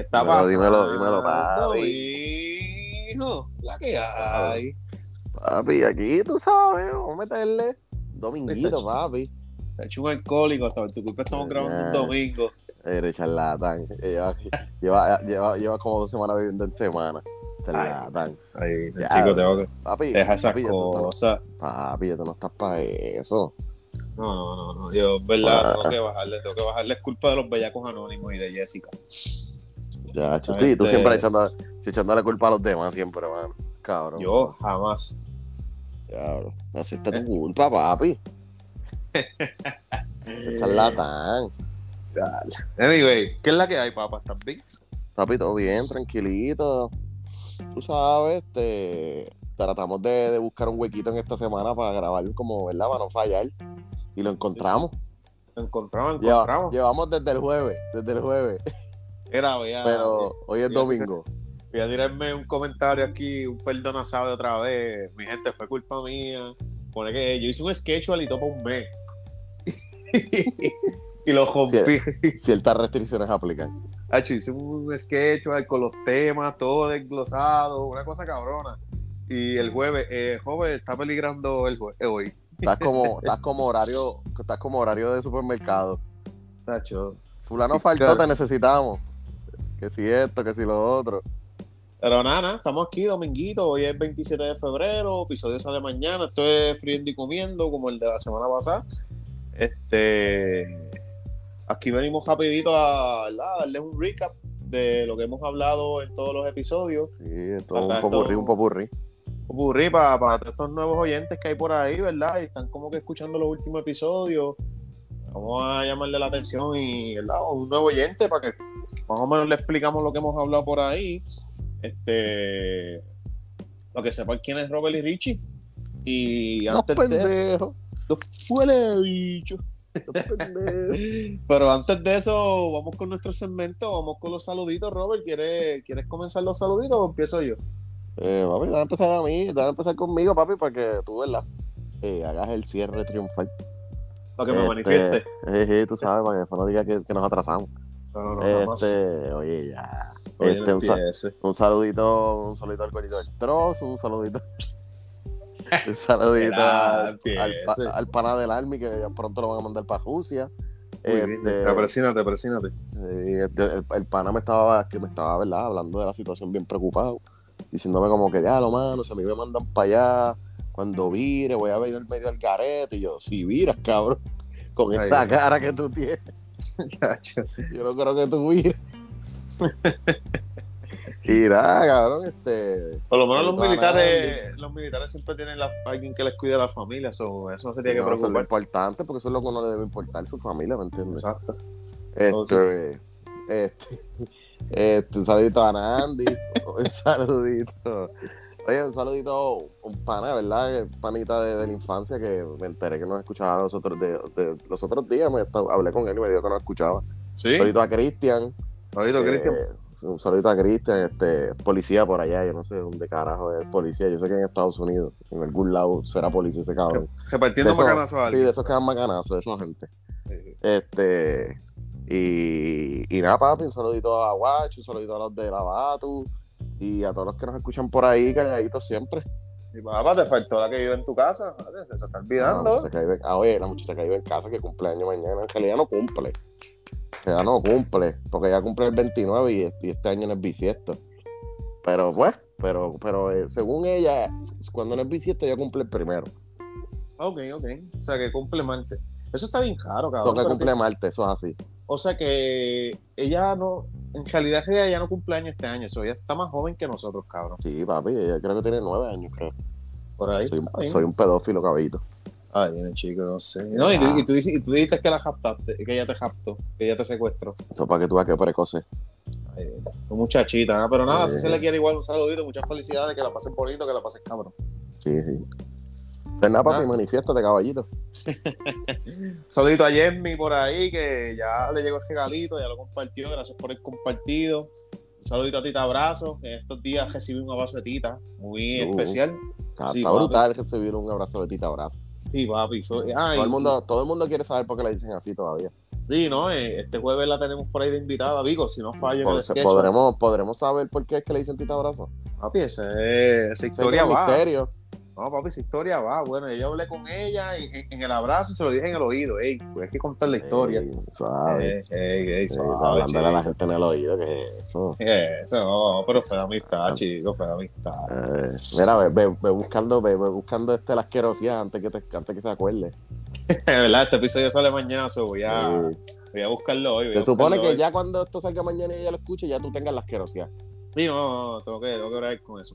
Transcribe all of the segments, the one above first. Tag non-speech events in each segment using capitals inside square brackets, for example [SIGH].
¿Qué está Dímelo, pasando? dímelo, dímelo, papi. Hijo, la que hay. Papi, aquí tú sabes, vamos a meterle. Dominguito, papi. Te ha hecho un alcohólico, hasta por tu culpa estamos grabando un Ya. domingo. Eres charlatán. Lleva, lleva, lleva, lleva como dos semanas viviendo en semana. Charlatán. Ay, Ya, chico, tengo que. Papi, Deja esas papi, cosas. papi, tú no estás para eso. No, no, no, no. Yo, en verdad, Ah. tengo que bajarle. Tengo que bajarle. Es culpa de los bellacos anónimos y de Jessica. Ya, sí, tú gente- siempre echando, echándole culpa a los demás, siempre, man. Cabrón. Yo, jamás. Cabrón. Acepta tu culpa, papi. [LAUGHS] Este charlatán. Dale. Anyway, ¿qué es la que hay, papá? ¿Estás bien? Papi, todo bien, tranquilito. Tú sabes, este, tratamos de, de buscar un huequito en esta semana para grabar como, ¿verdad? Para no fallar. Y lo encontramos. Lo encontramos, lo Lleva- encontramos. llevamos desde el jueves, desde el jueves. Era, voy a, Pero hoy es domingo. voy a tirarme un comentario aquí, un perdona sabe otra vez. Mi gente, fue culpa mía. Pone que yo hice un sketch y todo para un mes. [LAUGHS] y lo rompí. Ciertas restricciones aplican. Hacho, hice un sketch con los temas, todo desglosado, una cosa cabrona. Y el jueves, eh, joven, está peligrando el jue- eh, hoy. Estás como, [LAUGHS] estás como horario, estás como horario de supermercado. Tacho. Fulano faltó, Claro. te necesitamos. Que si esto, que si lo otro. Pero nada, nada, estamos aquí, dominguito, hoy es 27 de febrero, episodio de mañana, estoy friendo y comiendo como el de la semana pasada. Este, aquí venimos rapidito a, darles un recap de lo que hemos hablado en todos los episodios. Sí, es un popurrí, un popurrí. Popurrí para, para todos estos nuevos oyentes que hay por ahí, ¿verdad? Y están como que escuchando los últimos episodios. Vamos a llamarle la atención y, ¿verdad? Un nuevo oyente para que más o menos le explicamos lo que hemos hablado por ahí. Este. Lo que sepan quién es Robert y Richie. Y antes de pendejos. Los huele bicho. [LAUGHS] Pero antes de eso, vamos con nuestro segmento, vamos con los saluditos, Robert. ¿Quieres, ¿quieres comenzar los saluditos o empiezo yo? Eh, papi, déjame empezar a mí, déjame empezar conmigo, papi, para que tú, ¿verdad? Eh, hagas el cierre triunfal. Para que me Este, manifieste. eh, tú sabes, para que no digas que, que nos atrasamos. No, no, no, jamás. Este, oye, ya. Oye, este, un, saludito, un saludito al corito del trozo, un saludito. [LAUGHS] un saludito al, al, al pana del Army que pronto lo van a mandar para Rusia. Este, Apresínate, apresínate. este, el, el pana me estaba, que me estaba, ¿verdad? Hablando de la situación bien preocupado. Diciéndome como que, ya, lo mano, si a mí me mandan para allá, cuando vire, voy a venir en medio del garete. Y yo, si viras, cabrón, con Ay, esa cara que tú tienes. Yo no creo que tú nada, [LAUGHS] cabrón, este... Por lo menos los militares, los militares siempre tienen la- alguien que les cuide a la familia, so, eso no se tiene que eso es lo preocupar. importante, porque eso es lo que uno le debe importar, su familia, ¿me entiendes? Exacto. Este, este, [LAUGHS] este, un saludito a Nandi, un saludito. Oye, un saludito, un pana, ¿verdad? Panita de, de la infancia que me enteré que nos escuchaba los otros, de, de- los otros días, me estaba- hablé con él y me dijo que nos escuchaba. Sí, Un saludito a Cristian. Saludito, eh, Cristian. Un saludito a Cristian, este, policía por allá, yo no sé dónde carajo es policía, yo sé que en Estados Unidos, en algún lado será policía ese cabrón. Repartiendo macanazos a Sí, alguien. de esos que dan macanazos, de esa gente. Sí. Este, y, y nada, papi, un saludito a Guacho, un saludito a los de la Batu y a todos los que nos escuchan por ahí, calladitos siempre. Y papá, te faltó la que vive en tu casa. Vale, Se está olvidando. que vive- ah, oye, la muchacha que vive en casa que cumple año mañana, en realidad no cumple. Que ya no cumple, porque ya cumple el 29 y, este- y este año no es bisiesto. Pero pues, pero, pero eh, según ella, cuando no es bisiesto, ya cumple el primero. Ok, ok. O sea, que cumple martes. Eso está bien caro, Eso cabrón. que pero cumple martes, eso es así. O sea que ella no, en realidad ella ya no cumple años este año. Eso ella está más joven que nosotros, cabrón. Sí, papi, ella creo que tiene nueve años, creo. Por ahí. Soy, un- está bien. soy un pedófilo, caballito. Ay, tiene chico, no sé. No, y, tú, y, tú, y tú dijiste que la captaste, que ella te captó, que ella te secuestró. Eso para que tú veas que precoce. Ay, muchachita, ¿ah? pero nada, si se le quiere igual un saludito, muchas felicidades, que la pasen bonito, que la pasen cabrón. Sí, sí. Pues nada, papi, Ah. manifiéstate, caballito. [LAUGHS] Saludito a Jeremy por ahí, que ya le llegó el regalito, ya lo compartió, gracias por el compartido. Un saludito a Tita Abrazo, que en estos días recibí un abrazo de Tita, muy Uh. especial. Está, Sí, está brutal recibir un abrazo de tita abrazo. Sí, papi. ah, todo, el mundo, todo el mundo quiere saber por qué le dicen así todavía. Sí, ¿no? Eh, Este jueves la tenemos por ahí de invitada, Vigo, si no fallo en el sketch. podremos, podremos saber por qué es que le dicen Tita Abrazo. Papi, esa, es- esa Ese historia es va. misterio. No, papi, esa historia va. Bueno, yo hablé con ella y- en, en el abrazo y se lo dije en el oído. Ey, pues hay que contar la historia. Ey, suave. Ey, ey, ey, suave, a la gente en el oído, que es eso? Eso, no, pero fue de amistad, chico, fue de amistad. Eh, mira, ve, ve- ve buscando, ve, ve buscando este, la asquerosidad antes que, te, antes que se acuerde. [LAUGHS] ¿Verdad? Este episodio sale mañana, so voy a, Sí. voy a buscarlo hoy. a Se supone buscarlo que hoy. ya cuando esto salga mañana y ella lo escuche, ya tú tengas la asquerosidad. Sí, no, no, no, tengo que, tengo que orar con eso.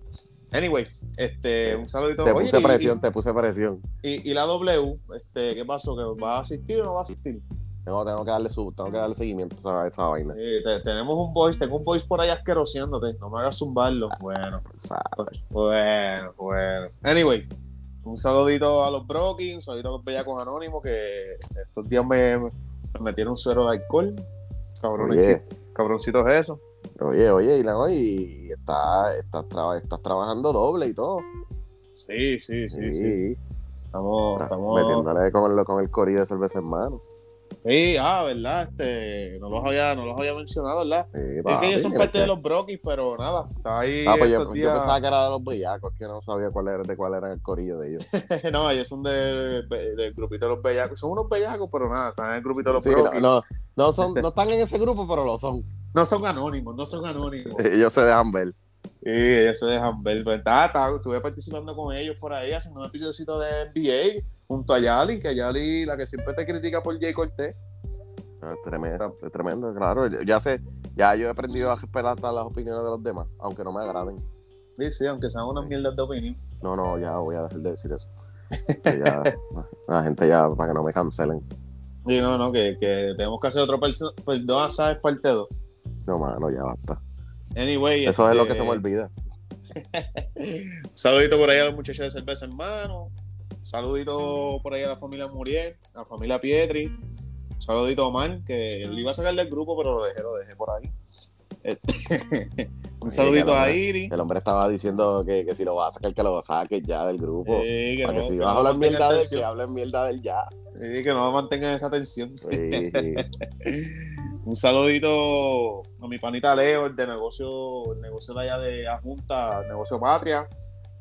Anyway, este, un saludito. Te Oye, puse y- presión, te puse presión. Y, y la W, este, ¿qué pasó? ¿Que va a asistir o no va a asistir? Tengo, tengo que darle su, tengo que darle seguimiento a esa, vaina. Sí, te- tenemos un voice, tengo un voice por ahí asqueroseándote. No me hagas zumbarlo. Bueno, bueno, bueno. Anyway, un saludito a los Brocky, un saludito a los Bellacos Anónimos que estos días me, me metieron suero de alcohol. Cabroncito, Oye, cabroncitos eso. Oye, oye, y, la- y está, estás, traba- estás trabajando doble y todo. Sí, sí, sí, sí. Estamos. Metiéndole con el, con el corillo de cerveza en mano. Sí, ah, ¿verdad? Este, no los había, no los había mencionado, ¿verdad? Sí, es que ellos son parte que- de los Brokis, pero nada, está ahí. Ah, pues yo, estos yo días- pensaba que era de los bellacos, que no sabía cuál era, de cuál era el corillo de ellos. [LAUGHS] no, ellos son del, del grupito de los bellacos. Son unos bellacos, pero nada, están en el grupito de los Sí, Brokis. no, no, no, son, no están en ese grupo, pero lo son. No son anónimos, no son anónimos. [LAUGHS] Ellos se dejan ver. Sí, ellos se dejan ver. ¿verdad? Estuve participando con ellos por ahí haciendo un episodio de NBA junto a Yali, que Yali, la que siempre te critica por Jay Cortés. Es tremendo, es tremendo, claro. Ya sé, ya yo he aprendido a respetar hasta las opiniones de los demás, aunque no me agraden. Sí, sí, aunque sean unas mierdas de opinión. No, no, ya voy a dejar de decir eso. Ya, [LAUGHS] la gente ya, para que no me cancelen. Sí, no, no, que, que tenemos que hacer otro perdón, ¿sabes? Parte 2. No, mano, ya basta. Anyway, Eso es lo que este, se me olvida. [LAUGHS] Un saludito por ahí a los muchachos de cerveza hermano. Un saludito por ahí a la familia Muriel, a la familia Pietri. Un saludito a Omar, que lo iba a sacar del grupo, pero lo dejé, lo dejé por ahí. Este, [LAUGHS] un saludito a Iri. El hombre estaba diciendo que, que si lo va a sacar, que lo saque ya del grupo. Sí, que para que si vas a hablar mierda de él, que hablen mierda de él ya. Sí, que no mantengan esa tensión. [LAUGHS] Sí. Un saludito a mi panita Leo, el de negocio, el negocio de allá de Ajunta, el negocio Patria.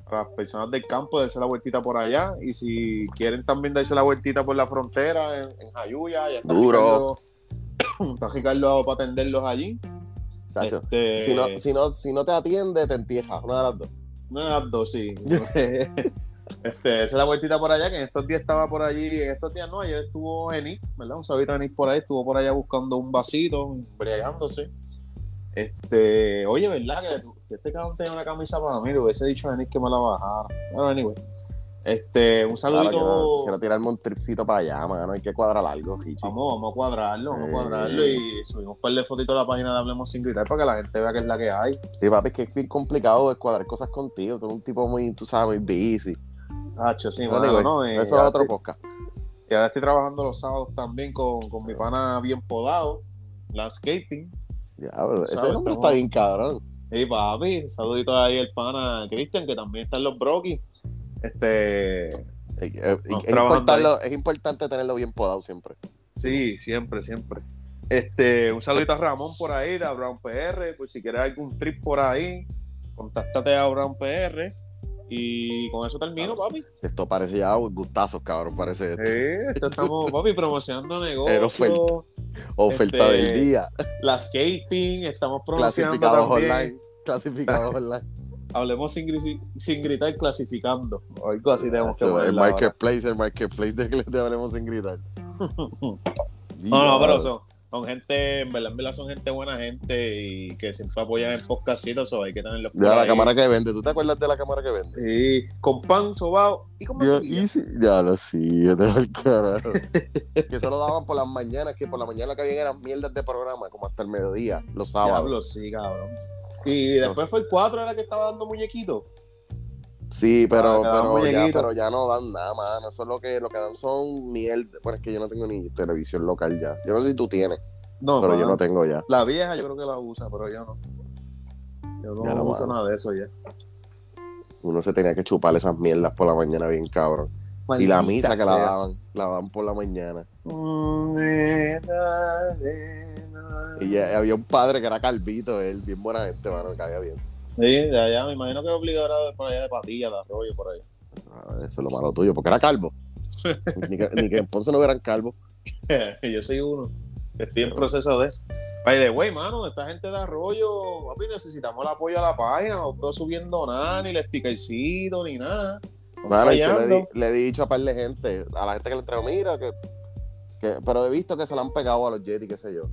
A las personas del campo, darse la vueltita por allá. Y si quieren también darse la vueltita por la frontera en, en Jayuya, ya está Duro. Ricardo, [CLEARS THROAT] está Ricardo para atenderlos allí. Chacho, Este, si, no, si, no, si no te atiende, te entierras. Una de las dos. Una de las dos, sí. [LAUGHS] este, esa es la vueltita por allá, que en estos días estaba por allí, en estos días no, ayer estuvo Enix, ¿verdad? Un sabito Enix por ahí, estuvo por allá buscando un vasito, bregándose. Este, oye, ¿verdad? Que, que este cabrón tenía una camisa para mí, le hubiese dicho a Enix que me la bajara. Bueno, anyway. Este, un Claro, saludito. quiero, quiero tirarme un tripcito para allá, mano. Hay que cuadrar algo, Hichi. Vamos, vamos a cuadrarlo, vamos a cuadrarlo y subimos un par de fotitos a la página de Hablemos Sin Gritar para que la gente vea que es la que hay. Sí, papi, es que es bien complicado cuadrar cosas contigo. Tú eres un tipo muy, tú sabes, muy busy. Hacho, sí, Anyway, mano, ¿no? Eh, Eso es otro estoy- podcast. Y ahora estoy trabajando los sábados también con, con mi pana bien podado, landscaping. Ya, pero ese Estamos- está bien cabrón. Y papi, saludito ahí al pana Cristian, que también está en los Brokis. Este, Eh, eh, es, es importante tenerlo bien podado siempre. sí, siempre, siempre. Este, un saludito a Ramón por ahí, de Abraham PR, pues si quieres algún trip por ahí, contáctate a Abraham PR. Y con eso termino, papi. Esto parece ya gustazos, cabrón. Parece esto. Eh, esto estamos, [LAUGHS] papi, promocionando Pero negocios, oferta. oferta este, del día. landscaping, estamos promocionando Clasificados también. online. Clasificados [LAUGHS] online. Hablemos sin, gri- sin gritar clasificando. Algo así tenemos que el ponerla ahora. marketplace, el marketplace de [LAUGHS] que le hablemos sin gritar. No, no, pero son, son gente, en verdad, en verdad son gente buena gente y que siempre apoyan el podcastito, so hay que tenerlos por Ya la ahí. cámara que vende. ¿Tú te acuerdas de la cámara que vende? Sí, con pan sobao y con Ya, mantequilla. y sí, ya lo sí, yo te el carajo. [LAUGHS] que eso lo daban por las mañanas, que por la mañana que habían eran mierdas de programa, como hasta el mediodía, los sábados. Diablo, sí, cabrón. Y después fue el 4 era que estaba dando muñequito. Sí, pero, Ah, daban pero, ya, pero ya no dan nada, mano. Eso es lo que, lo que dan son mierda. Bueno, es que yo no tengo ni televisión local ya. Yo no sé si tú tienes, No, pero yo no tengo ya. La vieja yo creo que la usa, pero yo no. Yo no Ya no, uso mano. nada de eso ya. Uno se tenía que chupar esas mierdas por la mañana bien cabrón. y la misa que la daban, la daban por la mañana. Y ya, había un padre que era calvito, él, bien buena gente, mano, que había bien. Sí, de allá, me imagino que obligara por allá de patilla, de arroyo, por allá. Ah, eso es lo malo tuyo, porque era calvo. [LAUGHS] ni, que, ni que en Ponce no hubieran calvo. Yo soy uno. Estoy en proceso de. By the way, mano, esta gente de Arroyo, papi, necesitamos el apoyo a la página. No estoy subiendo nada, ni el stickercito, ni nada. Mano, le, le, he dicho a par de gente, a la gente que le traigo, mira, que, que, pero he visto que se le han pegado a los Jetty, qué sé yo.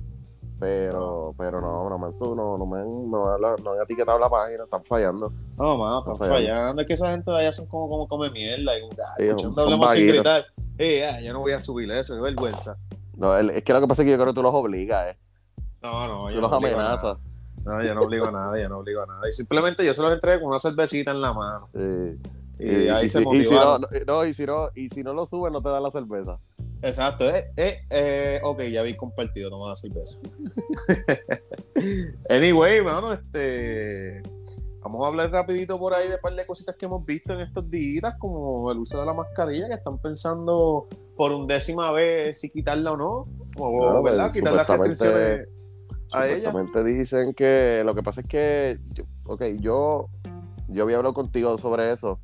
Pero, pero no, no me han, no, no me han, no, no han etiquetado la página, están fallando. No, mano, están, fallando. Es que esa gente de allá son como, como come mierda. Y como, ay, escuchando hablamos sin gritar. Eh, yo no voy a subir eso, qué vergüenza. No, es que lo que pasa es que yo creo que tú los obligas, eh. No, no, yo Tú los amenazas. No, yo no obligo a nadie, yo no obligo a nadie. Simplemente yo se los entrego con una cervecita en la mano. Sí. Y, ahí se y si no, no, y si no, y si no lo subes, no te da la cerveza. Exacto, eh, eh, eh, ok, ya vi compartido, toma la cerveza. anyway, mano, este vamos a hablar rapidito por ahí de un par de cositas que hemos visto en estos días, como el uso de la mascarilla, que están pensando por undécima vez si quitarla o no, o, ¿verdad? Pues, Quitar las restricciones a ella. dicen que lo que pasa es que, ok, yo, yo había hablado contigo sobre eso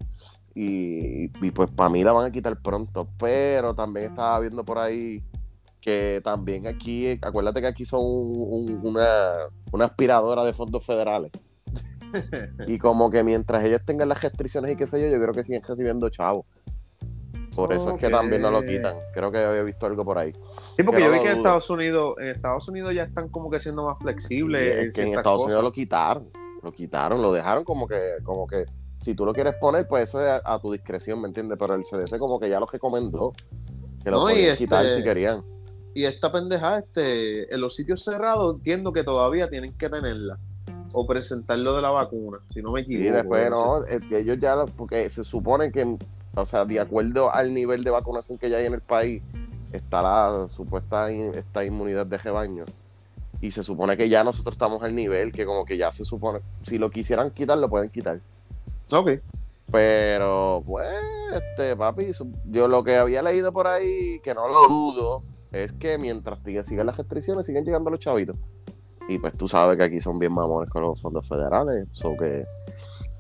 y, pues para mí la van a quitar pronto, pero también estaba viendo por ahí que también aquí, acuérdate que aquí son una, una aspiradora de fondos federales. [LAUGHS] y como que mientras ellos tengan las restricciones y qué sé yo, yo creo que siguen recibiendo chavos. Por eso es que también no lo quitan. Creo que había visto algo por ahí. Sí, porque yo vi que en Estados Unidos, en Estados Unidos ya están como que siendo más flexibles. es que en Estados Unidos lo quitaron. Lo quitaron, lo dejaron como que, como que si tú lo quieres poner, pues eso es a, tu discreción, ¿me entiendes? Pero el CDC como que ya lo recomendó. Que lo no, podían quitar si este, querían. Y esta pendeja, este, en los sitios cerrados entiendo que todavía tienen que tenerla o presentarlo de la vacuna, si no me equivoco. Y después no, ellos ya, porque se supone que o sea, de acuerdo al nivel de vacunación que ya hay en el país, está la supuesta esta inmunidad de rebaño. Y se supone que ya nosotros estamos al nivel que como que ya se supone, si lo quisieran quitar, lo pueden quitar. Ok. Pero, pues, este, papi, yo lo que había leído por ahí, que no lo dudo, es que mientras sigan las restricciones, siguen llegando los chavitos. Y pues tú sabes que aquí son bien mamones con los fondos federales, so que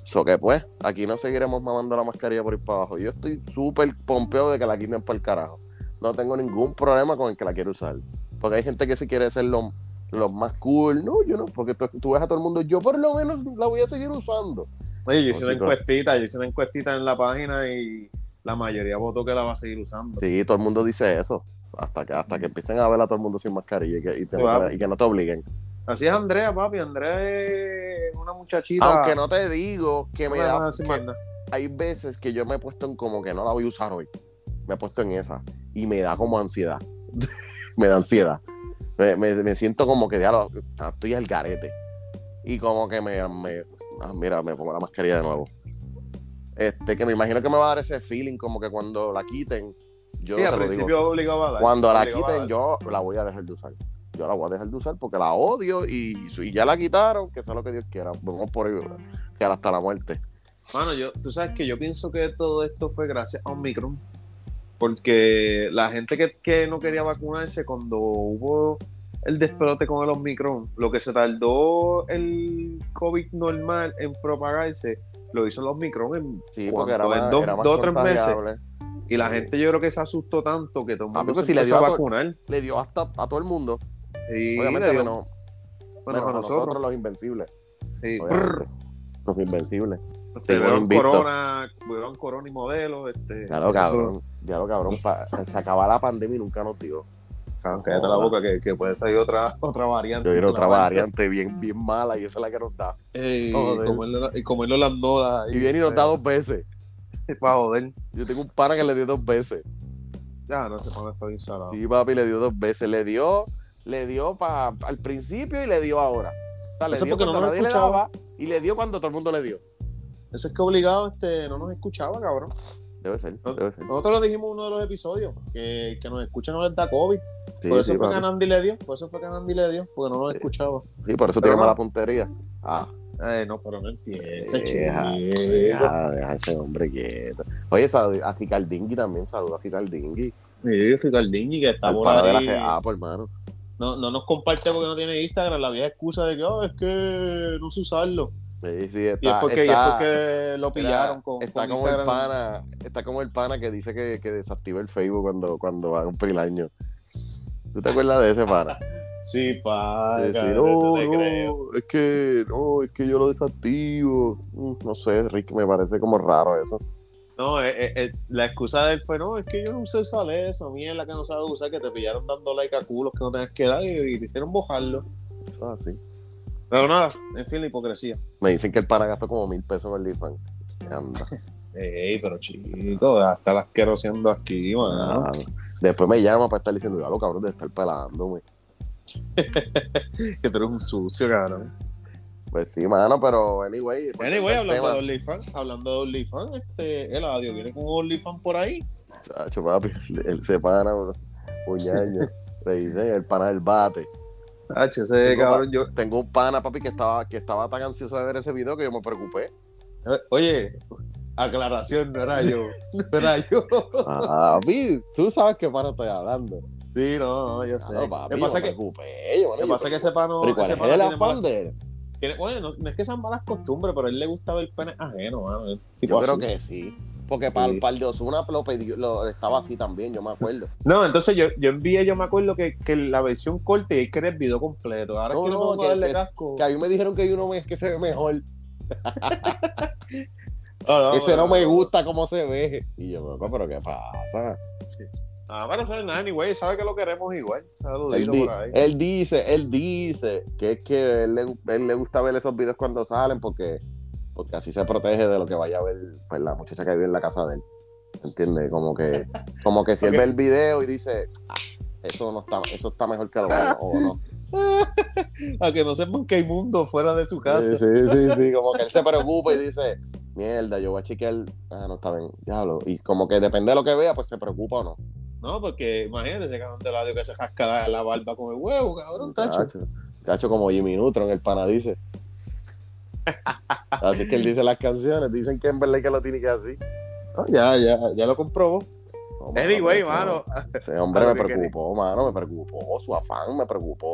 So que pues, aquí no seguiremos mamando la mascarilla por ir para abajo. Yo estoy súper pompeo de que la quiten por el carajo. No tengo ningún problema con el que la quiera usar. Porque hay gente que se quiere ser lo, más cool. No, yo no, porque tú, ves a todo el mundo, yo por lo menos la voy a seguir usando. Oye, yo hice una encuestita, yo hice una encuestita en la página y la mayoría votó que la va a seguir usando. Sí, todo el mundo dice eso. Hasta que, hasta que empiecen a ver a todo el mundo sin mascarilla y que, y que no te obliguen. Así es Andrea, papi. Andrea es una muchachita. Aunque no te digo que me da. hay veces que yo me he puesto en como que no la voy a usar hoy. Me he puesto en esa. Y me da como ansiedad. [LAUGHS] me da ansiedad. Me, siento como que ya estoy al garete. Y como que me, me ah, mira, me pongo la mascarilla de nuevo. Este, que me imagino que me va a dar ese feeling como que cuando la quiten, yo sí, al principio obligado a dar. Cuando la quiten, yo la voy a dejar de usar yo la voy a dejar de usar porque la odio y, ya la quitaron, que sea lo que Dios quiera. Vamos por ahí, quedar hasta la muerte. Bueno, yo, tú sabes que yo pienso que todo esto fue gracias a Omicron. Porque la gente que, no quería vacunarse cuando hubo el despelote con el Omicron, lo que se tardó el COVID normal en propagarse, lo hizo el Omicron en, sí, porque era dos o tres meses. Y la gente yo creo que se asustó tanto que todo el mundo se le dio a vacunar. Le dio hasta a todo el mundo. Obviamente no. Bueno, a nosotros. los invencibles. Sí. Los invencibles. Tuvieron corona, tuvieron corona y modelos. Este, claro, cabrón. Ya lo cabrón. se acaba la pandemia y nunca nos dio. Cállate la boca que, que, puede salir otra, [LAUGHS] otra variante. Yo otra variante bien, bien mala y esa es la que nos da. y, comerlo, y comerlo las nodas. Y viene y nos da dos veces. [LAUGHS] Para joder. Yo tengo un pana que le dio dos veces. Ya, no se pone esto instalado. Sí, papi, le dio dos veces. Le dio le dio pa, al principio y le dio ahora. O sea, le dio cuando no nadie le daba y le dio cuando todo el mundo le dio. Eso es que obligado este, no nos escuchaba, cabrón. Debe ser, debe ser. Nosotros lo dijimos en uno de los episodios, que, que nos escucha no les da COVID. Por eso fue que Nandi le dio, por eso fue que Nandi le dio, porque no nos escuchaba. Sí, por eso tiene mala puntería. Ah. Ay, no, pero no empieza, Deja, deja, deja ese hombre quieto. Oye, a Ficaldingui también, saluda a Ficaldingui. Sí, Ricardini, que está Al por pana de la ahí. GA, por hermano. No, no nos comparte porque no tiene Instagram, la vieja excusa de que "Ah, es que no sé usarlo. Sí, sí, Y es está, porque, y es está- porque lo pillaron con, está con como el pana, está como el pana que dice que, que desactiva el Facebook cuando, cuando va a cumplir el año. ¿Tú te acuerdas de ese pana? Sí, pa, De decir, cabrón, no, creo. no, es que, no, es que yo lo desactivo. Mm, No sé, Rick, me parece como raro eso. No, eh, eh, eh, la excusa de él fue, no, es que yo no sé usar eso, mierda que no sabes usar, que te pillaron dando like a culos que no tenías que dar y, y te hicieron bojarlo. Eso es así. Pero nada, en fin, la hipocresía. Me dicen que el pana gastó como mil pesos en el OnlyFans. Anda. [LAUGHS] Ey, pero chico, hasta las quiero siendo aquí, mano. Ah, Después me llama para estar diciendo, ya lo cabrón de estar pelándome. [LAUGHS] Que tú eres un sucio, cabrón. Pues sí, mano, pero anyway. pues, Anyway, hablando tema- de OnlyFans, hablando de OnlyFans, este, el audio viene con OnlyFans por ahí. Chacho, papi, él se pana, bro. Puñaño. Le dicen el pana del bate. H, ese Tengo cabrón, yo. Tengo un pana, papi, que estaba, que estaba tan ansioso de ver ese video que yo me preocupé. eh, Oye, aclaración, no era yo. No era yo. Ah, papi, tú sabes qué pana estoy hablando. Sí, no, no, yo sé. Claro, papi, Lo que pasa que, preocupé. Yo, lo que, pasa es que ese pano. Pero ¿y cuál ese es pana el afán de él? tiene- bueno, no, es que sean malas costumbres, pero a él le gusta ver pene ajeno, mano. es Yo creo que sí. Porque para, Sí. para el de Ozuna lo pidió- lo- estaba así también, yo me acuerdo. [LAUGHS] No, entonces yo, yo envié, yo me acuerdo que, que la versión corta y él quería el video completo. Ahora No, es que no, no que- a darle que- casco. Que a mí me dijeron que hay uno es que se ve mejor. [LAUGHS] No, no, Ese no me gusta cómo se ve. Y yo, loco, pero ¿qué pasa? Ah, pero no es nada, anyway, sabe que lo queremos igual. Él, Saludito di- por ahí. él dice, él dice que es que él le, él le gusta ver esos videos cuando salen porque, porque así se protege de lo que vaya a ver pues, la muchacha que vive en la casa de él. ¿Entiendes? Como que, como que si él ve el video y dice, "Ah, eso no está, eso está mejor que lo mío, o no. [LAUGHS] A que no sepan que hay mundo fuera de su casa. Sí, sí, sí, sí, como que él se preocupa y dice, mierda, yo voy a chequear, ah, no está bien, diablo. Y como que depende de lo que vea, pues se preocupa o no. No, porque imagínate ese cabrón de lado que se jasca la barba con el huevo, cabrón, tacho. Cacho, cacho como Jimmy Neutron, el pana dice. [LAUGHS] Así es que él dice las canciones, dicen que en verdad que lo tiene que así. Ah, ya, ya, ya lo comprobó. No, Anyway, mano. Ese hombre [LAUGHS] me preocupó, mano, me preocupó. Su afán me preocupó.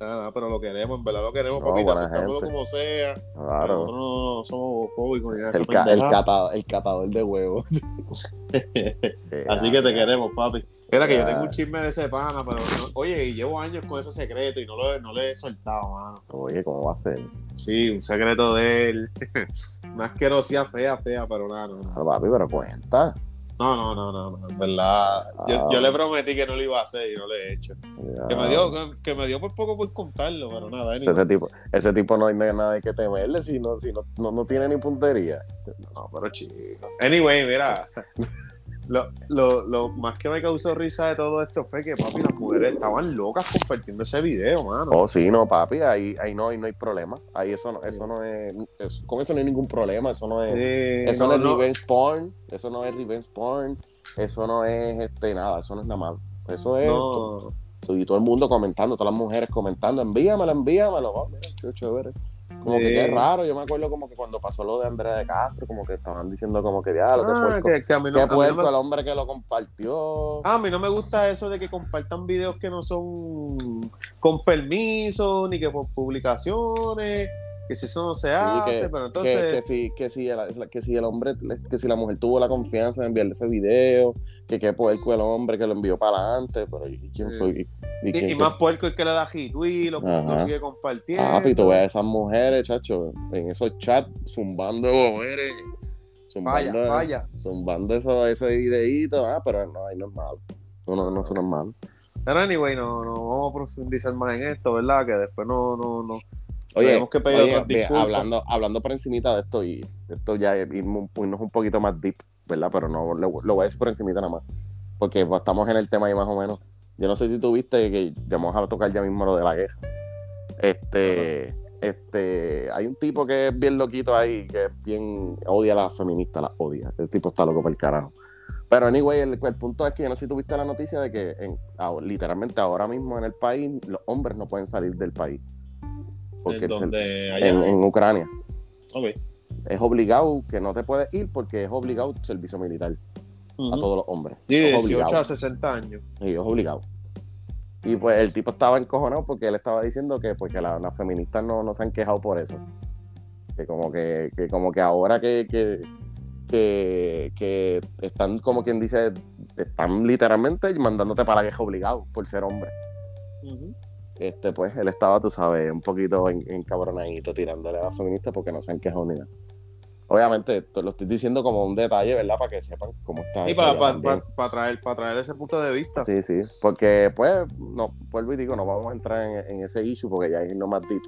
Nada, pero lo queremos, en verdad lo queremos, No, papito, buena aceptámoslo como sea. Claro. Nosotros no somos homofóbicos ni nada El, ca- el, pendejada. cata- el catador de huevos. [LAUGHS] Así que te queremos, papi. Era que yo tengo un chisme de ese pana, pero no- oye, y llevo años con ese secreto y no lo, no le he soltado, mano. Oye, ¿cómo va a ser? Sí, un secreto de él. [LAUGHS] Una asquerosidad fea, fea, pero nada, no. Ah, papi, pero cuenta. No, no, no, no, no, en verdad. Yo, Ah. yo le prometí que no lo iba a hacer y no lo he hecho. Ya. Que me dio, que, que me dio por poco por contarlo, pero nada. Ese tipo, ese tipo no hay nada que temerle, si no, si no, no, no tiene ni puntería. No, pero chico. Anyway, mira. [LAUGHS] Lo, lo, lo más que me causó risa de todo esto fue que, papi, las mujeres estaban locas compartiendo ese video, mano. Oh, sí, no, papi, ahí, ahí no, ahí no hay problema. Ahí eso no, eso no es, con eso no hay ningún problema, eso no es, eso no, no, es revenge porn, eso no es revenge porn, eso no es este nada, eso no es nada malo. Eso es No, y todo el mundo comentando, todas las mujeres comentando, envíamelo, envíamelo, oh, mira, qué chévere. Como que qué raro, yo me acuerdo como que cuando pasó lo de Andrea de Castro, como que estaban diciendo como que diablo, Ah, puerco, que, que a mí no, me- el hombre que lo compartió. Ah, a mí no me gusta eso de que compartan videos que no son con permiso, ni que por publicaciones, que si eso no se hace, que- pero entonces... que si, que, si el, que si el hombre, que si la mujer tuvo la confianza de enviarle ese video, que qué puerco el hombre que lo envió para adelante, pero ¿y quién soy? ¿Y, Y, quién- y más puerco es que le da retweet, lo, lo sigue compartiendo. Ah, y tú ves a esas mujeres, chacho, en esos chats, zumbando mujeres, zumbando, Falla, falla. zumbando eso, ese videíto, ah, pero no, ahí no es malo. No, no, no, eso no es malo. Pero anyway, no, no vamos a profundizar más en esto, ¿verdad? Que después no, no, no. Oye, Tenemos que pedir oye, ve, hablando, hablando por encimita de esto, y esto ya irnos un- poquito más deep, ¿verdad? Pero no lo, lo voy a decir por encimita nada más. Porque pues, estamos en el tema ahí más o menos. Yo no sé si tú viste que vamos a tocar ya mismo lo de la guerra. Este, este, hay un tipo que es bien loquito ahí, que es bien, odia a las feministas, las odia. Ese tipo está loco por el carajo. Pero anyway, el, el punto es que yo no sé si tuviste la noticia de que en- ah, literalmente ahora mismo en el país los hombres no pueden salir del país. Porque ¿En donde Ucrania. Ok. Es obligado que no te puedes ir porque es obligado servicio militar a todos los hombres. De Es 18 obligado. a 60 años. Y es obligado. Y pues el tipo estaba encojonado porque él estaba diciendo que, pues, que la- las feministas no, no se han quejado por eso. Que como que, que como que ahora que, que, que, que están, como quien dice, te están literalmente mandándote para la guerra obligado por ser hombre. Ujú. Este, pues él estaba, tú sabes, un poquito en- encabronadito tirándole a las feministas porque no se han quejado ni nada. Obviamente, te lo estoy diciendo como un detalle, ¿verdad? Para que sepan cómo está. Y para allá también. traer, para traer ese punto de vista. Sí, sí, porque pues, no, vuelvo y digo, no vamos a entrar en, en ese issue porque ya es no más deep.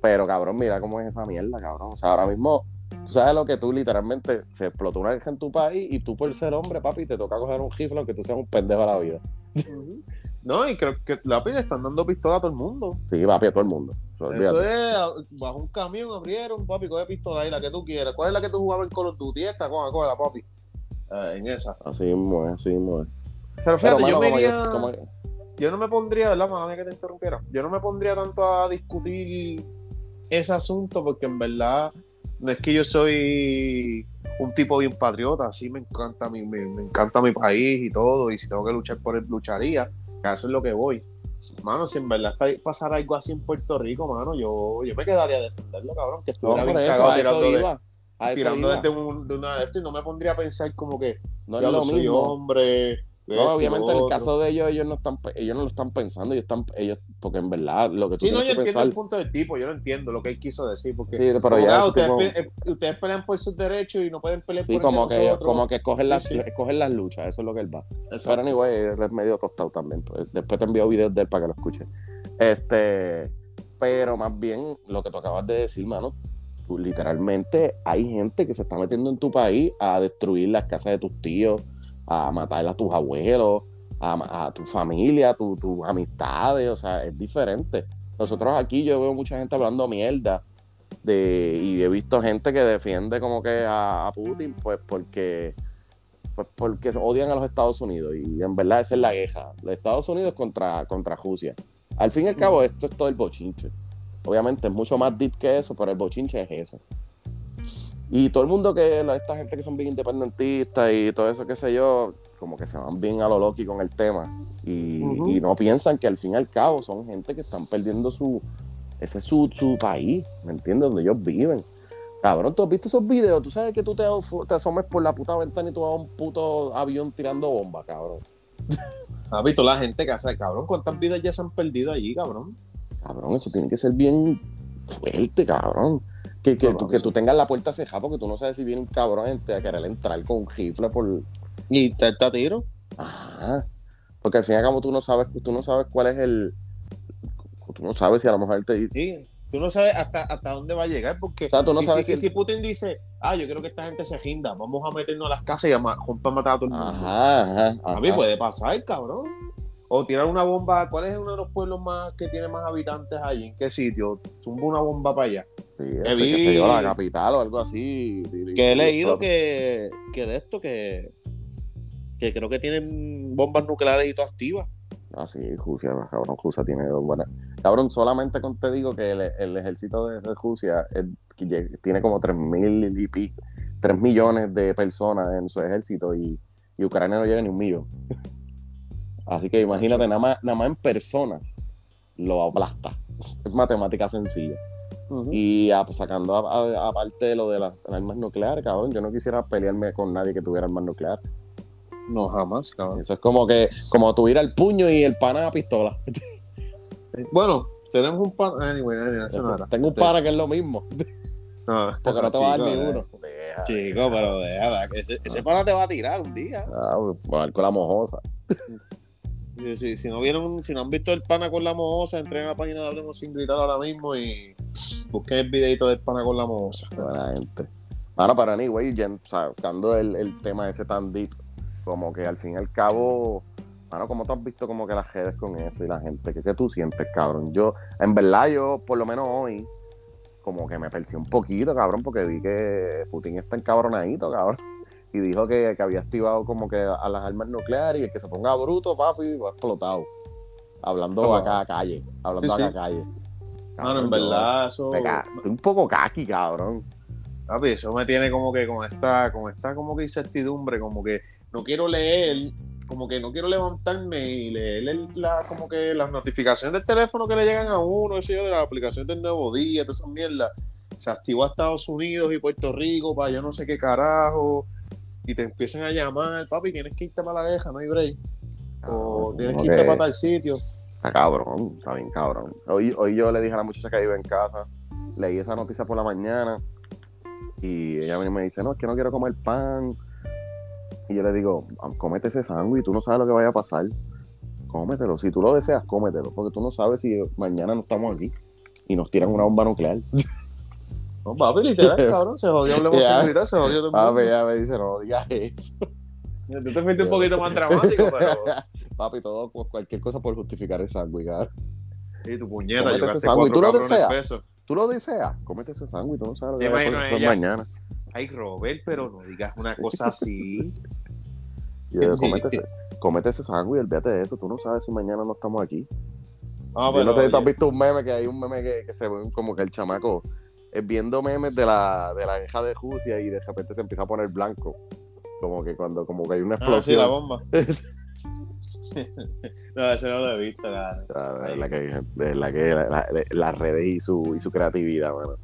Pero cabrón, mira cómo es esa mierda, cabrón. O sea, ahora mismo, tú sabes lo que tú literalmente se explotó una guerra en tu país y tú por ser hombre, papi, te toca coger un rifle aunque tú seas un pendejo a la vida. Ujú. No, y creo que la le están dando pistola a todo el mundo. Sí, papi, a todo el mundo. Eso es, bajo un camión abrieron, papi, coge pistola ahí, la que tú quieras. ¿Cuál es la que tú jugabas en Call of Duty? Esta, coge, la papi. Eh, en esa. Así mismo es, así mismo es. Pero fíjate, Pero, yo, mano, me como iría- yo, como- yo no me pondría, ¿verdad? Mami, que te interrumpiera. Yo no me pondría tanto a discutir ese asunto porque en verdad no es que yo soy un tipo bien patriota, sí me encanta mi, me, me encanta mi país y todo, y si tengo que luchar por él, lucharía, eso es lo que voy. Mano, si en verdad está pasar algo así en Puerto Rico, mano, yo, yo me quedaría a defenderlo, cabrón, que No, estuviera por bien eso, cagado tirando, de- tirando desde un- de una de esto y no me pondría a pensar como que No es lo soy mismo. hombre. No, esto y obviamente lo en el caso de ellos, ellos no están, pe- ellos no lo están pensando, ellos están, ellos, porque en verdad lo que tú Sí, no, yo entiendo pensar, el punto del tipo, yo no entiendo lo que él quiso decir, porque sí, pero como, ya ese ustedes, tipo- pe- eh, ustedes pelean por sus derechos y no pueden pelear sí, por como que, nosotros. como que escogen las, Sí, sí. escogen las luchas, eso es lo que él va. Exacto. Pero anyway, él es medio tostado también. pues, Después te envío videos de él para que lo escuches. Este, pero más bien lo que tú acabas de decir, mano, tú, literalmente hay gente que se está metiendo en tu país a destruir las casas de tus tíos, a matar a tus abuelos, a, tu familia, a tu- tus amistades, o sea, es diferente. Nosotros aquí yo veo mucha gente hablando mierda de, y he visto gente que defiende como que a, a Putin, pues porque pues porque odian a los Estados Unidos y en verdad esa es la queja. Los Estados Unidos contra, contra Rusia. Al fin y al cabo, esto es todo el bochinche. Obviamente es mucho más deep que eso, pero el bochinche es ese. Y todo el mundo que, la- esta gente que son bien independentistas y todo eso, qué sé yo, como que se van bien a lo loqui con el tema. Y, no piensan que al fin y al cabo son gente que están perdiendo su, ese es su, su país, ¿me entiendes? Donde ellos viven. Cabrón, ¿tú has visto esos videos? Tú sabes que tú te, te asomes por la puta ventana y tú vas a un puto avión tirando bomba, cabrón. [LAUGHS] ¿Has visto la gente que hace, cabrón? ¿Cuántas vidas ya se han perdido allí, cabrón? Cabrón, eso tiene que ser bien fuerte, cabrón. Que, que, No, tú, que tú tengas la puerta cejada porque tú no sabes si viene un cabrón este a querer entrar con un rifle por... ¿Y te está tiro? Ajá. Porque al fin y al cabo tú no sabes, tú no sabes cuál es el... Tú no sabes si a lo mejor él te dice... Sí. Tú no sabes hasta, hasta dónde va a llegar, porque O sea, tú no sabes si, si... si Putin dice, ah, yo quiero que esta gente se rinda, vamos a meternos a las casas y a, a matar a todo el mundo. Ajá, ajá, A mí puede pasar, cabrón. O tirar una bomba. ¿Cuál es uno de los pueblos más que tiene más habitantes allí? ¿En qué sitio? Zumba una bomba para allá. Sí, que este, vi- la capital o algo así. Que he leído que, que de esto, que, que creo que tienen bombas nucleares y todo activas. Ah, sí, Rusia, cabrón, Rusia tiene buena. Cabrón, solamente con te digo que el, el ejército de, Rusia es- tiene como 3 mil y pico, 3 millones de personas en su ejército y, y Ucrania no llega ni un millón. [LAUGHS] Así que imagínate, nada más, nada más en personas lo aplasta. [LAUGHS] Es matemática sencilla. Y ah, pues, sacando aparte de lo de las armas nucleares, cabrón, yo no quisiera pelearme con nadie que tuviera armas nucleares. No, jamás, cabrón. Eso es como que, como tuviera el puño y el pana a pistola. Bueno, tenemos un pan. Anyway, anyway, eso no era. Tengo un Este, pana que es lo mismo, No, [LAUGHS] porque no te va a dar ni eh. uno. Deja. Chico, pero deja, ese, ese pana te va a tirar un día. Ah, pues, con la mojosa. [LAUGHS] Si, no vieron, si no han visto el pana con la mohosa, entren a la página de Hablemos sin gritar ahora mismo y busquen el videito del pana con la mohosa. Buena gente. Para anyway, ya, sacando el, el tema ese tan deep, como que al fin y al cabo, mano, como tú has visto como que las redes con eso y la gente, ¿qué, qué tú sientes, cabrón? Yo, en verdad, yo, por lo menos hoy, como que me percí un poquito, cabrón, porque vi que Putin está encabronadito, cabrón. Y dijo que, que había activado como que a las armas nucleares y el que se ponga bruto, papi, va explotado. Hablando acá a calle, hablando Sí, acá sí. a calle. Mano, en verdad, eso. Estoy un poco caqui, cabrón. Papi, eso me tiene como que con esta, con esta como que incertidumbre, como que no quiero leer, como que no quiero levantarme y leer el- la, como que las notificaciones del teléfono que le llegan a uno, eso yo, de la aplicación del nuevo día, todas esas mierdas. Se activó a Estados Unidos y Puerto Rico para yo no sé qué carajo. Y te empiezan a llamar, papi, tienes que irte para la queja, no hay break. O Ah, tienes como que irte para tal sitio. Está cabrón, está bien cabrón. Hoy, hoy yo le dije a la muchacha que vive en casa, leí esa noticia por la mañana y ella me dice, no, es que no quiero comer pan. Y yo le digo, "Ah, cómete ese sándwich, tú no sabes lo que vaya a pasar. Cómetelo, si tú lo deseas, cómetelo, porque tú no sabes si mañana no estamos aquí y nos tiran una bomba nuclear. [LAUGHS] No, papi, literal, [LAUGHS] cabrón, se jodió, hablemos Ya. sin gritar, se jodió todo el Papi, mundo. ella me dice, no digas eso. Tú te fuiste un poquito más dramático, pero... [LAUGHS] Papi, todo, cu- cualquier cosa por justificar el sándwich. Y tu puñeta, Cómete yo ese sándwich, ¿tú lo deseas? pesos. Tú lo deseas, cómete ese sándwich, tú no sabes lo que a mañana. Ay, Robert, pero no digas una cosa así. [LAUGHS] Yo digo, cómete ese, cómete ese sándwich, olvídate de eso. Tú no sabes si mañana no estamos aquí. Ah, yo no sé si tú has visto un meme, que hay un meme que, que se ve como que el chamaco viendo memes de la, de la guerra de Rusia y de repente se empieza a poner blanco. Como que cuando como que hay una Ah, sí, la explosión. bomba. [LAUGHS] [LAUGHS] no, ese no lo he visto, la... Verdad que, que la- la- las redes y su, y su creatividad, mano.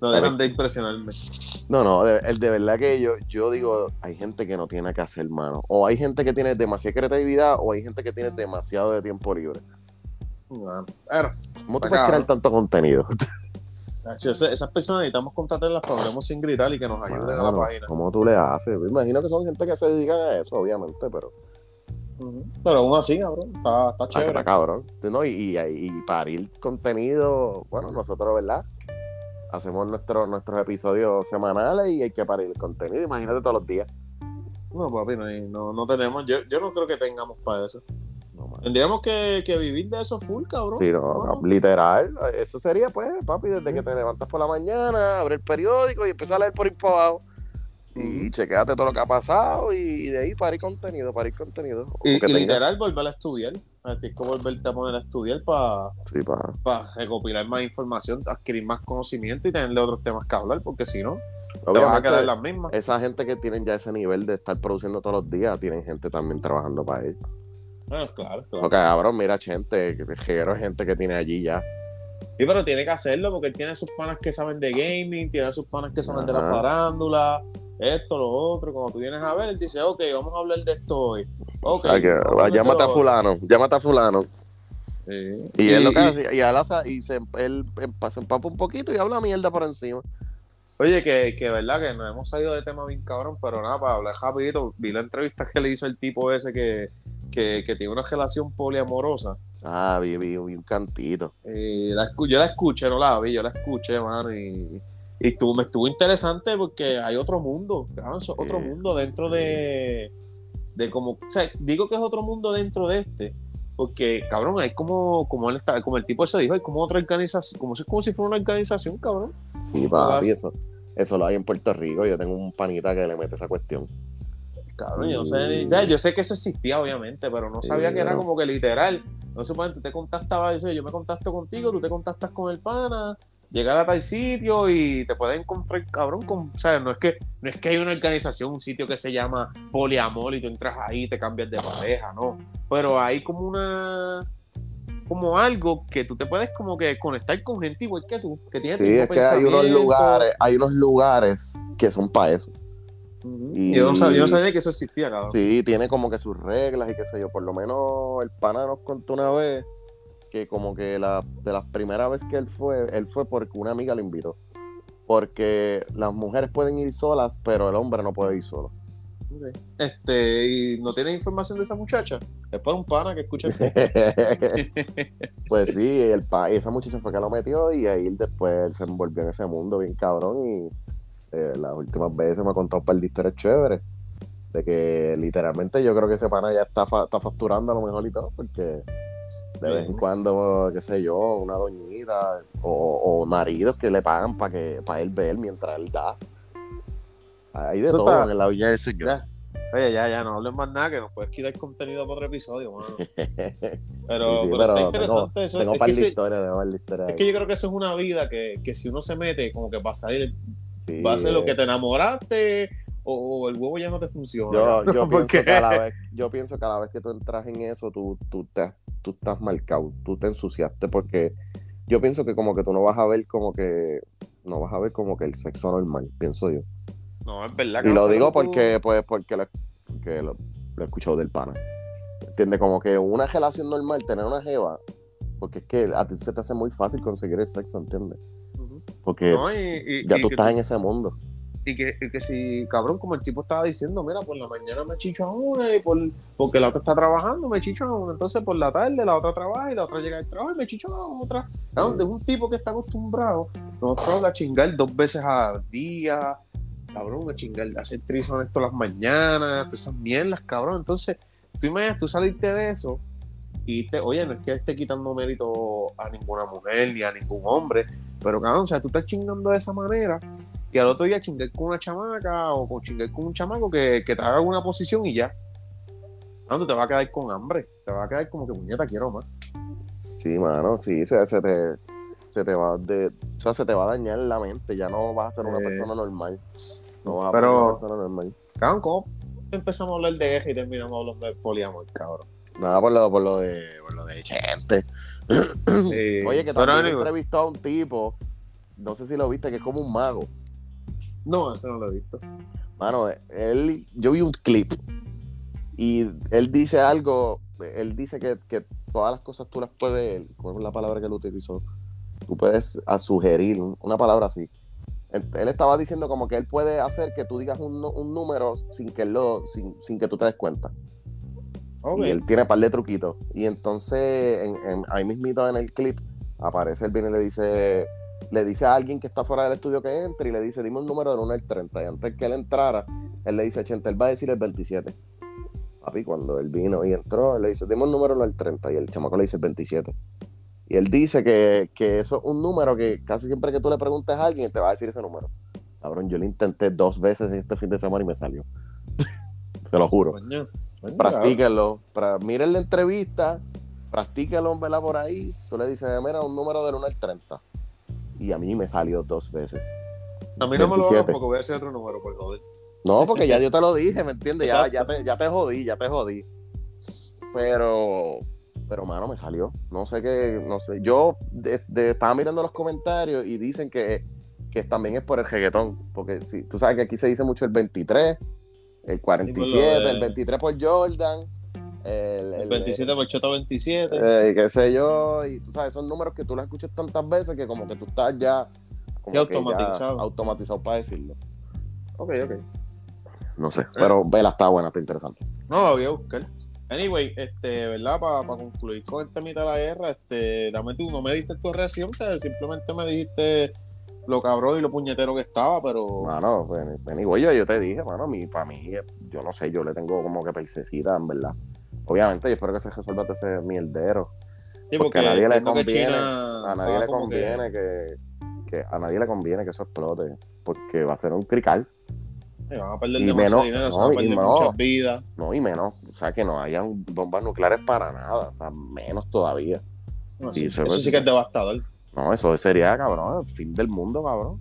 No dejan de impresionarme. No, no, de, el de verdad que yo, yo digo, hay gente que no tiene que hacer, mano. O hay gente que tiene demasiada creatividad o hay gente que tiene demasiado de tiempo libre. Bueno, pero, ¿Cómo tú puedes crear tanto contenido? [LAUGHS] Esas personas necesitamos contratarlas para hablemos sin gritar y que nos ayuden a la página. ¿Cómo tú le haces? Me imagino que son gente que se dedican a eso, obviamente, pero. Pero aún así, cabrón, está, está ah, chévere. está cabrón. ¿no? Y, y, y parir contenido, bueno, nosotros, ¿verdad? Hacemos nuestro, nuestros episodios semanales y hay que parir el contenido. Imagínate todos los días. No, papi, no, no, no tenemos. Yo, yo no creo que tengamos para eso. No. Tendríamos que, que vivir de eso full, cabrón. Sí, no, literal. Eso sería, pues, papi, desde que te levantas por la mañana, abre el periódico y empiezas a leer por para abajo. Y chequeate todo lo que ha pasado y de ahí parir contenido, parir contenido. O Y, que y tenga- literal, volver a estudiar. Tienes que volverte a poner a estudiar para Sí, pa. recopilar más información, adquirir más conocimiento y tenerle otros temas que hablar, porque si no, te vas a Obviamente, quedar las mismas. esa gente que tienen ya ese nivel de estar produciendo todos los días, tienen gente también trabajando para ellos. Bueno, claro, claro. Cabrón, mira, gente, que reguero de gente que tiene allí ya. Sí, pero tiene que hacerlo porque él tiene sus panas que saben de gaming, tiene sus panas que saben de la farándula, esto, lo otro. Cuando tú vienes a ver, él dice, ok, vamos a hablar de esto hoy. Ok. Ay, que- vamos a hablar de llámate a lo otro". fulano, llámate a fulano. Sí. Y, él lo que hace, y hace- y se, él se empapa un poquito y habla mierda por encima. Oye, que, que verdad que nos hemos salido de tema bien cabrón, pero nada, para hablar rapidito, vi la entrevista que le hizo el tipo ese que, que, que tiene una relación poliamorosa. Ah, vi, vi, vi un cantito. Eh, la yo la escuché, no la vi, yo la escuché, mano, y, y estuvo, me estuvo interesante porque hay otro mundo, es otro Sí. mundo dentro de, de como, o sea, digo que es otro mundo dentro de este, porque, cabrón, hay como, como él está, como el tipo ese dijo, hay como otra organización, como si, como si fuera una organización, cabrón. Sí, papi, eso, eso lo hay en Puerto Rico. Yo tengo un panita que le mete esa cuestión. Cabrón, yo no sé, ya, yo sé que eso existía, obviamente, pero no Sí, sabía que era como que literal. No sé, tú te contactabas, yo, yo me contacto contigo, tú te contactas con el pana, llegar a tal sitio y te puedes encontrar, cabrón, con, o sea, no es que no es que hay una organización, un sitio que se llama Poliamor y tú entras ahí y te cambias de pareja, no. Pero hay como una como algo que tú te puedes como que conectar con gente igual que tú, que tiene Sí, es que hay unos lugares, hay unos lugares que son para eso. Y- Yo no sabía, yo no sabía que eso existía, cabrón. Sí, tiene como que sus reglas y qué sé yo. Por lo menos el pana nos contó una vez que como que la, de las primeras veces que él fue, él fue porque una amiga lo invitó. Porque las mujeres pueden ir solas, pero el hombre no puede ir solo. Este, y no tienes información de esa muchacha. Es para un pana que escucha. [LAUGHS] pues sí, el pa esa muchacha fue que lo metió y ahí después él se envolvió en ese mundo bien cabrón y eh, las últimas veces me ha contado un par de historias chéveres de que literalmente yo creo que ese pana ya está, fa- está facturando a lo mejor y todo porque de vez en cuando, qué sé yo, una doñita o, o maridos que le pagan para que para él ver mientras él da. Hay de Eso todo está- en la viña del señor. Ya. Oye, ya, ya, no hables más nada, que nos puedes quitar contenido para otro episodio, mano. [LAUGHS] Pero, Sí, sí, pero pero está interesante tengo, eso. tengo es, par de historias, tengo par de historias es que yo creo que eso es una vida que, que si uno se mete, como que va a salir, Sí, va a ser lo que eh, te enamoraste o, o el huevo ya no te funciona. Yo, yo, [LAUGHS] ¿Por pienso qué? que a la vez, yo pienso que a la vez que tú entras en eso, tú, tú, te, tú estás marcado, tú te ensuciaste porque yo pienso que como que tú no vas a ver como que, no vas a ver como que el sexo normal, pienso yo. No, es verdad que Y no lo digo tú- porque, pues, porque lo, porque lo, lo he escuchado del pana. ¿Entiendes? Como que una relación normal, tener una jeva, porque es que a ti se te hace muy fácil conseguir el sexo, ¿entiendes? Porque No, y, y- ya y tú estás en ese mundo. Y que, y que si, cabrón, como el tipo estaba diciendo, mira, por la mañana me chicho a una y por, porque la otra está trabajando, me chicho a una. Entonces por la tarde la otra trabaja y la otra llega al trabajo y me chicho a otra. Cabrón, de un tipo que está acostumbrado, nosotros a chingar dos veces al día, cabrón, a chingar, a hacer trison esto las mañanas, todas esas mierdas, cabrón. Entonces, tú imaginas, tú saliste de eso y te, oye, no es que esté quitando mérito a ninguna mujer ni a ningún hombre, pero cabrón, o sea, tú estás chingando de esa manera y al otro día chingar con una chamaca o con chingar con un chamaco que, que te haga alguna posición y ya. Cabrón, tú te vas a quedar con hambre, te vas a quedar como que puñeta quiero más. Sí, mano, sí, se, se te, se te va de, o sea, se te va a dañar la mente, ya no vas a ser una Eh. persona normal. No vas a ser una persona normal. Cabrón, ¿cómo empezamos a hablar de guerra y terminamos hablando de poliamor, cabrón? Nada por lo, por lo de, por lo de gente. Sí. [COUGHS] Oye, que también anyway, entrevistó a un tipo, no sé si lo viste, que es como un mago. No, eso no lo he visto. Mano, él, yo vi un clip y él dice algo, él dice que, que todas las cosas tú las puedes, ¿cuál es la palabra que él utilizó? Tú puedes a sugerir, una palabra así. Él, estaba diciendo como que él puede hacer que tú digas un número sin que, él lo, sin, sin que tú te des cuenta. Y él tiene un par de truquitos. Y entonces, en- en- ahí mismito en el clip, aparece, él viene y le dice, le dice a alguien que está fuera del estudio que entre y le dice, dime un número del 1 al 30. Y antes que él entrara, él le dice 80, él va a decir el 27. Papi, cuando él vino y entró, él le dice, dime un número del 1 al 30. Y el chamaco le dice el 27. Y él dice que, que eso es un número que casi siempre que tú le preguntes a alguien, te va a decir ese número. Cabrón, yo lo intenté dos veces este fin de semana y me salió. [LAUGHS] Te lo juro Coño, coño, practíquenlo. Pra- miren la entrevista, practíquenlo, ¿verdad? Por ahí. Tú le dices, mira, un número del 1 al 30. Y a mí me salió dos veces. A mí no me lo 27. hagas porque voy a hacer otro número, por joder. No, porque ya yo te lo dije, ¿me entiendes? Ya, ya, te, ya te jodí, ya te jodí. Pero, pero, mano, me salió. No sé qué, no sé. Yo de- de- estaba mirando los comentarios y dicen que, que también es por el reggaetón. Porque si, tú sabes que aquí se dice mucho el 23, el 47, de- el 23 por Jordan. El, El 27 por Chota 27. eh, qué sé yo, y tú sabes, son números que tú los escuchas tantas veces que como que tú estás ya, como Ya que ya automatizado. automatizado para decirlo. Ok, ok. No sé, pero vela, está buena, está interesante. No, la voy a buscar. Anyway, este, ¿verdad? Para concluir con el temita de la guerra, este, dame tú, no me diste tu reacción, o sea, simplemente me dijiste lo cabrón y lo puñetero que estaba, pero. Mano, anyway, yo, yo te dije, mano, mi, para mí, yo no sé, yo le tengo como que persecita, en verdad. Obviamente, yo espero que se resuelva todo ese mierdero. Sí, porque a nadie le conviene, A nadie le conviene que... que a nadie le conviene que eso explote, porque va a ser un crical. eh, van a perder y demasiado menos- dinero, se no, van a y perder muchas vidas. No, y menos, o sea, que no hayan bombas nucleares para nada, o sea, menos todavía. No, Sí, sí, eso eso es- sí que es devastador. No, eso sería, cabrón, el fin del mundo, cabrón.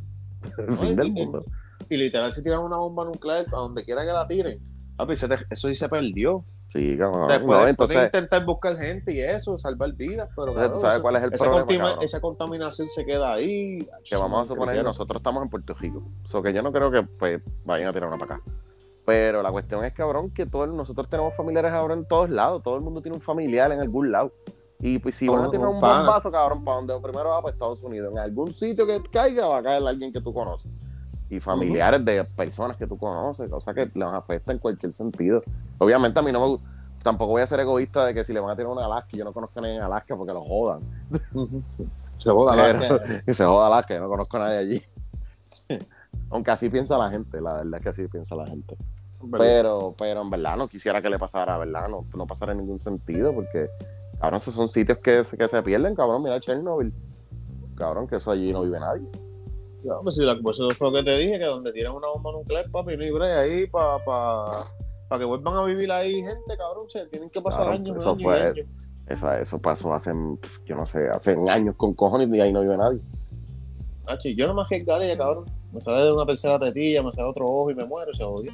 El fin del y- mundo. Y literal, si tiran una bomba nuclear a donde quiera que la tiren, papi, se te- eso sí se perdió. Sí, cabrón. o sea, No, entonces, pueden intentar buscar gente y eso, salvar vidas, pero cabrón, tú sabes cuál es el esa, problema, esa contaminación se queda ahí. que vamos a suponer que nosotros estamos en Puerto Rico. So que yo no creo que pues, vayan a tirar una para acá. Pero la cuestión es, cabrón, que todos nosotros tenemos familiares ahora en todos lados. Todo el mundo tiene un familiar en algún lado. Y pues si van a tirar un pana. bombazo, cabrón, para donde primero va para Estados Unidos. En algún sitio que caiga va a caer alguien que tú conoces. Y familiares de personas que tú conoces, cosa que les afecta en cualquier sentido. Obviamente a mí no me gusta. Tampoco voy a ser egoísta de que si le van a tirar una Alaska, yo no conozco a nadie en Alaska porque lo jodan. [LAUGHS] Se joda que se joda Alaska, yo no conozco a nadie allí. [LAUGHS] Aunque así piensa la gente, la verdad es que así piensa la gente. Pero, pero en verdad no quisiera que le pasara, ¿verdad? No, no pasara en ningún sentido, porque, cabrón, esos son sitios que, se- que se pierden, cabrón. Mira Chernobyl. Cabrón, que eso allí no vive nadie. No, pues si la, pues eso fue lo que te dije, que donde tiran una bomba nuclear, papi, break ahí para pa, para que vuelvan a vivir ahí gente, cabrón. O sea, tienen que pasar años, eso años fue- años. Eso, eso pasó hace, pf, yo no sé, hace años con cojones y ahí no vive nadie. Hacho, yo no me arriesgaría, cabrón. Me sale de una tercera tetilla, me sale otro ojo y me muero, se jodió.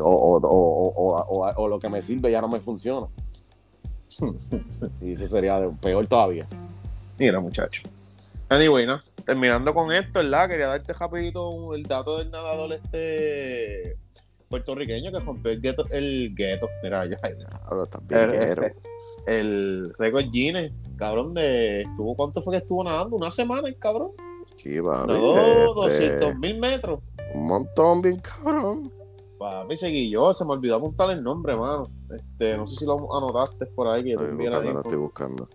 O, o, o, o, o, o- o lo que me sirve ya no me funciona. [LAUGHS] y eso sería peor todavía. Mira, muchacho. Anyway, ¿no? Terminando con esto, ¿verdad? Quería darte rapidito el dato del nadador este puertorriqueño que rompió el gueto, el gueto, mira, ya, está bien, el, guerrero. el récord Guinness, cabrón, de estuvo, ¿cuánto fue que estuvo nadando? Una semana, el cabrón. Sí, papi, Nadó este, 200 mil metros. Un montón, bien cabrón. Papi, seguí yo, se me olvidó apuntar el nombre, mano. Este, no sé si lo anotaste por ahí, que la buscando, lo info. estoy buscando.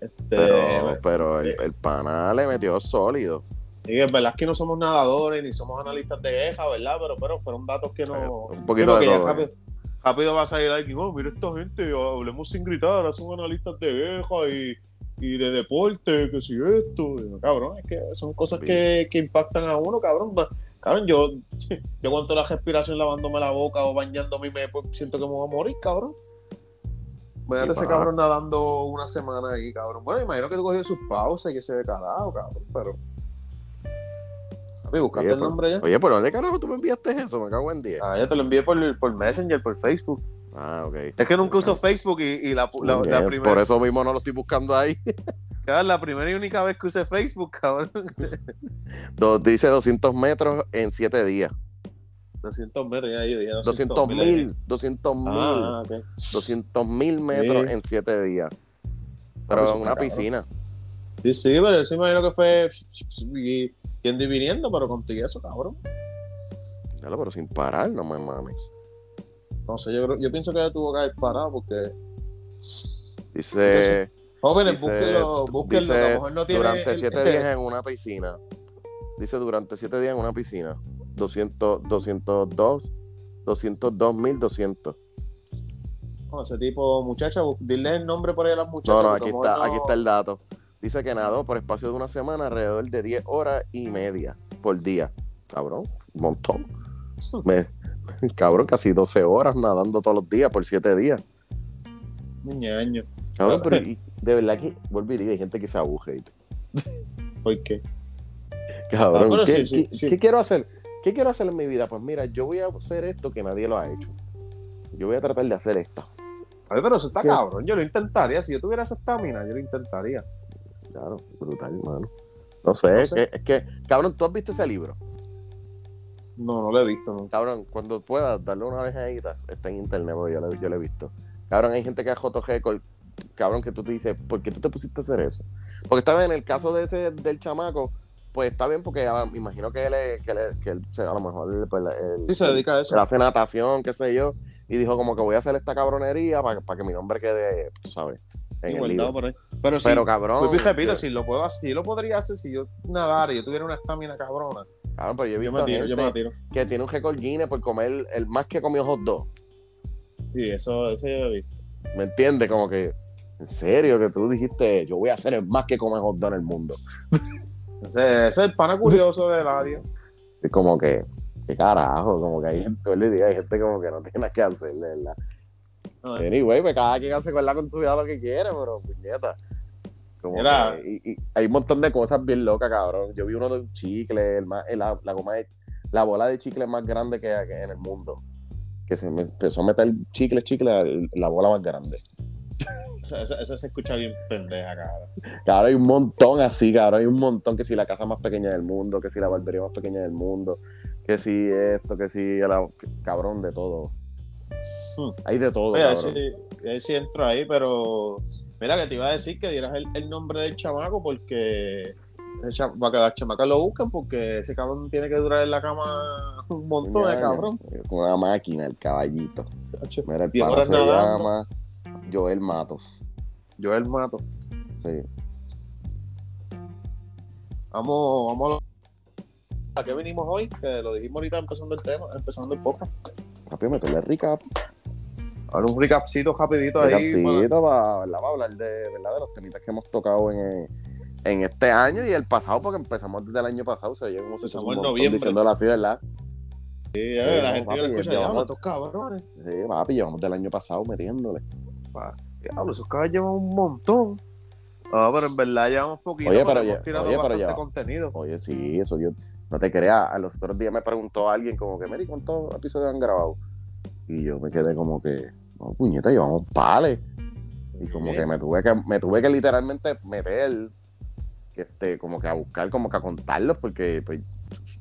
Este, Pero, pero el, eh. el pana le metió sólido. Y es verdad que no somos nadadores ni somos analistas de queja, ¿verdad? Pero, pero fueron datos que no. Un poquito de que todo. rápido, rápido va a salir alguien, oh, mira esta gente, hablemos sin gritar, ahora son analistas de queja y, y de deporte, que si esto. Y, cabrón, es que son cosas que, que impactan a uno, cabrón. Cabrón, yo, [LAUGHS] yo aguanto la respiración lavándome la boca o bañándome y me pues, siento que me voy a morir, cabrón. Imagínate Sí, ese cabrón nadando una semana ahí, cabrón. Bueno, imagino que tú cogió sus pausas y que se ve carajo, cabrón, pero. Oye, el pero- nombre ya. Oye, ¿por dónde carajo tú me enviaste eso? Me cago en 10. Ah, ya te lo envié por, por Messenger, por Facebook. Ah, ok. Es que nunca uso Facebook y, y la, la, la primera, Por eso mismo no lo estoy buscando ahí. [LAUGHS] cabrón, la primera y única vez que usé Facebook, cabrón. [LAUGHS] Dice 200 metros en 7 días. 200 metros, ya ahí dije 200 mil, 200 mil, Ah, ok. 200 mil metros Sí. en 7 días. Ah, Pero pues en una cabrón. piscina. Sí, sí, pero yo sí me imagino que fue y- y viniendo, pero contigo eso, cabrón. Dale, pero sin parar, no me mames. No sé, yo, creo- yo pienso que ya tuvo que haber parado porque. Dice, Jóvenes, Dice- búsquenlo, búsquenlo, dice, a lo mejor no tiene. durante 7 [LAUGHS] días en una piscina. Dice durante 7 días en una piscina. 200, 202, 202 mil 200. No, ese tipo, muchacha, dile el nombre por ahí a las No, muchachas. no, porque aquí está, no- aquí está el dato. Dice que nadó por espacio de una semana alrededor de 10 horas y media por día. Cabrón, un montón. [LAUGHS] Me- cabrón, casi 12 horas nadando todos los días por 7 días. Ñaño. Cabrón, pero [LAUGHS] y- de verdad que, vuelvo y digo, hay gente que se aburre. [LAUGHS] ¿Por qué? Cabrón, Ah, ¿qué, sí, sí, qué- sí. qué quiero hacer? ¿Qué quiero hacer en mi vida? Pues mira, yo voy a hacer esto que nadie lo ha hecho. Yo voy a tratar de hacer esto. Ay, pero eso está ¿Qué? cabrón. Yo lo intentaría. Si yo tuviera esa estamina, yo lo intentaría. Claro, brutal, hermano. No sé, No es, que, es que, cabrón, ¿tú has visto ese libro? No, no lo he visto nunca. Cabrón, cuando puedas darle una orejadita, está en internet, yo lo, yo lo he visto. Cabrón, hay gente que ha récord, cabrón, que tú te dices, ¿por qué tú te pusiste a hacer eso? Porque está bien, en el caso de ese, del chamaco, pues está bien, porque ah, me imagino que él, que él, que él se- a lo mejor pues, él- Sí, se dedica a eso. él hace natación, qué sé yo, y dijo como que voy a hacer esta cabronería para, para que mi nombre quede, tú sabes, en el libro. por ahí. Pero sí, Pero cabrón, pues, repito, si lo puedo hacer, si lo podría hacer si yo nadara y yo tuviera una estamina cabrona. cabrón, pero yo he Yo visto me tiro, yo me tiro. que tiene un récord Guinness por comer el más que comió hot dog. Sí, eso, eso yo lo he visto. ¿Me entiendes? Como que, en serio, que tú dijiste, yo voy a ser el más que come hot dog en el mundo. Ese, ese es el pana curioso del área. Es como que, qué carajo, como que hay gente, hay gente como que no tiene nada que hacer, ¿verdad? Ay. Anyway, pues cada quien hace con la con su vida lo que quiere, pero puñeta. Como Mira. que- y, y hay un montón de cosas bien locas, cabrón. Yo vi uno de un chicle, el más, la, la goma de- la bola de chicle más grande que, que en el mundo. Que se me empezó a meter chicle, chicle, la bola más grande. Eso, se escucha bien pendeja, cabrón. Cabrón, hay un montón así, cabrón. Hay un montón que si la casa más pequeña del mundo, que si la barbería más pequeña del mundo, que si esto, que si la... Cabrón, de todo. Hmm. Hay de todo, Oye, cabrón. si, a ver si entro ahí, pero mira que te iba a decir que dieras el, el nombre del chamaco porque para que las chamacas lo busquen porque ese cabrón tiene que durar en la cama un montón de cabrón. Es una máquina, el caballito. Mira, el pana se llama Joel Matos. Yo el mato. Sí. Vamos, vamos a ¿A qué venimos hoy? Que lo dijimos ahorita empezando el tema, empezando el podcast. Rápido, meterle recap. Ahora un recapcito rapidito ahí. Recapcito para, para hablar de, ¿verdad? de los temitas que hemos tocado en, en este año y el pasado, porque empezamos desde el año pasado. O sea, yo como un en noviembre. Diciéndolo así, ¿verdad? Sí, a ver, Sí, la no, gente papi, que lo escucha, llevamos- diablo, estos cabrones. Sí, papi, llevamos del año pasado metiéndole. Diablo, esos cabrones llevan un montón. Ah, pero en verdad llevamos poquito. Oye, pero ya- tirado oye, pero ya- contenido. Oye, sí, eso yo no te creas. A los otros días me preguntó alguien como que, Mary, ¿cuántos episodios han grabado? Y yo me quedé como que, no, puñeta, llevamos pales. Y como Sí. que me tuve que, me tuve que literalmente meter, este, como que a buscar, como que a contarlos, porque pues,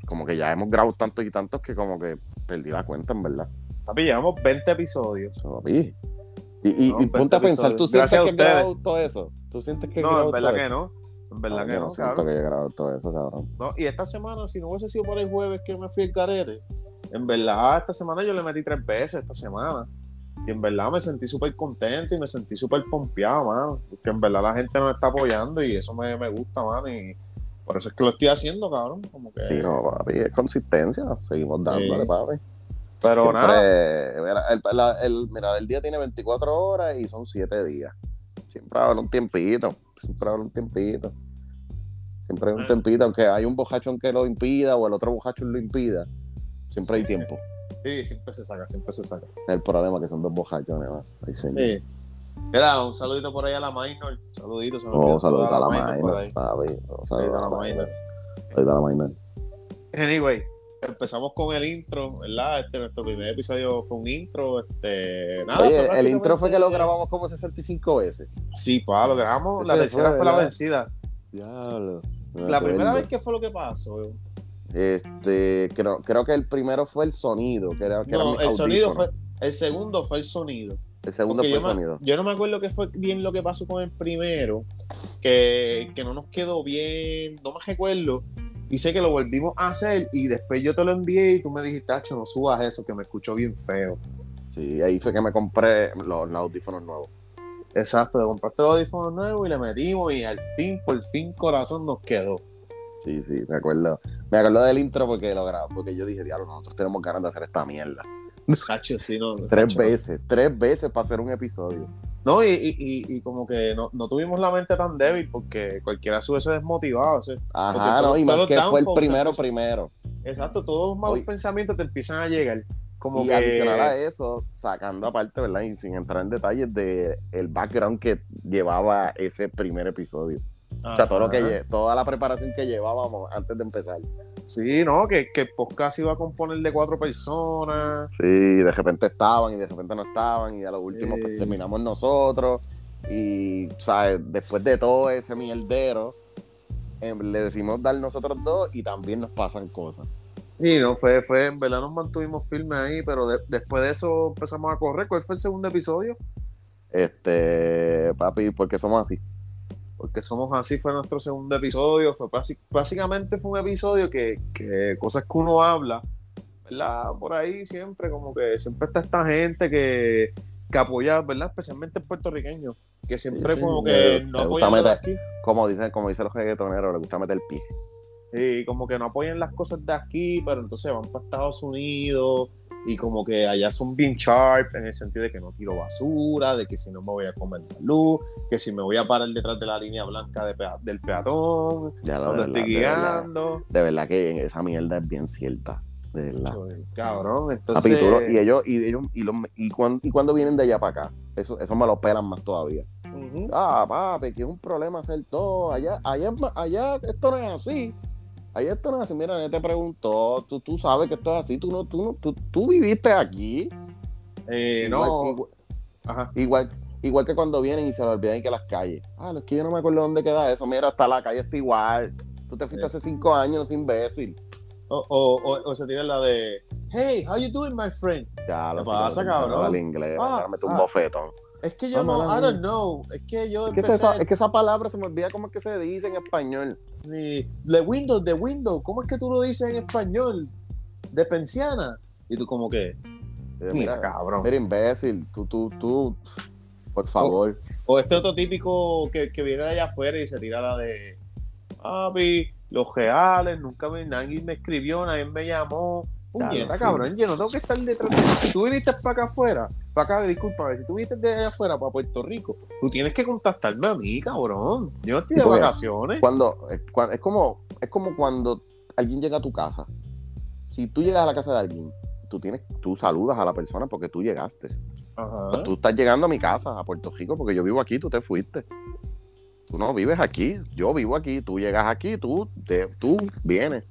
como que ya hemos grabado tantos y tantos que como que perdí la cuenta, en verdad. Papi, llevamos 20 episodios. So, papi. Y, y, No, y ponte a pensar, ¿tú sientes que he grabado todo eso? ¿Tú sientes que he No, en verdad todo que eso? no. En verdad No, que no, no siento cabrón. que he grabado todo eso, cabrón. No, y esta semana, si no hubiese sido por el jueves que me fui al carete, en verdad, esta semana yo le metí tres veces esta semana. Y en verdad me sentí súper contento y me sentí súper pompeado, mano. Porque en verdad la gente nos está apoyando y eso me, me gusta, mano. Y por eso es que lo estoy haciendo, cabrón. Como que... Sí, no, papi, es consistencia. Seguimos dándole, Sí. papi. Pero Siempre, nada, mira, el, la- el- mira, el día tiene 24 horas y son 7 días. Siempre habrá un tiempito. Siempre habrá un tiempito. Siempre hay un Ah. tiempito, aunque hay un bojachón que lo impida o el otro bojachón lo impida. Siempre hay tiempo. sí, siempre se saca, siempre se saca. Es el problema que son dos bojachones, ¿no? Sí. Mira, un saludito por ahí a la Minor. Saludito, se me Oh, saludos a la Minor por Minor, ahí. papi. Oh, Saludito Saludos a la Minor. Saludos a la Minor. Anyway, empezamos con el intro, ¿verdad? Este, nuestro primer episodio fue un intro. Este, nada, Oye, el intro fue que lo grabamos como 65 veces. Sí, pa, lo grabamos. La tercera fue, fue, la vencida. Diablo. La primera vez que fue lo que pasó. Este, creo, creo que el primero fue el sonido, que era, que No, era el sonido fue. El segundo fue el sonido. El segundo Porque fue el me- sonido. yo no me acuerdo qué fue bien lo que pasó con el primero, que, que no nos quedó bien, no me recuerdo. Y sé que lo volvimos a hacer y después yo te lo envié y tú me dijiste, Tacho, no subas eso, que me escuchó bien feo. Sí, ahí fue que me compré los, los audífonos nuevos. Exacto, te compraste los audífonos nuevos y le metimos y al fin, por fin, corazón nos quedó. Sí, sí, me acuerdo. Me acuerdo del intro porque lo grabé, porque yo dije, diablo, nosotros tenemos ganas de hacer esta mierda. [LAUGHS] Tacho, sí, no. Tres tacho, veces, tres veces para hacer un episodio. No, y, y, y, y como que no, no tuvimos la mente tan débil porque cualquiera se hubiese desmotivado. o sea, Ajá, no, y más que fue el primero, primero. exacto, todos los malos pensamientos te empiezan a llegar. Como y que. adicional a eso, sacando aparte, ¿verdad? Y sin entrar en detalles de el background que llevaba ese primer episodio. O sea, todo lo que toda la preparación que llevábamos antes de empezar. Sí, no, que, que el podcast iba a componer de cuatro personas. Sí, de repente estaban y de repente no estaban y a lo último pues, terminamos nosotros y, ¿sabes? Después de todo ese mierdero, le decimos dar nosotros dos y también nos pasan cosas. Sí, no, fue, fue, en verdad nos mantuvimos firmes ahí, pero de- después de eso empezamos a correr. ¿Cuál fue el segundo episodio? Este, papi, porque somos así. Porque somos así, fue nuestro segundo episodio. Fue básicamente fue un episodio que, que cosas que uno habla, ¿verdad? Por ahí siempre, como que siempre está esta gente que, que apoya, ¿verdad? Especialmente el puertorriqueño, que siempre Sí, sí, como que no apoyan meter- aquí. Como dicen, como dicen los reggaetoneros, le gusta meter el pie. Sí, como que no apoyan las cosas de aquí, pero entonces van para Estados Unidos y como que allá son bien sharp en el sentido de que no tiro basura, de que si no me voy a comer la luz, que si me voy a parar detrás de la línea blanca de del peatón, Ya cuando verdad, estoy de verdad, guiando. de verdad que esa mierda es bien cierta. De verdad. Cabrón, entonces... y ellos, y ellos, y, los, y, cuando, y cuando vienen de allá para acá, eso, eso me lo pelan más todavía. Ah, papi, que es un problema hacer todo. Allá, allá, allá esto no es así. Allá esto no es así. Mira, él te preguntó, tú, tú sabes que esto es así. Tú no, tú no, tú, tú viviste aquí. Eh, igual, no, igual, ajá. igual, igual que cuando vienen y se le olvidan que las calles. Ah, es que yo no me acuerdo dónde queda eso. Mira, hasta la calle está igual. Tú te fuiste Sí. hace cinco años, no imbécil. O, o, o, o se tira la de, hey, how you doing, my friend? Ya, ¿Qué lo pasa, sé, cabrón? Al inglés, Ah, dame un ah. bofetón. Es que yo Ah, no, I don't know. Es que yo Es que, esa, es que esa palabra se me olvida cómo es que se dice en español. de window, de window, ¿cómo es que tú lo dices en español? De pensiana. Y tú como que, Eh, mira, Mira, cabrón. mira, imbécil, tú, tú, tú, por favor. O este otro típico que, que viene de allá afuera y se tira la de, papi, los reales, nunca me, nadie me escribió, nadie me llamó. Puñeta, cabrón, yo no tengo que estar detrás de Si tú viniste para acá afuera, para acá, disculpa, si tú viniste de allá afuera para Puerto Rico, tú tienes que contactarme a mí, cabrón. Yo no estoy de vacaciones. Cuando, es, cua- es como, es como cuando alguien llega a tu casa si tú llegas a la casa de alguien, tú tienes, tú saludas a la persona porque tú llegaste. Ajá. Tú estás llegando a mi casa, a Puerto Rico, porque yo vivo aquí, tú te fuiste. Tú no vives aquí, yo vivo aquí, tú llegas aquí, tú, te- tú vienes.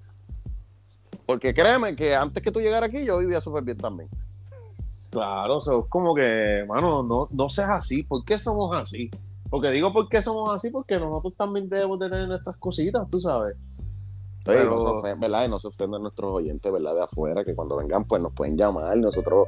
Porque créeme que antes que tú llegaras aquí, yo vivía súper bien también. Claro, o sea, es como que, mano, no, no seas así. ¿Por qué somos así? Porque digo por qué somos así, porque nosotros también debemos de tener nuestras cositas, tú sabes. Oye, Pero- no se ¿verdad? Y no se ofenden nuestros oyentes, ¿verdad? De afuera, que cuando vengan, pues nos pueden llamar. Nosotros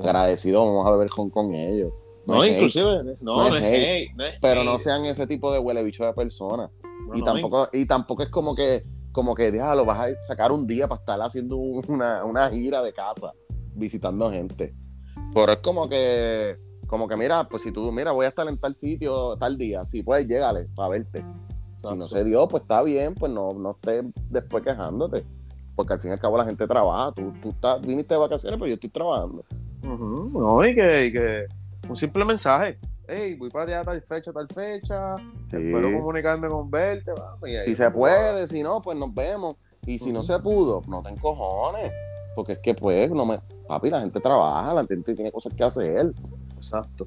agradecidos vamos a beber con, con ellos. no, hate, inclusive, no, No no, es hate, pero no sean ese tipo de huele bicho de personas. Y tampoco y tampoco es como que como que lo vas a sacar un día para estar haciendo un- una, una gira de casa visitando gente pero es como que como que mira pues si tú mira voy a estar en tal sitio tal día si puedes llégale para verte si no se dio pues está bien pues no no estés después quejándote porque al fin y al cabo la gente trabaja tú, tú estás, viniste de vacaciones pero yo estoy trabajando. Ujú, No, y que, y que un simple mensaje. Hey, voy para allá tal fecha, tal fecha. Sí. Espero comunicarme con verte. vamos, y ahí si se puede si no pues nos vemos y si no se pudo no te encojones porque es que pues no me papi la gente trabaja la gente tiene cosas que hacer Exacto.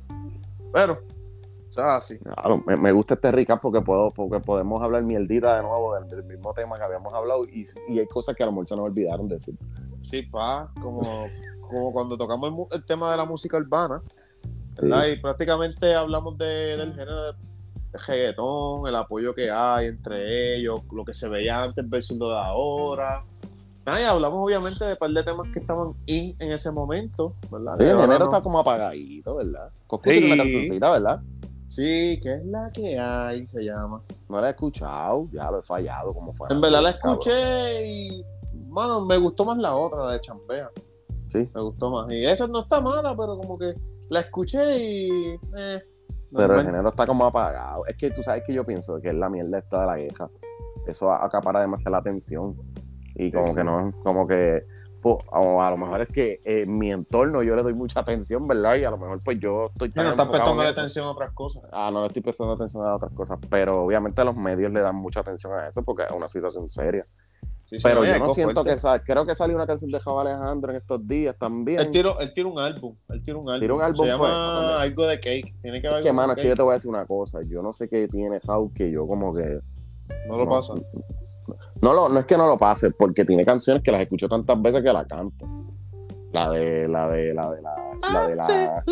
Pero, o sea, así. Claro, me, me gusta este recap porque puedo, porque podemos hablar mierdita de nuevo del, del mismo tema que habíamos hablado y, y hay cosas que a lo mejor se nos olvidaron decir. Sí, pa, como, como cuando tocamos el, el tema de la música urbana, ¿verdad? Y prácticamente hablamos de, del género de, reggaetón, el apoyo que hay entre ellos, lo que se veía antes versus lo de ahora. Nada, y hablamos obviamente de un par de temas que estaban in en ese momento, ¿verdad? Sí, el género no- está como apagadito, ¿verdad? Coscu tiene una Sí. cancioncita, ¿verdad? Sí, que es la que hay, se llama. No la he escuchado, ya lo he fallado como fue. En verdad la escuché y, mano, me gustó más la otra, la de Chambea. Sí. Me gustó más. Y esa no está mala, pero como que la escuché y. Eh, Pero el género está como apagado. Es que tú sabes que yo pienso que es la mierda esta de la queja. Eso acapara demasiado la atención. Y como que no, como que, o a lo mejor es que en mi entorno yo le doy mucha atención, ¿verdad? Y a lo mejor pues yo estoy tan no estás prestando atención a otras cosas. Ah, no le estoy prestando atención a otras cosas, pero obviamente los medios le dan mucha atención a eso porque es una situación seria. Sí, pero yo no siento que sal- creo que salió una canción de Java Alejandro en estos días también. Él tiró, él tiró un álbum. Él tiró un álbum. Tiró un álbum, Se fue, llama algo de cake. Tiene que ver Es que, mano, es que yo te voy a decir una cosa. Yo no sé qué tiene Jau que yo como que... No lo no, pasa. No, lo, no es que no lo pase, porque tiene canciones que las escucho tantas veces que la canto. La de, la de, la de, la, la de la...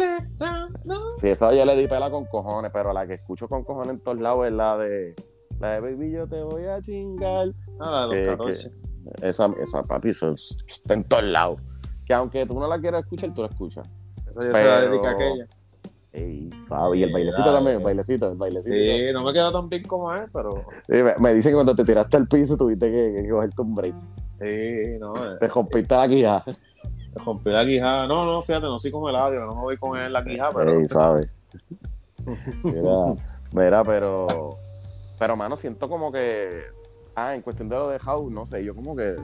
Sí, esa yo le di pela con cojones, pero la que escucho con cojones en todos lados es la de... La de Baby, yo te voy a chingar. Ah, la de Que- los 14. Esa, esa papi, eso es- está en todos lados. Que aunque tú no la quieras escuchar, tú la escuchas. Esa yo se pero- la dediqué a aquella. Ey. Y el Sí, bailecito dale. también, el bailecito, el bailecito. Sí, no me quedó tan bien como él, pero. Sí, me, me dicen que cuando te tiraste al piso tuviste que, que cogerte un break. Sí, no. eh, Te rompiste la quijada. Me rompí la quijada. No, no, fíjate, no soy como el audio, no me voy con él en la quijada, pero. Ey, ¿sabes? [LAUGHS] Mira, mira, pero. Pero, mano, siento como que. Ah, en cuestión de lo de House, no sé, yo como que.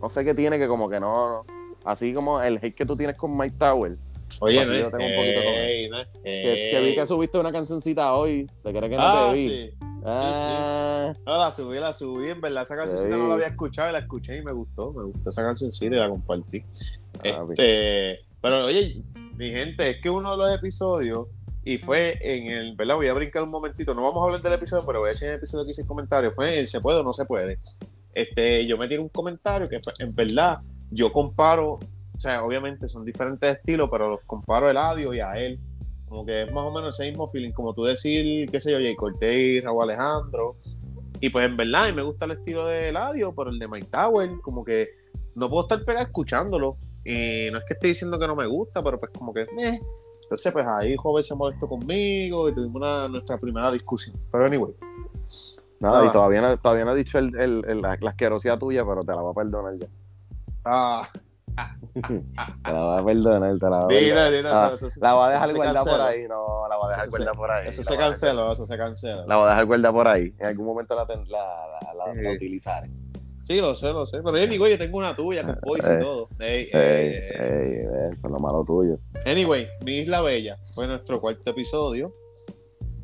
No sé qué tiene que como que no. Así como el hate que tú tienes con Mike Tower. Oye, no yo tengo un poquito con ey, es- Que, que vi que subiste una cancioncita hoy. ¿Te crees que no Ah, te vi? sí. Ah, No, la subí, la subí, en verdad, esa cancioncita Sí. no la había escuchado y la escuché y me gustó, me gustó esa cancioncita y la compartí. Ah, Este, pero oye, mi gente, es que uno de los episodios, y fue en el, ¿verdad? Voy a brincar un momentito, no vamos a hablar del episodio, pero voy a decir el episodio que hice el comentario, fue el se puede o no se puede. Este, yo me tiré un comentario que pues, en verdad yo comparo, o sea, obviamente son diferentes estilos, pero los comparo a Eladio y a él. Como que es más o menos ese mismo feeling, como tú decir, qué sé yo, Jay Cortez, Raúl Alejandro. Y pues en verdad, a mí me gusta el estilo de Eladio, pero el de Mike Tower, como que no puedo estar pegado escuchándolo. Y no es que esté diciendo que no me gusta, pero pues como que, eh. Entonces, pues ahí joven se molestó conmigo y tuvimos una, nuestra primera discusión. Pero anyway, nada, Nada. y todavía no, todavía no he dicho el, el- el- la, la asquerosidad tuya, pero te la voy a perdonar ya. ah, [LAUGHS] Te la voy a perdonar, te la voy a perdonar. Ah, eso- eso- La voy a dejar guardada por cancela. ahí, no, la voy a dejar guardada por ahí. Eso se voy a dejar- canceló, eso se cancela. La voy a dejar guardada por ahí. En algún momento la, ten- la, la, la- la Eh. utilizaré. Sí, lo sé, lo sé. Pero yo digo, yo tengo una tuya con voice Eh. y todo. Ey, Ey, eh, ey, eh, eso es lo malo tuyo. Anyway, Mi Isla Bella fue nuestro cuarto episodio.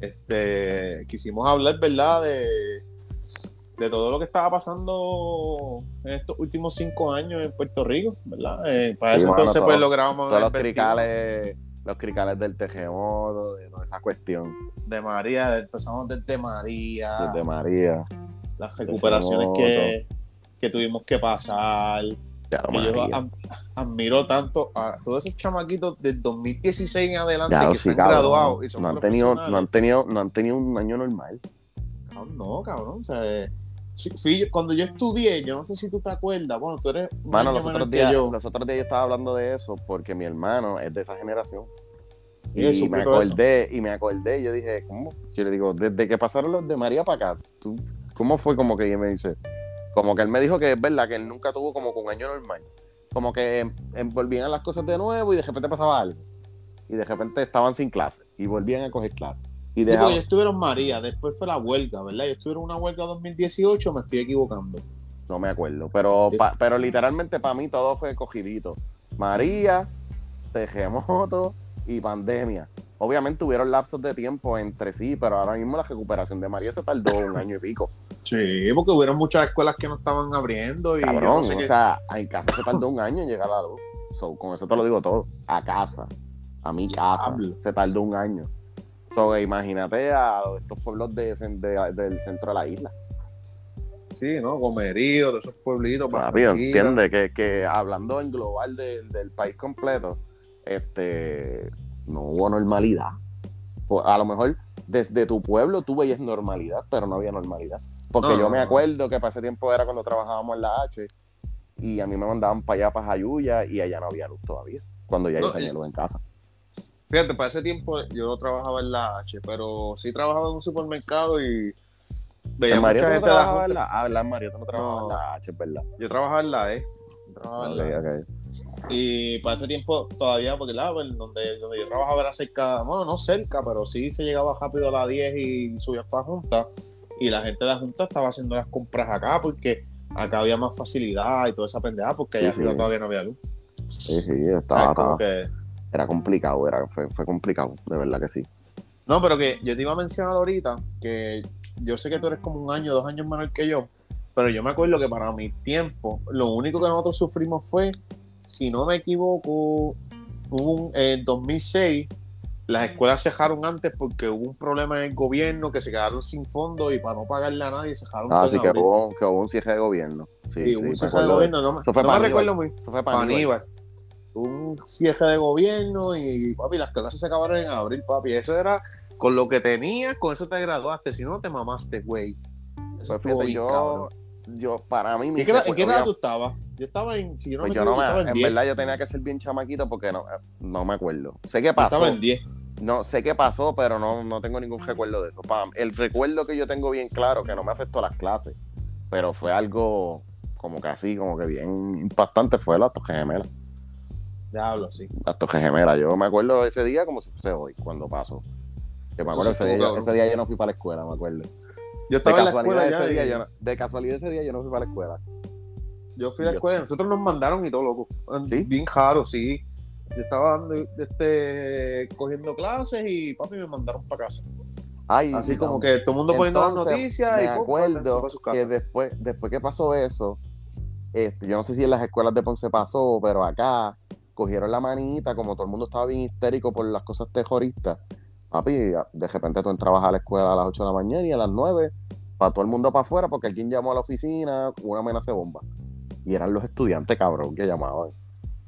Este, quisimos hablar, ¿verdad? De de todo lo que estaba pasando en estos últimos cinco años en Puerto Rico, ¿verdad? Eh, para Sí, eso entonces todo- pues logramos Todos los cricales, los cricales del terremoto, de toda esa cuestión, de María, empezamos desde María, desde María. las recuperaciones que, que tuvimos que pasar. Que yo am- admiro tanto a todos esos chamaquitos del 2016 en adelante que sí, se han cabrón. graduado y son no han tenido, no han tenido, no han tenido un año normal. Cabrón, No, cabrón. O sea, cuando yo estudié, yo no sé si tú te acuerdas, bueno, tú eres Mano, los otros, días, yo. los otros días yo estaba hablando de eso porque mi hermano es de esa generación. Y eso me eso. acordé, y me acordé, y yo dije, ¿cómo? Yo le digo, desde que pasaron los de María para acá, ¿tú, ¿cómo fue como que ella me dice? Como que él me dijo que es verdad que él nunca tuvo como que un año normal. Como que em- em- volvían las cosas de nuevo y de repente pasaba algo. Y de repente estaban sin clase y volvían a coger clases. Y Sí, estuvieron María, después fue la huelga, ¿verdad? Estuve en una huelga 2018, me estoy equivocando. no me acuerdo, pero, pa- pero literalmente para mí todo fue cogidito. María, terremoto y pandemia. Obviamente tuvieron lapsos de tiempo entre sí, pero ahora mismo la recuperación de María se tardó un [COUGHS] año y pico. Sí, porque hubieron muchas escuelas que no estaban abriendo y Cabrón, no sé o qué- sea, en casa se tardó un año en llegar a la luz. So, con eso te lo digo todo. A casa, a mi casa, se tardó un año. So, imagínate a estos pueblos de- de- del centro de la isla. Sí, ¿no? Gomerío, de esos pueblitos. Papi, entiende que, que hablando en global del- del país completo, este no hubo normalidad. A lo mejor desde tu pueblo tú veías normalidad, pero no había normalidad. Porque No, yo no, me no. acuerdo que para ese tiempo era cuando trabajábamos en la H y a mí me mandaban para allá, para Jayuya, y allá no había luz todavía. Cuando ya No, yo tenía luz en casa. Fíjate, para ese tiempo yo no trabajaba en la H, pero sí trabajaba en un supermercado y veía mucha no gente de la trabajabas en la, ah. En María tú no trabajabas en No. la H, es verdad. Yo trabajaba en la E. yo trabajaba en la E. Ok, ok. Y para ese tiempo todavía, porque claro, el- donde, donde yo trabajaba era cerca, bueno, no cerca, pero sí se llegaba rápido a las 10 y subía para Junta. Y la gente de la Junta estaba haciendo las compras acá porque acá había más facilidad y toda esa pendeja, porque allá Sí, arriba sí. todavía no había luz. Sí, sí, estaba, estaba- que- era complicado, era, fue, fue complicado, de verdad que sí. No, pero que yo te iba a mencionar ahorita que yo sé que tú eres como un año, dos años menor que yo, pero yo me acuerdo que para mi tiempo, lo único que nosotros sufrimos fue, si no me equivoco, un, en 2006, las escuelas cejaron antes porque hubo un problema en el gobierno que se quedaron sin fondos y para no pagarle a nadie cejaron Ah, todo sí, que hubo, que hubo un cierre de gobierno. Sí, Sí, hubo un cierre de gobierno, no, Eso fue no me recuerdo muy Eso fue para Aníbal. Aníbal. Un cierre de gobierno y papi, las clases se acabaron en abril, papi. Eso era con lo que tenías, con eso te graduaste. Si no, te mamaste, güey. Eso Pues fíjate, yo. Yo, para mí, mi ¿Y qué, edad- recu- en qué edad tú estabas? Yo estaba en. Si yo no pues me yo no equivoco, me, estaba en en 10. verdad yo tenía que ser bien chamaquito porque no, no me acuerdo. Sé que Yo pasó, estaba en 10. no sé qué pasó, pero no, no tengo ningún recuerdo de eso. El recuerdo que yo tengo bien claro, que no me afectó las clases, pero fue algo como que así, como que bien impactante, fue las Torres Gemelas. Diablo, sí. Las Torres Gemelas. Yo me acuerdo ese día como si fuese hoy, cuando pasó. Que me acuerdo día, ese día yo no fui para la escuela, me acuerdo. Yo De estaba en la casualidad, escuela ese ya. día, y- yo no- de casualidad ese día yo no fui para la escuela. Yo fui a la escuela. Nosotros nos mandaron y todo, loco. ¿Sí? Bien jaro, sí. Yo estaba dando, este, cogiendo clases y papi me mandaron para casa. Ay, Así como que todo el mundo poniendo las noticias. Me y acuerdo que después, después que pasó eso, este, yo no sé si en las escuelas de Ponce pasó, pero acá cogieron la manita, como todo el mundo estaba bien histérico por las cosas terroristas. Papi, de repente tú entrabas a la escuela a las 8 de la mañana y a las 9, para todo el mundo para afuera, porque alguien llamó a la oficina, una amenaza de bomba. Y eran los estudiantes, cabrón, que llamaban.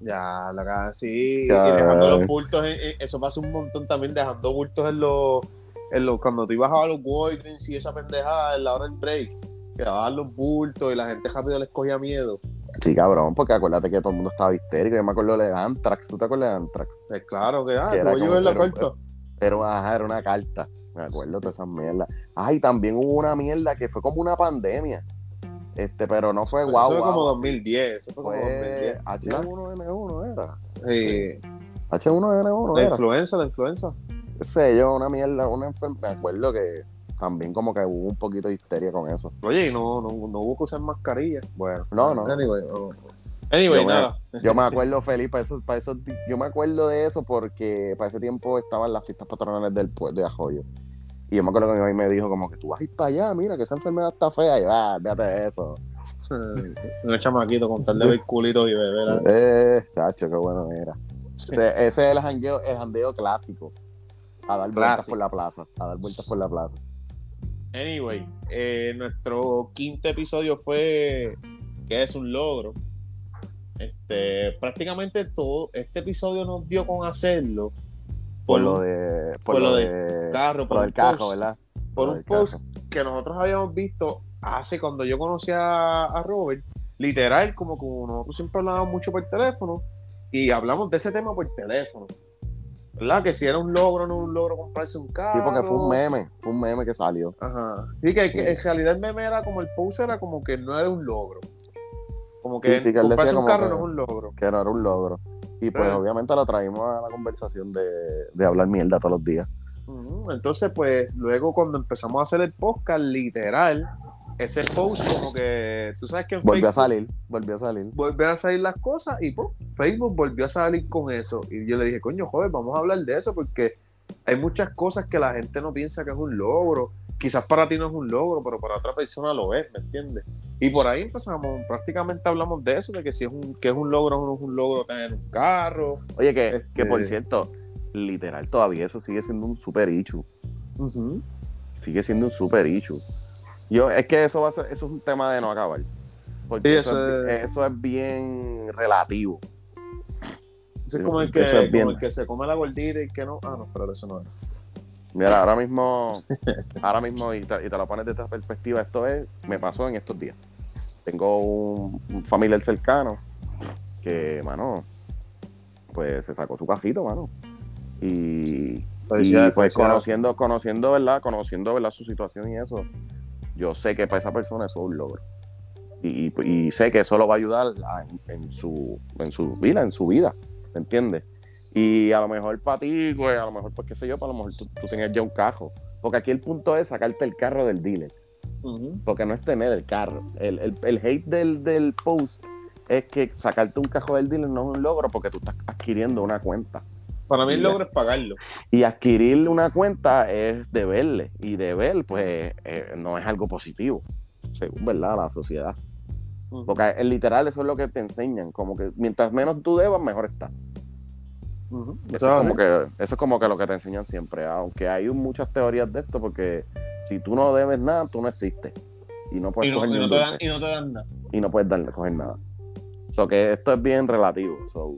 Ya, la cara, sí. Ya. Y dejando los bultos, en- en- eso pasa un montón también, dejando bultos en los, en los, cuando tú ibas a los Walgreens y esa pendejada en la hora del break, quedaban los bultos y la gente rápido les cogía miedo. Sí, cabrón, porque acuérdate que todo el mundo estaba histérico. Yo me acuerdo de Antrax, ¿tú te acuerdas de Antrax? Pues claro que, ah, era voy a llevar la que era- ajá, era una carta. Me acuerdo de esas mierdas. Ay, también hubo una mierda que fue como una pandemia. Este, pero no fue guau. eso fue como así. 2010, eso fue, como Fue 2010. H1N1 era. Sí, H1N1 la era. influenza, la influenza. Qué sé yo, una mierda, una enfermedad. Me acuerdo que también como que hubo un poquito de histeria con eso. Oye, y no, no, no hubo que usar mascarilla. Bueno, No, no. Anyway, no. Anyway Yo me- nada. Yo me acuerdo, [LAUGHS] Felipe, para eso, para eso, yo me acuerdo de eso porque para ese tiempo estaban las fiestas patronales del pue- de Ajoyo. Y yo me acuerdo que mi mamá me dijo como que tú vas a ir para allá, mira que esa enfermedad está fea. Y yo, ah, fíjate de eso. [LAUGHS] Un chamaquito con tal de ver culitos y beber. Eh, chacho, qué bueno era. Ese, [LAUGHS] ese es el jangueo, el jandeo clásico. A dar vueltas por la plaza. A dar vueltas por la plaza. Anyway, eh, nuestro quinto episodio fue que es un logro. Este, prácticamente todo este episodio nos dio con hacerlo Por, lo de. Por, por lo lo de. carro, Por cajo, post, ¿verdad? por un post que nosotros habíamos visto hace cuando yo conocí a, a Robert, literal, como, como nosotros siempre hablábamos mucho por teléfono y hablamos de ese tema por teléfono. ¿Verdad? Que si era un logro o no un logro comprarse un carro. Sí, porque fue un meme. Fue un meme que salió. Ajá. Y que, que Sí. en realidad el meme era como el post era como que no era un logro. Como que Sí, sí, que él comprarse decía un como carro que- no es un logro. Que no era un logro. Y pues Claro. obviamente lo traímos a la conversación de, de hablar mierda todos los días. Entonces, pues, luego cuando empezamos a hacer el podcast, literal, ese post como que, tú sabes que en Volvió a salir, volvió a salir. volvió a salir las cosas y pues, Facebook volvió a salir con eso. Y yo le dije, coño, joven, vamos a hablar de eso porque hay muchas cosas que la gente no piensa que es un logro. Quizás para ti no es un logro, pero para otra persona lo es, ¿me entiendes? Y por ahí empezamos, prácticamente hablamos de eso, de que si es un, que es un logro o no es un logro tener un carro. Oye, que, Este- que por cierto, literal, todavía eso sigue siendo un super issue. Sigue siendo un super issue. Yo, es que eso va a ser, eso es un tema de no acabar. Porque Sí, eso, eso es, eso es bien relativo. Ese es como el, eso que, es bien. como el que se come la gordita y que no. Ah, no, pero eso no es. Mira, ahora mismo, [LAUGHS] ahora mismo, y te, y te lo pones desde esta perspectiva, esto es, me pasó en estos días. Tengo un, un familiar cercano que, mano, pues se sacó su cajito, mano. Y, y pues conociendo, conociendo, ¿verdad? Conociendo, ¿verdad? Su situación y eso, yo sé que para esa persona eso es un logro. Y, y- sé que eso lo va a ayudar a- en, en su, en su vida, en su vida, ¿me entiendes? Y a lo mejor para ti, pues, a lo mejor, pues qué sé yo, para lo mejor tú, tú tenías ya un cajo. Porque aquí el punto es sacarte el carro del dealer. Porque no es tener el carro. El, el- el hate del, del post es que sacarte un cajo del dealer no es un logro porque tú estás adquiriendo una cuenta. Para mí el logro es pagarlo. Y adquirir una cuenta es deberle. Y deber, pues, eh, no es algo positivo, según, ¿verdad? La sociedad. Porque el literal eso es lo que te enseñan. Como que mientras menos tú debas, mejor está. Eso es, como que, eso es como que lo que te enseñan siempre. Aunque hay muchas teorías de esto, porque si tú no debes nada, tú no existes. Y no puedes y, no, coger y no te dan, y no te dan nada. y no puedes darle coger nada. So que esto es bien relativo. so.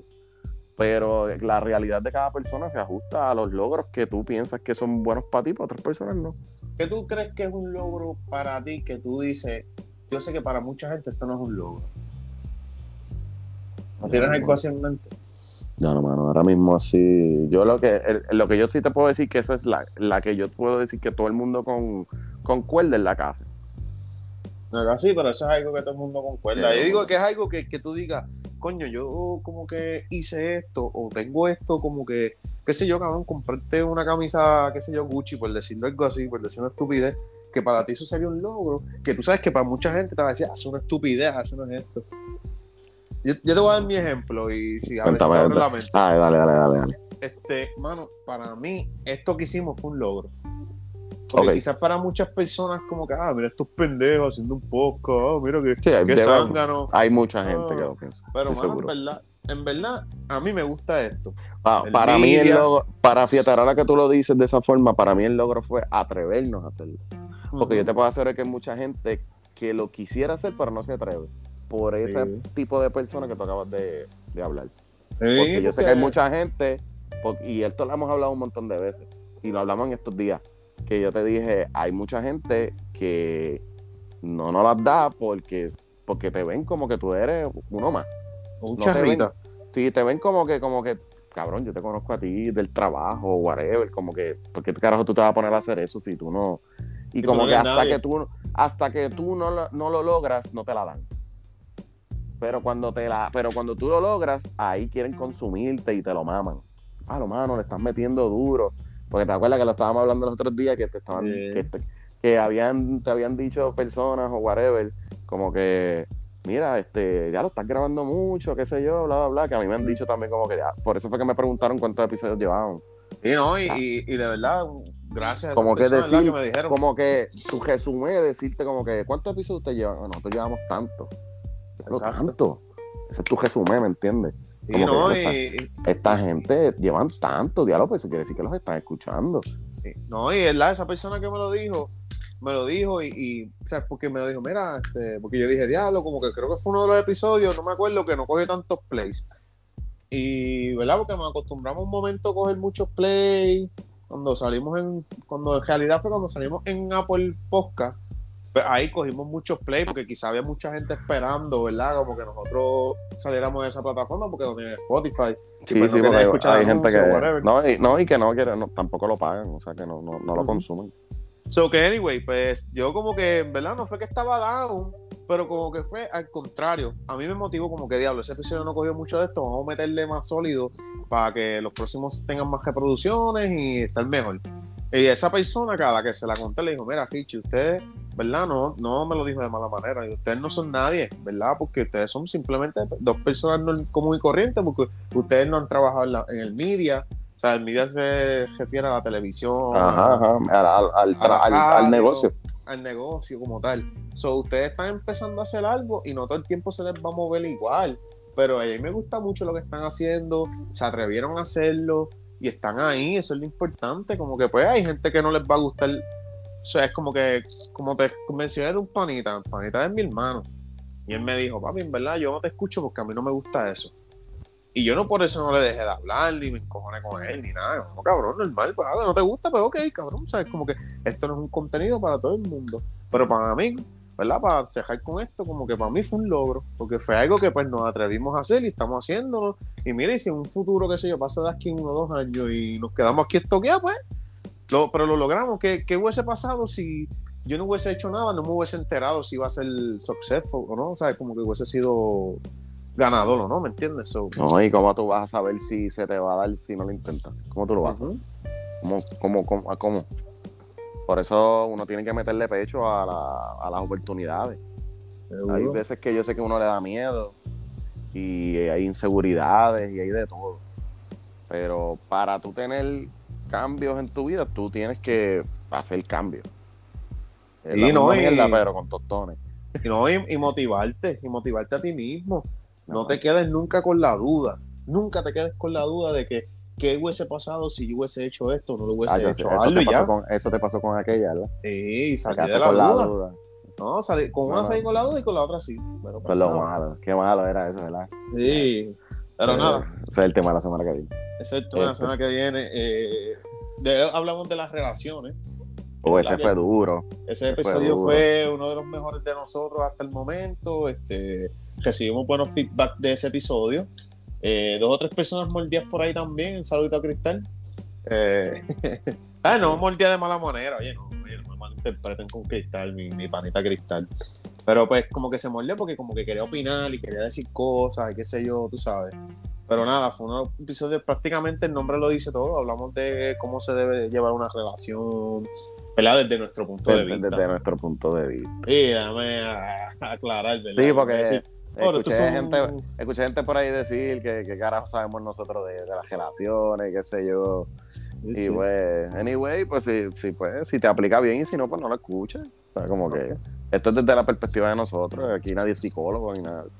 Pero la realidad de cada persona se ajusta a los logros que tú piensas que son buenos para ti, para otras personas no. ¿Qué tú crees que es un logro para ti que tú dices, yo sé que para mucha gente esto no es un logro? ¿No tienes No, algo así en mente? No, no, mano, ahora mismo así. Yo lo que el- lo que yo sí te puedo decir que esa es la, la que yo puedo decir que todo el mundo con, concuerda en la casa. Acá sí, pero eso es algo que todo el mundo concuerda. Sí, Yo no. digo que es algo que, que tú digas, coño, yo como que hice esto o tengo esto, como que, qué sé yo, cabrón, comprarte una camisa, qué sé yo, Gucci, por decirlo algo así, por decir una estupidez, que para ti eso sería un logro, que tú sabes que para mucha gente te va a decir, es una estupidez, eso no es esto. Yo, yo te voy a dar mi ejemplo y si a ver si Cuéntame, la mente. Ah, dale, dale, dale, dale. Este, mano, para mí, esto que hicimos fue un logro. Porque Ok. quizás para muchas personas, como que, ah, mira estos pendejos haciendo un podcast, ah, mira que, Sí, que zángano. hay mucha gente Ah, que lo piensa. Pero, mano, en verdad, en verdad, a mí me gusta esto. Para mí el logro, para fíjate, ahora que tú lo dices de esa forma, para mí el logro fue atrevernos a hacerlo. Porque yo te puedo asegurar que hay mucha gente que lo quisiera hacer, pero no se atreve. Por ese Sí. tipo de personas que tú acabas de, de hablar. Sí, Porque yo sé que hay mucha gente, y esto lo hemos hablado un montón de veces, y lo hablamos en estos días, que yo te dije, hay mucha gente que no nos las da porque, porque te ven como que tú eres uno más. Un no te charrita. Sí, te ven como que, como que, cabrón, yo te conozco a ti del trabajo, whatever, como que, ¿por qué carajo tú te vas a poner a hacer eso si tú no? Y como que hasta nadie. que tú, hasta que tú no lo, no lo logras, no te la dan. Pero cuando te la, pero cuando tú lo logras, ahí quieren consumirte y te lo maman. Ah, lo mano, le estás metiendo duro. Porque te acuerdas que lo estábamos hablando los otros días que te estaban, que, te- que habían, te habían dicho personas o whatever, como que, mira, este, ya lo estás grabando mucho, qué sé yo, bla, bla, bla, que a mí me han dicho también como que ya, por eso fue que me preguntaron cuántos episodios llevaban. Y no, y, y, y de verdad, gracias a Como que personas, ¿verdad? decir, que me dijeron. como que es decirte como que ¿cuántos episodios usted lleva? Bueno, nosotros llevamos tanto. Tanto. Ese es tu resumen, ¿me entiendes? No, y, Esta gente llevan tanto diálogo, pues eso quiere decir que los están escuchando. no, y verdad, esa persona que me lo dijo, me lo dijo y, y sea, porque me lo dijo, mira, este, porque yo dije, diablo, como que creo que fue uno de los episodios, no me acuerdo, que no coge tantos plays. Y, ¿verdad? Porque nos acostumbramos un momento a coger muchos plays, cuando salimos en, cuando en realidad fue cuando salimos en Apple Podcast, ahí cogimos muchos plays, porque quizá había mucha gente esperando, ¿verdad? Como que nosotros saliéramos de esa plataforma, porque no tiene Spotify. Sí, pues no sí, porque escuchar hay gente que. No y, no, y que no quieren, no, tampoco lo pagan, o sea que no, no, no lo consumen. So que anyway, pues yo como que, en verdad, no fue que estaba down, pero como que fue al contrario. A mí me motivó como que, diablo, ese episodio no cogió mucho de esto, vamos a meterle más sólido para que los próximos tengan más reproducciones y estar mejor. Y esa persona, cada que se la conté, le dijo, mira, Richie, ustedes, ¿verdad? No, no me lo dijo de mala manera. Y ustedes no son nadie, ¿verdad? Porque ustedes son simplemente dos personas común y corrientes, porque ustedes no han trabajado en, la- en el media. O sea, el media se refiere a la televisión, Ajá, ajá. Al, negocio. al negocio como tal. So, ustedes están empezando a hacer algo y no todo el tiempo se les va a mover igual. Pero a mí me gusta mucho lo que están haciendo, se atrevieron a hacerlo y están ahí, eso es lo importante. Como que pues hay gente que no les va a gustar. O sea, es como que, como te mencioné de un panita, el panita es mi hermano. Y él me dijo, papi, en verdad yo no te escucho porque a mí no me gusta eso. Y yo no por eso no le dejé de hablar, ni me encojoné con él, ni nada. No, cabrón, normal, pues ah, no te gusta, pues ok, cabrón. ¿Sabes? Como que esto no es un contenido para todo el mundo. Pero para mí, ¿verdad? Para cerrar con esto, como que para mí fue un logro, porque fue algo que pues nos atrevimos a hacer y estamos haciéndolo. Y mire, si en un futuro, qué sé yo, pasa de aquí uno o dos años y nos quedamos aquí estoqueados, pues, lo- pero lo logramos. ¿Qué, ¿Qué hubiese pasado si yo no hubiese hecho nada? No me hubiese enterado si iba a ser successful o no, o sea, como que hubiese sido ganador o no, ¿me entiendes? So, No, y cómo tú vas a saber si se te va a dar si no lo intentas. ¿Cómo tú lo vas a ujú. ¿Cómo, cómo, cómo, a cómo? Por eso uno tiene que meterle pecho a, la- a las oportunidades. Hay veces que yo sé que uno le da miedo y hay inseguridades y hay de todo. Pero para tú tener cambios en tu vida, tú tienes que hacer cambios. Es la no, misma y- mierda, pero con tostones. Y, no, y, y motivarte, y motivarte a ti mismo. No te quedes nunca con la duda. Nunca te quedes con la duda de que qué hubiese pasado si yo hubiese hecho esto o no lo hubiese Ah, hecho. sé, eso, te pasó con, eso te pasó con aquella, ¿verdad? Sí, salí Sacaste de la con duda. la duda. No, salí, con una No, salí con la duda y con la otra sí. Pero, Eso es lo pues, malo. Qué malo era eso, ¿verdad? Sí, pero Eh, nada, Ese es el tema de la semana que viene. esa es la este. semana que viene. eh, de- hablamos de las relaciones. Oh, ese ¿Verdad fue duro. Ese Fue episodio duro. fue uno de los mejores de nosotros hasta el momento. Este, recibimos buenos feedback de ese episodio. Eh, dos o tres personas mordidas por ahí también. Un saludito a Cristal. Eh, [LAUGHS] ah, no mordía de mala manera. Oye, no, oye, no me malinterpreten con Cristal, mi, mi panita Cristal. Pero pues como que se mordió porque como que quería opinar y quería decir cosas y qué sé yo, tú sabes. Pero nada, fue un episodio, prácticamente el nombre lo dice todo. Hablamos de cómo se debe llevar una relación, ¿verdad? Desde nuestro punto de vista. desde nuestro punto de vista. Sí, déjame a- aclarar, ¿verdad? Sí, porque Decir, "Bueno, escuché, son- gente, escuché gente por ahí decir que, que carajo sabemos nosotros de, de las relaciones, qué sé yo. Y Sí. pues, anyway, pues si, si, pues si te aplica bien y si no, pues no lo escuches. O sea, como que esto es desde la perspectiva de nosotros. Aquí nadie es psicólogo ni nada eso.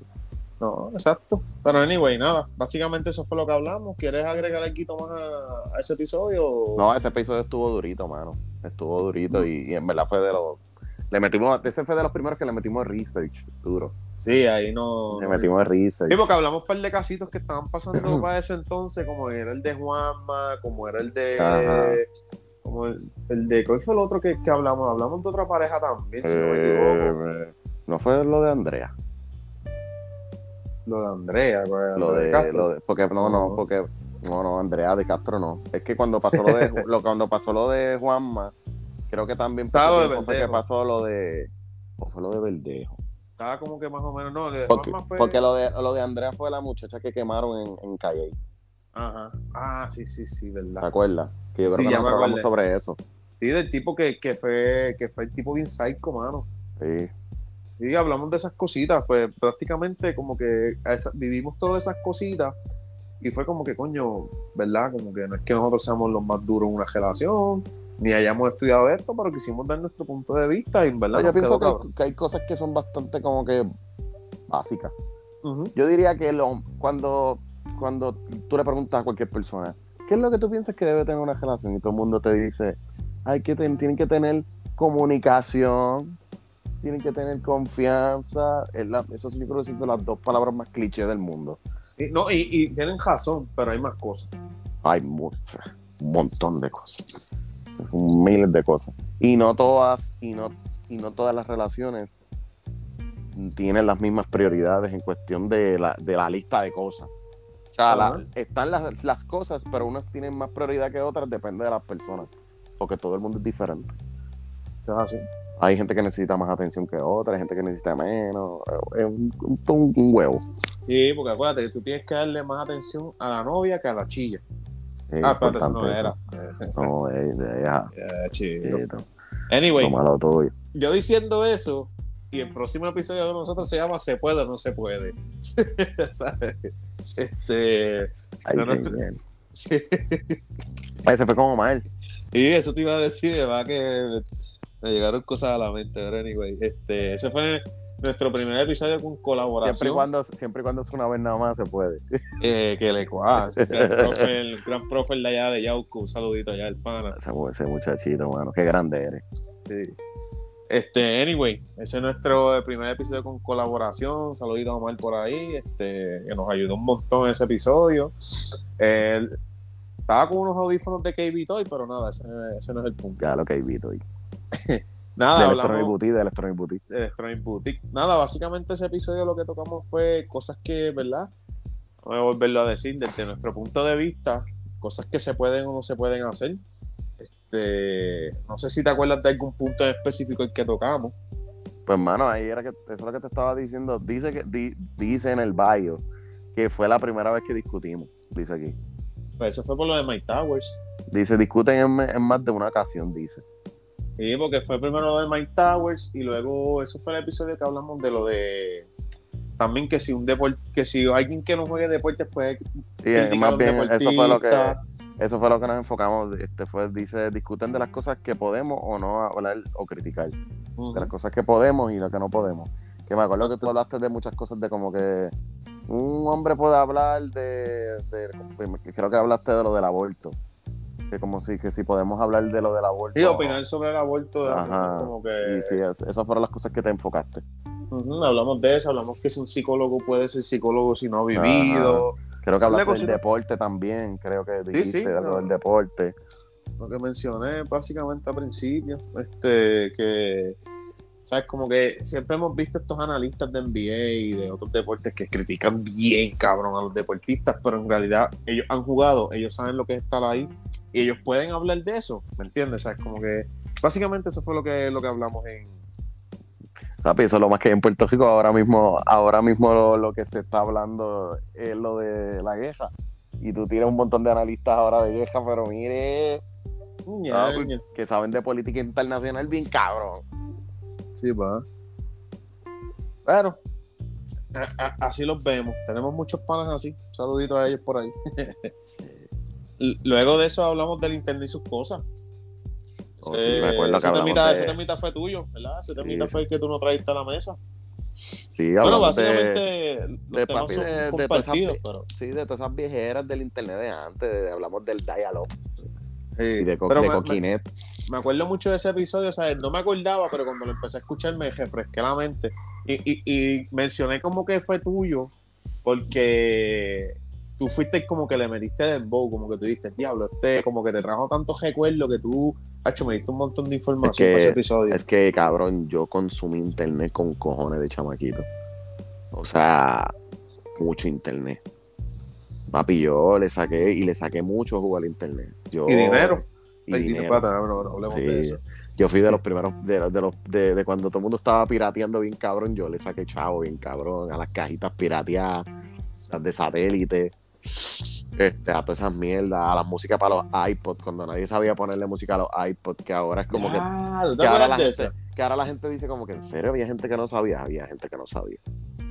No, exacto. Pero anyway, nada. Básicamente eso fue lo que hablamos. ¿Quieres agregar algo más a, a ese episodio? No, ese episodio estuvo durito, mano. Estuvo durito y, y en verdad fue de los. Le metimos, ese fue de los primeros que le metimos research duro. Sí, ahí no. Le no- metimos research. Sí, porque hablamos un par de casitos que estaban pasando para ese entonces, como era el de Juanma, como era el de. Ajá. Como el, el de. ¿Cuál fue el otro que, que hablamos? Hablamos de otra pareja también, si no me equivoco. Eh, no fue lo de Andrea. Lo de Andrea, pues, Lo de, Castro. lo de- porque no, no, No. porque no, no, Andrea de Castro no. Es que cuando pasó lo de [LAUGHS] lo, cuando pasó lo de Juanma, creo que también pasó Estaba de fue que pasó lo de o fue lo de Verdejo. Estaba como que más o menos. No, de Porque, fue. porque lo de lo de Andrea fue la muchacha que quemaron en, en Calle, Ajá. Ah, sí, sí, sí, ¿te verdad. acuerdas? Que yo creo Sí, que me hablamos sobre eso. Sí, del tipo que, que fue que fue el tipo bien psycho, mano. Sí. Y hablamos de esas cositas, pues prácticamente como que esa- vivimos todas esas cositas Y fue como que, coño, ¿verdad? Como que no es que nosotros seamos los más duros en una relación, ni hayamos estudiado esto, pero quisimos dar nuestro punto de vista y, en ¿verdad? yo pienso que, hay cosas que son bastante como que básicas. Yo diría que lo, cuando, cuando tú le preguntas a cualquier persona, ¿qué es lo que tú piensas que debe tener una relación? Y todo el mundo te dice, hay que ten- tienen que tener comunicación, tienen que tener confianza. Es la- esas yo creo que son las dos palabras más clichés del mundo. Y, no, y, y tienen razón, pero hay más cosas. Hay mu- un montón de cosas. Miles de cosas. Y no todas, y no, y no todas las relaciones tienen las mismas prioridades en cuestión de la, de la lista de cosas. O sea, la- están las, las cosas, pero unas tienen más prioridad que otras, depende de las personas. Porque todo el mundo es diferente. Es así. Hay gente que necesita más atención que otra, hay gente que necesita menos. Es un, un- un huevo. Sí, porque acuérdate que tú tienes que darle más atención a la novia que a la chilla. Ah, espérate, eso no era. eso. Eh, No, eh, deja, eh, chido. Anyway, Lo malo tuyo. yo diciendo eso, y el próximo episodio de nosotros se llama Se puede o no se puede. [LAUGHS] ¿Sabes? Este. Ahí No, no sí, te- bien. [LAUGHS] sí. Ahí se fue como mal. Y eso te iba a decir, de verdad que me llegaron cosas a la mente, pero anyway. Este, ese fue nuestro primer episodio con colaboración. Siempre y cuando, siempre y cuando es una vez nada más se puede. [LAUGHS] eh, que le cuá. El gran profe, el gran profe de allá de Yauco, un saludito allá al pana. Ese, ese muchachito, mano, qué grande eres. Sí. Este, anyway, ese es nuestro primer episodio con colaboración. Saludito a Omar por ahí, este, que nos ayudó un montón en ese episodio. Estaba con unos audífonos de KB Toy, pero nada, ese, ese no es el punto. Hay visto ahí. Nada, de hablamos Electronic Boutique, de Electronic Boutique. de Electronic Boutique. Nada, básicamente ese episodio lo que tocamos fue cosas que, ¿verdad? Voy a volverlo a decir desde nuestro punto de vista, cosas que se pueden o no se pueden hacer. Este, no sé si te acuerdas de algún punto en específico el que tocamos. Pues, mano, ahí era que eso es lo que te estaba diciendo. Dice que di- dice en el bio que fue la primera vez que discutimos. Dice aquí. Pues eso fue por lo de Mike Towers. Dice, discuten en, en más de una ocasión, dice. Sí, porque fue primero lo de Mike Towers y luego eso fue el episodio que hablamos de lo de también que si un deporte, que si alguien que no juegue deportes puede Sí, más bien, eso fue lo que eso fue lo que nos enfocamos. Este fue, dice, discuten de las cosas que podemos o no hablar o criticar. De las cosas que podemos y lo que no podemos. Que me acuerdo que tú hablaste de muchas cosas de como que un hombre puede hablar de, de- creo que hablaste de lo del aborto. Que como si que si podemos hablar de lo del aborto. Y opinar sobre el aborto, de Ajá. como que Y sí, es- esas fueron las cosas que te enfocaste. Hablamos de eso, hablamos que si un psicólogo puede ser psicólogo si no ha vivido, Creo que hablaste del deporte también, creo que Sí, dijiste sí, algo no. del deporte. lo que mencioné básicamente al principio, este, que, sabes, como que siempre hemos visto estos analistas de NBA y de otros deportes que critican bien cabrón a los deportistas, pero en realidad ellos han jugado, ellos saben lo que es estar ahí y ellos pueden hablar de eso, ¿me entiendes? Sabes, como que básicamente eso fue lo que, lo que hablamos en, Papi, eso es lo más que hay en Puerto Rico ahora mismo, ahora mismo lo, lo que se está hablando es lo de la queja. Y tú tienes un montón de analistas ahora de queja, pero mire, Ah, pues, Ñaña. que saben de política internacional bien cabrón. Sí, va. A- a- así los vemos. Tenemos muchos panas así. Un saludito a ellos por ahí. [LAUGHS] Luego de eso hablamos del internet y sus cosas. Oh, sí, me acuerdo que ese, temita, de- ese temita fue tuyo, ¿verdad? Ese temita Sí. fue el que tú no trajiste a la mesa. Sí, Bueno, de, básicamente de temas papi, de- de todas esas compartidos, vi- pero... sí, de todas esas viejeras del internet de antes, de- hablamos del diálogo Sí, y de, co- pero de me- me- Coquinet. me acuerdo mucho de ese episodio, ¿sabes? No me acordaba, pero cuando lo empecé a escuchar me refresqué la mente. Y, y, y mencioné como que fue tuyo, porque tú fuiste como que le metiste del bow, como que tú dijiste, diablo, este como que te trajo tantos recuerdos que tú, hecho, me diste un montón de información Es que- para ese episodio. Es que, cabrón, yo consumí internet con cojones de chamaquito. O sea, mucho internet. Papi, yo le saqué y le saqué mucho jugo al internet. Yo, Y dinero. Y Ay, dime, dinero. espérate, no, no, no hablemos Sí. de eso. Yo fui de los primeros, de, de los, de, de cuando todo el mundo estaba pirateando bien cabrón, yo le saqué chavo bien cabrón a las cajitas pirateadas, las de satélite, este, a todas esas mierdas, a la música para los iPods, cuando nadie sabía ponerle música a los iPods, que ahora es como que, Ah, ¿tú te que ahora la gente, esa? que ahora la gente dice como que en serio había gente que no sabía, había gente que no sabía.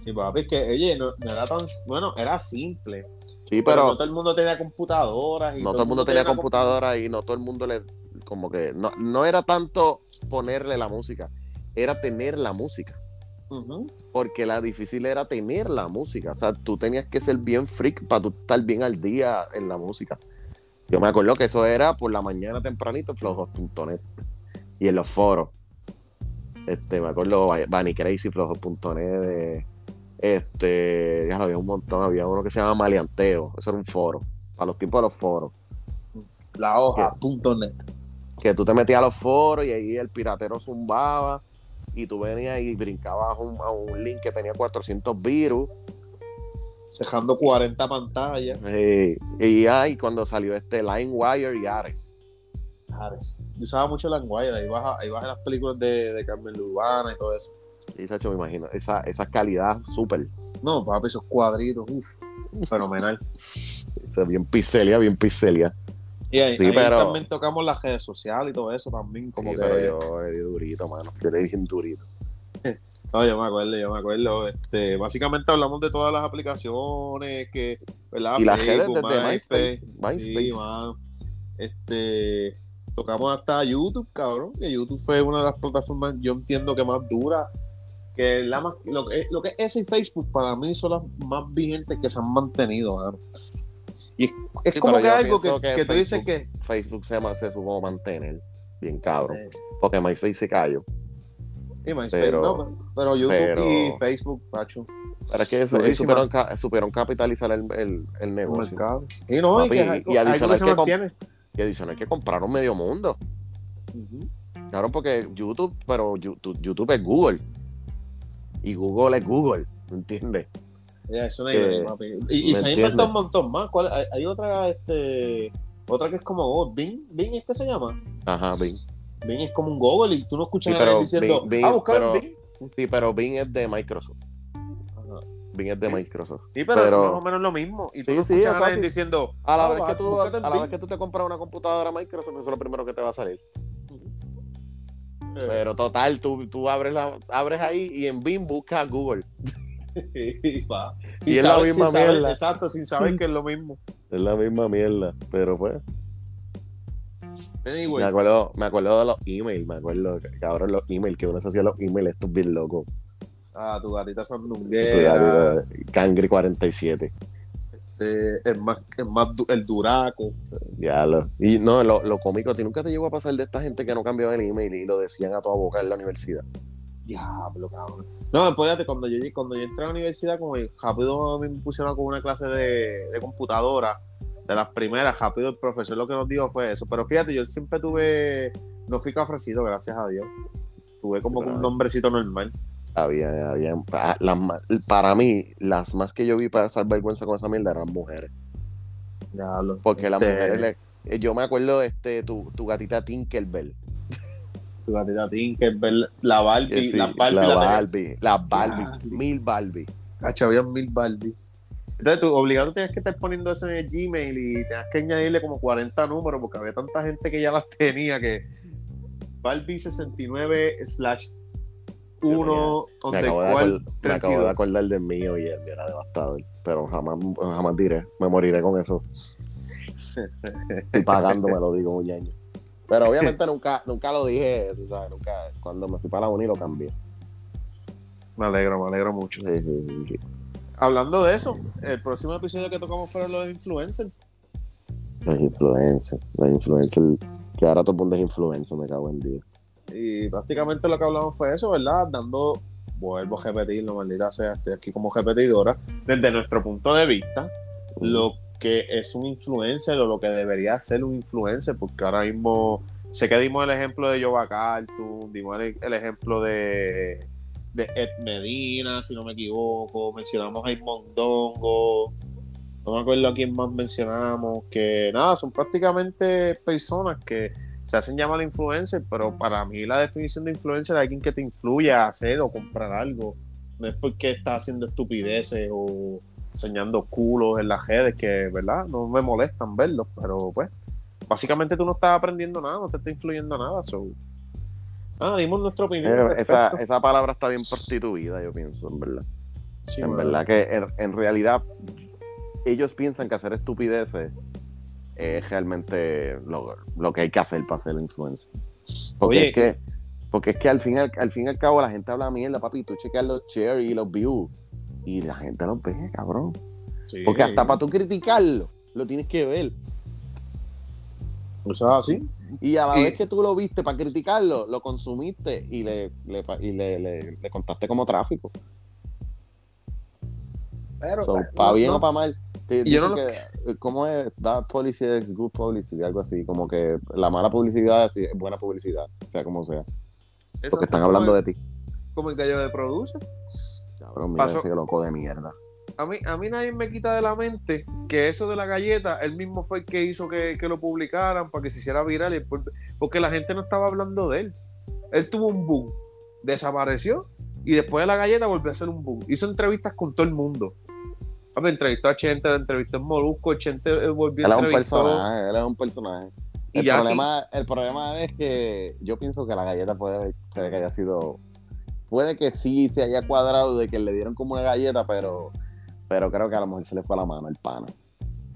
Sí, papi, es que, oye, no, no era tan, bueno, era simple. Sí, Pero, pero no todo el mundo tenía computadoras. Y no todo el mundo tenía una computadora y no todo el mundo le como que no, no era tanto ponerle la música, era tener la música. Porque la difícil era tener la música. O sea, tú tenías que ser bien freak para tú estar bien al día en la música. Yo me acuerdo que eso era por la mañana tempranito en flojos.net y en los foros. Este, me acuerdo Bunny Crazy, flojos.net. Este, ya había un montón, había uno que se llama Maleanteo. Eso era un foro, para los tiempos de los foros. La hoja, punto net. que tú te metías a los foros y ahí el piratero zumbaba y tú venías y brincabas a un, a un link que tenía 400 virus. Cejando 40 pantallas. y ahí cuando salió este LineWire y Ares. Ares. Yo usaba mucho Anguaya, ahí baja, ahí baja las películas de, de Carmen Urbana y todo eso. Y Sacho, me imagino, esa, esa calidad súper. No, papi, esos cuadritos, uff, fenomenal. [LAUGHS] esa Bien pixelia, bien pixelia. Y ahí, Sí, ahí pero- también tocamos las redes sociales y todo eso también, como Sí, que... pero yo le di durito, mano. Yo le di bien durito. [LAUGHS] No, yo me acuerdo, yo me acuerdo. Este, básicamente hablamos de todas las aplicaciones que, ¿verdad? Y las redes desde MySpace. MySpace. Sí, mano. Este, tocamos hasta YouTube, cabrón. Que YouTube fue una de las plataformas, yo entiendo que más dura. Que la más, lo, que, lo que es ese y Facebook para mí son las más vigentes que se han mantenido, mano. Y es, es Sí, como que algo que, que que tú dices Facebook- que. Facebook se, se supo mantener bien cabrón. eh, Porque MySpace se cayó. y MySpace, pero- no, pero, YouTube pero- y Facebook, Pacho, Pero es que Durísima. supieron, ca- supieron capitalizar el, el, el negocio. Y no, y, que y adicional que comp-. Y adicional que compraron medio mundo. Claro, porque YouTube, pero YouTube, YouTube es Google. Y Google es Google, ¿entiendes? Ya, eso no hay papi. Y, y ¿me se ha entiendes? inventado un montón más. ¿Cuál? Hay, hay otra, este, otra que es como oh, Bing. Bing es que se llama. Ajá, Bing. Bing es como un Google y tú no escuchas Sí, a nadie diciendo, Bing- Bing- ah, buscar pero- Bing. Sí, pero Bing es de Microsoft. Ajá. Bing es de Microsoft. Sí, pero, pero- más o menos lo mismo. Y tú Sí, no escuchas es a nadie diciendo, A la, ah, vez que tú, a la vez que tú te compras una computadora Microsoft, eso es lo primero que te va a salir. Eh, Pero total, tú, tú abres, la, abres ahí y en Bing buscas Google. y [LAUGHS] va. Y Sin es la misma saber- mierda. Exacto, sin saber que es lo mismo. Es la misma mierda. Pero pues. Anyway, Me acuerdo, me acuerdo de los emails, me acuerdo, cabrón, los emails, que uno se hacía los emails, estos bien locos. ah, tu gatita sandunguera, Cangri 47. Este, el, más, el, más du- el duraco. Ya lo. Y no, lo, lo cómico, ¿a ti nunca te llegó a pasar de esta gente que no cambiaba el email y lo decían a toda boca en la universidad? Diablo, cabrón. No, espérate, cuando yo, cuando yo entré a la universidad, como rápido me pusieron con una clase de, de computadora, de las primeras, rápido el profesor lo que nos dijo fue eso. Pero fíjate, yo siempre tuve, no fui ofrecido, gracias a Dios. Tuve como que un nombrecito normal. Había, había, pa- las para mí, las más que yo vi para pasar vergüenza con esa mierda eran mujeres. Diablo. Porque las Este, mujeres, le- eh, yo me acuerdo, este, tu, tu gatita Tinkerbell. Tu gatita Tinkerbell, la Barbie, sí, la Barbie, la Barbie, las Barbie, Barbie. mil Barbie. Hacho, había mil Barbie. Entonces tú obligado tenías que estar poniendo eso en el Gmail y tenías que añadirle como 40 números porque había tanta gente que ya las tenía que Barbie 69 slash 1 Me acabo, de acor- me acabo de acordar del mío y el mío era devastador. Pero jamás, jamás diré, me moriré con eso. Estoy pagando, me lo digo un año. Pero obviamente nunca, nunca lo dije eso, ¿sabes? Nunca, cuando me fui para la uni lo cambié. Me alegro, me alegro mucho. Sí, sí, sí, sí. Hablando de eso, el próximo episodio que tocamos fueron los influencers. Los influencers, los influencers, que ahora todo el mundo es influencer, me cago en Dios. Y prácticamente lo que hablamos fue eso, ¿verdad? Dando, vuelvo a repetirlo, maldita sea, estoy aquí como repetidora, desde nuestro punto de vista, lo que es un influencer o lo que debería ser un influencer, porque ahora mismo sé que dimos el ejemplo de Jova Cartoon, dimos el, ejemplo de, de Ed Medina, si no me equivoco, mencionamos a Mondongo, no me acuerdo a quién más mencionamos, que nada, son prácticamente personas que se hacen llamar influencer, pero para mí la definición de influencer es alguien que te influye a hacer o comprar algo. No es porque está haciendo estupideces o enseñando culos en las redes, que, ¿verdad? No me molestan verlos, pero pues, básicamente tú no estás aprendiendo nada, no te está influyendo nada. So. Ah, dimos nuestra opinión. Eh, esa, esa palabra está bien prostituida, yo pienso, en verdad. Sí, en verdad que en, en realidad ellos piensan que hacer estupideces es realmente lo, lo que hay que hacer para ser influencer. Porque Oye, es que, porque es que al fin, al, al fin y al cabo la gente habla mierda, papi, tú checas los shares y los views y la gente los ve, cabrón. Sí. Porque hasta para tú criticarlo, lo tienes que ver. Eso es así. Y a la Y- vez que tú lo viste para criticarlo, lo consumiste y le, le, y le, le- le contaste como tráfico. Pero, So, eh, para no- bien no- o para mal. Y yo lo- que, ¿Cómo es? Bad publicity is good publicity, algo así. Como que la mala publicidad es buena publicidad, sea como sea. eso Porque es están hablando el- de ti. Como el gallo de produce. Cabrón, mira Pasó- ese loco de mierda. A mí, a mí nadie me quita de la mente que eso de la galleta, él mismo fue el que hizo que, que lo publicaran para que se hiciera viral. y por- Porque la gente no estaba hablando de él. Él tuvo un boom, desapareció y después de la galleta volvió a hacer un boom. Hizo entrevistas con todo el mundo. A ver, entrevistó a Chente, lo entrevistó en Molusco, Chente eh, volvió Él a es un entrevistar. personaje, él es un personaje. Y El problema, el problema es que yo pienso que la galleta puede, puede que haya sido. Puede que sí se haya cuadrado de que le dieron como una galleta, pero, pero creo que a lo mejor se le fue la mano al pana.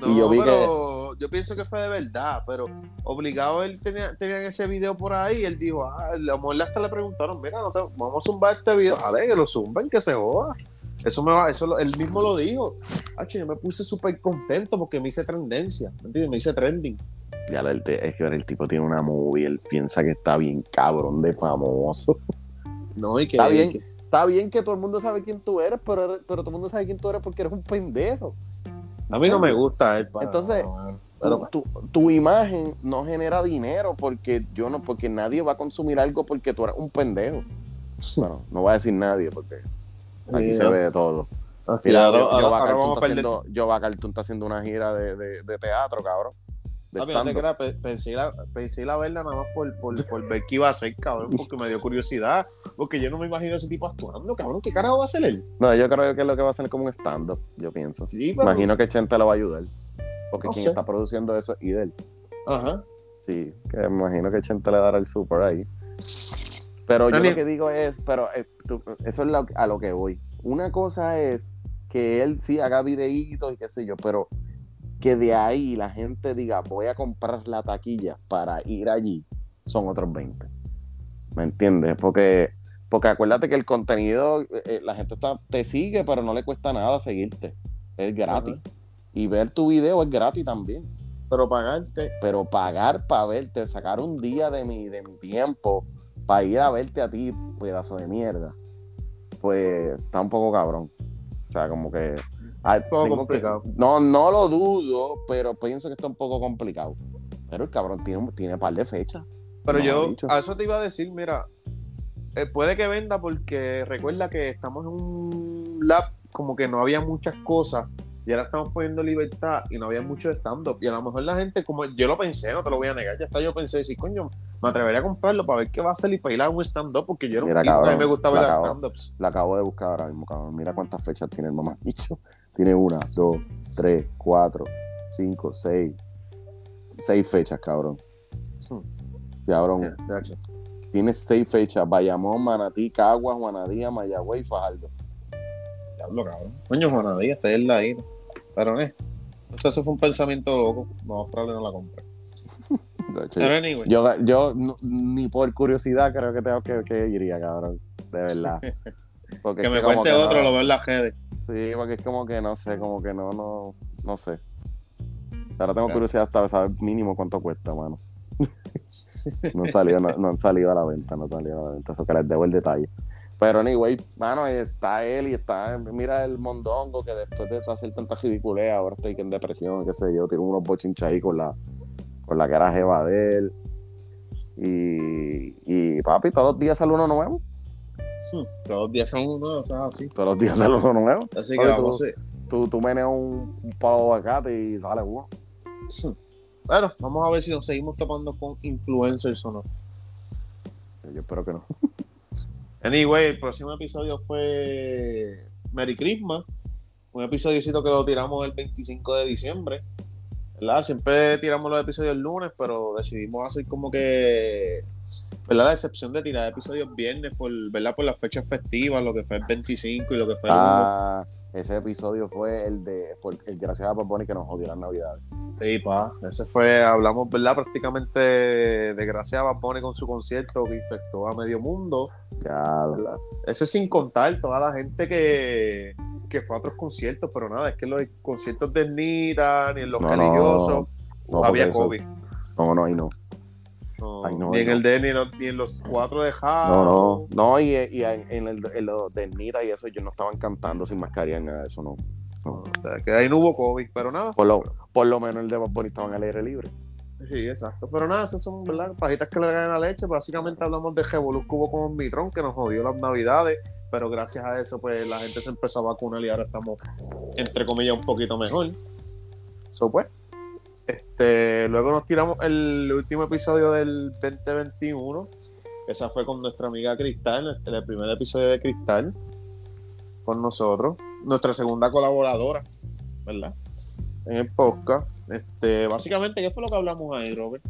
No, Y yo vi pero yo pienso que fue de verdad, pero obligado él tenía, tenía ese video por ahí, él dijo, ah, a lo mejor hasta le preguntaron, mira, no te- vamos a zumbar este video, a ver, que lo zumben, que se joda. Eso me va, eso lo- él mismo lo dijo. Ah, yo me puse súper contento porque me hice tendencia, ¿me entiendes? Me hice trending. Ya el, es que el tipo tiene una movie, él piensa que está bien cabrón de famoso. [LAUGHS] No, y que Está bien. que- Está bien que todo el mundo sabe quién tú eres, pero, pero todo el mundo sabe quién tú eres porque eres un pendejo. a mí no me gusta él. para- Entonces, pero, tu, tu imagen no genera dinero porque yo no, porque nadie va a consumir algo porque tú eres un pendejo. Bueno, no voy a decir nadie porque aquí se ve de todo. Hostia, Mira, ahora- yo, ahora- yo, ahora Cartoon vamos a está perder- haciendo, yo, Cartoon está haciendo una gira de, de, de teatro, cabrón. De pensé, la, verla nada más por, por, por ver qué iba a hacer, cabrón, porque me dio curiosidad. Porque yo no me imagino ese tipo actuando, cabrón. ¿Qué carajo va a hacer él? No, yo creo que lo que va a hacer es como un stand-up, yo pienso. Sí, pero- Imagino que Chente lo va a ayudar. Porque No quien sé. está produciendo eso es Idel. Ajá. Sí, que me imagino que Chente le dará el super ahí. Pero yo lo que digo es, pero eh, tú- eso es lo- a lo que voy. Una cosa es que él sí haga videitos y qué sé yo, pero que de ahí la gente diga, voy a comprar la taquilla para ir allí, son otros 20. ¿Me entiendes? Porque, porque acuérdate que el contenido, eh, eh, la gente está, te sigue, pero no le cuesta nada seguirte. Es gratis. Y ver tu video es gratis también Pero pagarte. pero pagar para verte, sacar un día de mi, de mi tiempo para ir a verte a ti, pedazo de mierda, pues está un poco cabrón. O sea, como que. ah, Todo tengo complicado. que- no, no lo dudo, pero pienso que está un poco complicado. Pero el cabrón tiene, un- tiene un par de fechas. Pero No, yo, a eso te iba a decir, mira, eh, puede que venda porque recuerda que estamos en un lab como que no había muchas cosas y ahora estamos poniendo libertad y no había mucho stand-up. Y a lo mejor la gente, como yo lo pensé, no te lo voy a negar, ya está, yo pensé, decir, coño, me atrevería a comprarlo para ver qué va a hacer y para ir a un stand-up porque yo era un Mira, tipo que a mí cabrón, me gustaba ver stand-ups. La acabo de buscar ahora mismo, cabrón. Mira cuántas fechas tiene el mamá [LAUGHS] dicho. Tiene una, dos, tres, cuatro, cinco, seis. Seis fechas, cabrón. Hmm. Cabrón. Tiene seis fechas: Bayamón, Manatí, Caguas, Juanadía, Mayagüey y Fajardo. Diablo, cabrón. Coño, Juanadía, está en la isla. Pero, eh, eso fue un pensamiento loco. No, probablemente no la compré. [LAUGHS] Anyway. yo, yo no- ni por curiosidad creo que tengo que, que iría, cabrón. De verdad. [LAUGHS] Porque que me cuente que otro, no- lo veo en las redes. Sí, porque es como que no sé, como que no, no, no sé. Ahora tengo Claro. curiosidad hasta saber mínimo cuánto cuesta, mano. [LAUGHS] no, han salido, no, no han salido a la venta, no han salido a la venta, eso que les debo el detalle. Pero anyway, mano, está él y está, mira el mondongo que después de hacer tanta ridiculez, ahora estoy en depresión, qué sé yo, tiene unos bochinchas ahí con la, con la cara jeva de él. Y, y papi, todos los días sale uno nuevo. Hmm, Todos los días son uno, o sea, así. Todos los días sale uno nuevo. Así que vamos tú-. Tú, tú meneas un, un palo de aguacate y sale uno. Bueno, vamos a ver si nos seguimos topando con influencers o no. Yo espero que no. [LAUGHS] Anyway, el próximo episodio fue Merry Christmas. Un episodiocito que lo tiramos el 25 de diciembre. ¿Verdad? Siempre tiramos los episodios el lunes, pero decidimos hacer como que ¿verdad? La excepción de tirar episodios viernes por, ¿verdad? Por las fechas festivas, lo que fue el 25 y lo que fue el Ah, ese episodio fue el de por- el gracias a Paponi que nos jodió las navidades. Sí, pa, ese fue, hablamos, ¿verdad? Prácticamente de gracias a con su concierto que infectó a medio mundo, Ya, ¿verdad? Ese sin contar toda la gente que, que fue a otros conciertos, pero nada, es que en los conciertos de Nita, ni en los No, no, religiosos, no, había eso- COVID. No, no, ahí no. No, Ay, no, ni en no. el de, ni los, ni en los cuatro de Jao. No, no, no, y, y en, en el en lo de Nita y eso, ellos no estaban cantando sin mascarilla ni nada de eso, no. O sea, que ahí no hubo COVID, pero nada. Por lo, por lo menos el de Bunny estaban al aire libre. Sí, exacto. Pero nada, esas son ¿verdad? pajitas que le ganan la leche. Básicamente hablamos de Revolú que hubo con Omicron, que nos jodió las navidades. Pero gracias a eso, pues la gente se empezó a vacunar y ahora estamos, entre comillas, un poquito mejor. So, pues. Este, luego nos tiramos el último episodio del 2021. Esa fue con nuestra amiga Cristal, el primer episodio de Cristal con nosotros. Nuestra segunda colaboradora, ¿verdad? En el podcast. Este, básicamente, ¿qué fue lo que hablamos ahí, Robert?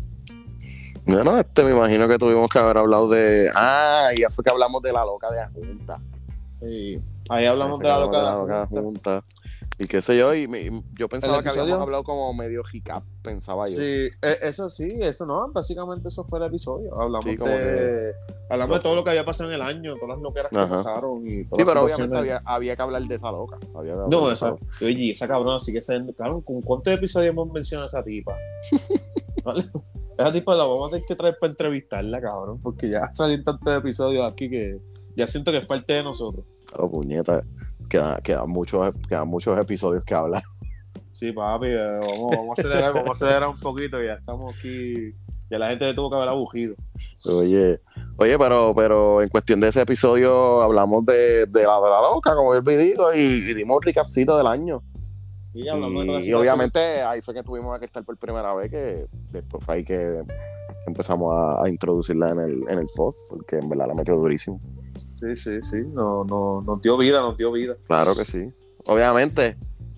No, no, este me imagino que tuvimos que haber hablado de. Ah, ya fue que hablamos de la loca de la Junta. Sí. Ahí hablamos de que la loca. loca la Junta. Y qué sé yo, y me- y yo pensaba que habíamos hablado como medio hiccup, pensaba yo. Sí, e- eso sí, eso no, básicamente eso fue el episodio. Hablamos Sí, como de hablamos de todo lo que había pasado en el año, todas las loqueras que pasaron y todas Sí, pero obviamente había, había que hablar de esa loca. Había que No, de esa, oye, esa cabrona sigue siendo, cabrón, ¿con cuántos episodios hemos mencionado a esa tipa? [LAUGHS] ¿Vale? Esa tipa la vamos a tener que traer para entrevistarla, cabrón, porque ya salen tantos episodios aquí que ya siento que es parte de nosotros. Claro, puñeta. Quedan, quedan, muchos, quedan muchos episodios que hablar. Sí, papi, eh, vamos, vamos a acelerar, vamos a acelerar un poquito, ya estamos aquí, ya la gente tuvo que haber abugido. Oye, oye, pero, pero en cuestión de ese episodio hablamos de, de la de la loca, como yo me digo, y, y dimos un recapcito del año. Y, de obviamente ahí fue que tuvimos que estar por primera vez, que después fue ahí que empezamos a, a introducirla en el, en el pod, porque en verdad la metió durísimo. Sí, sí, sí. No, no, nos dio vida, nos dio vida. Claro que sí. Obviamente,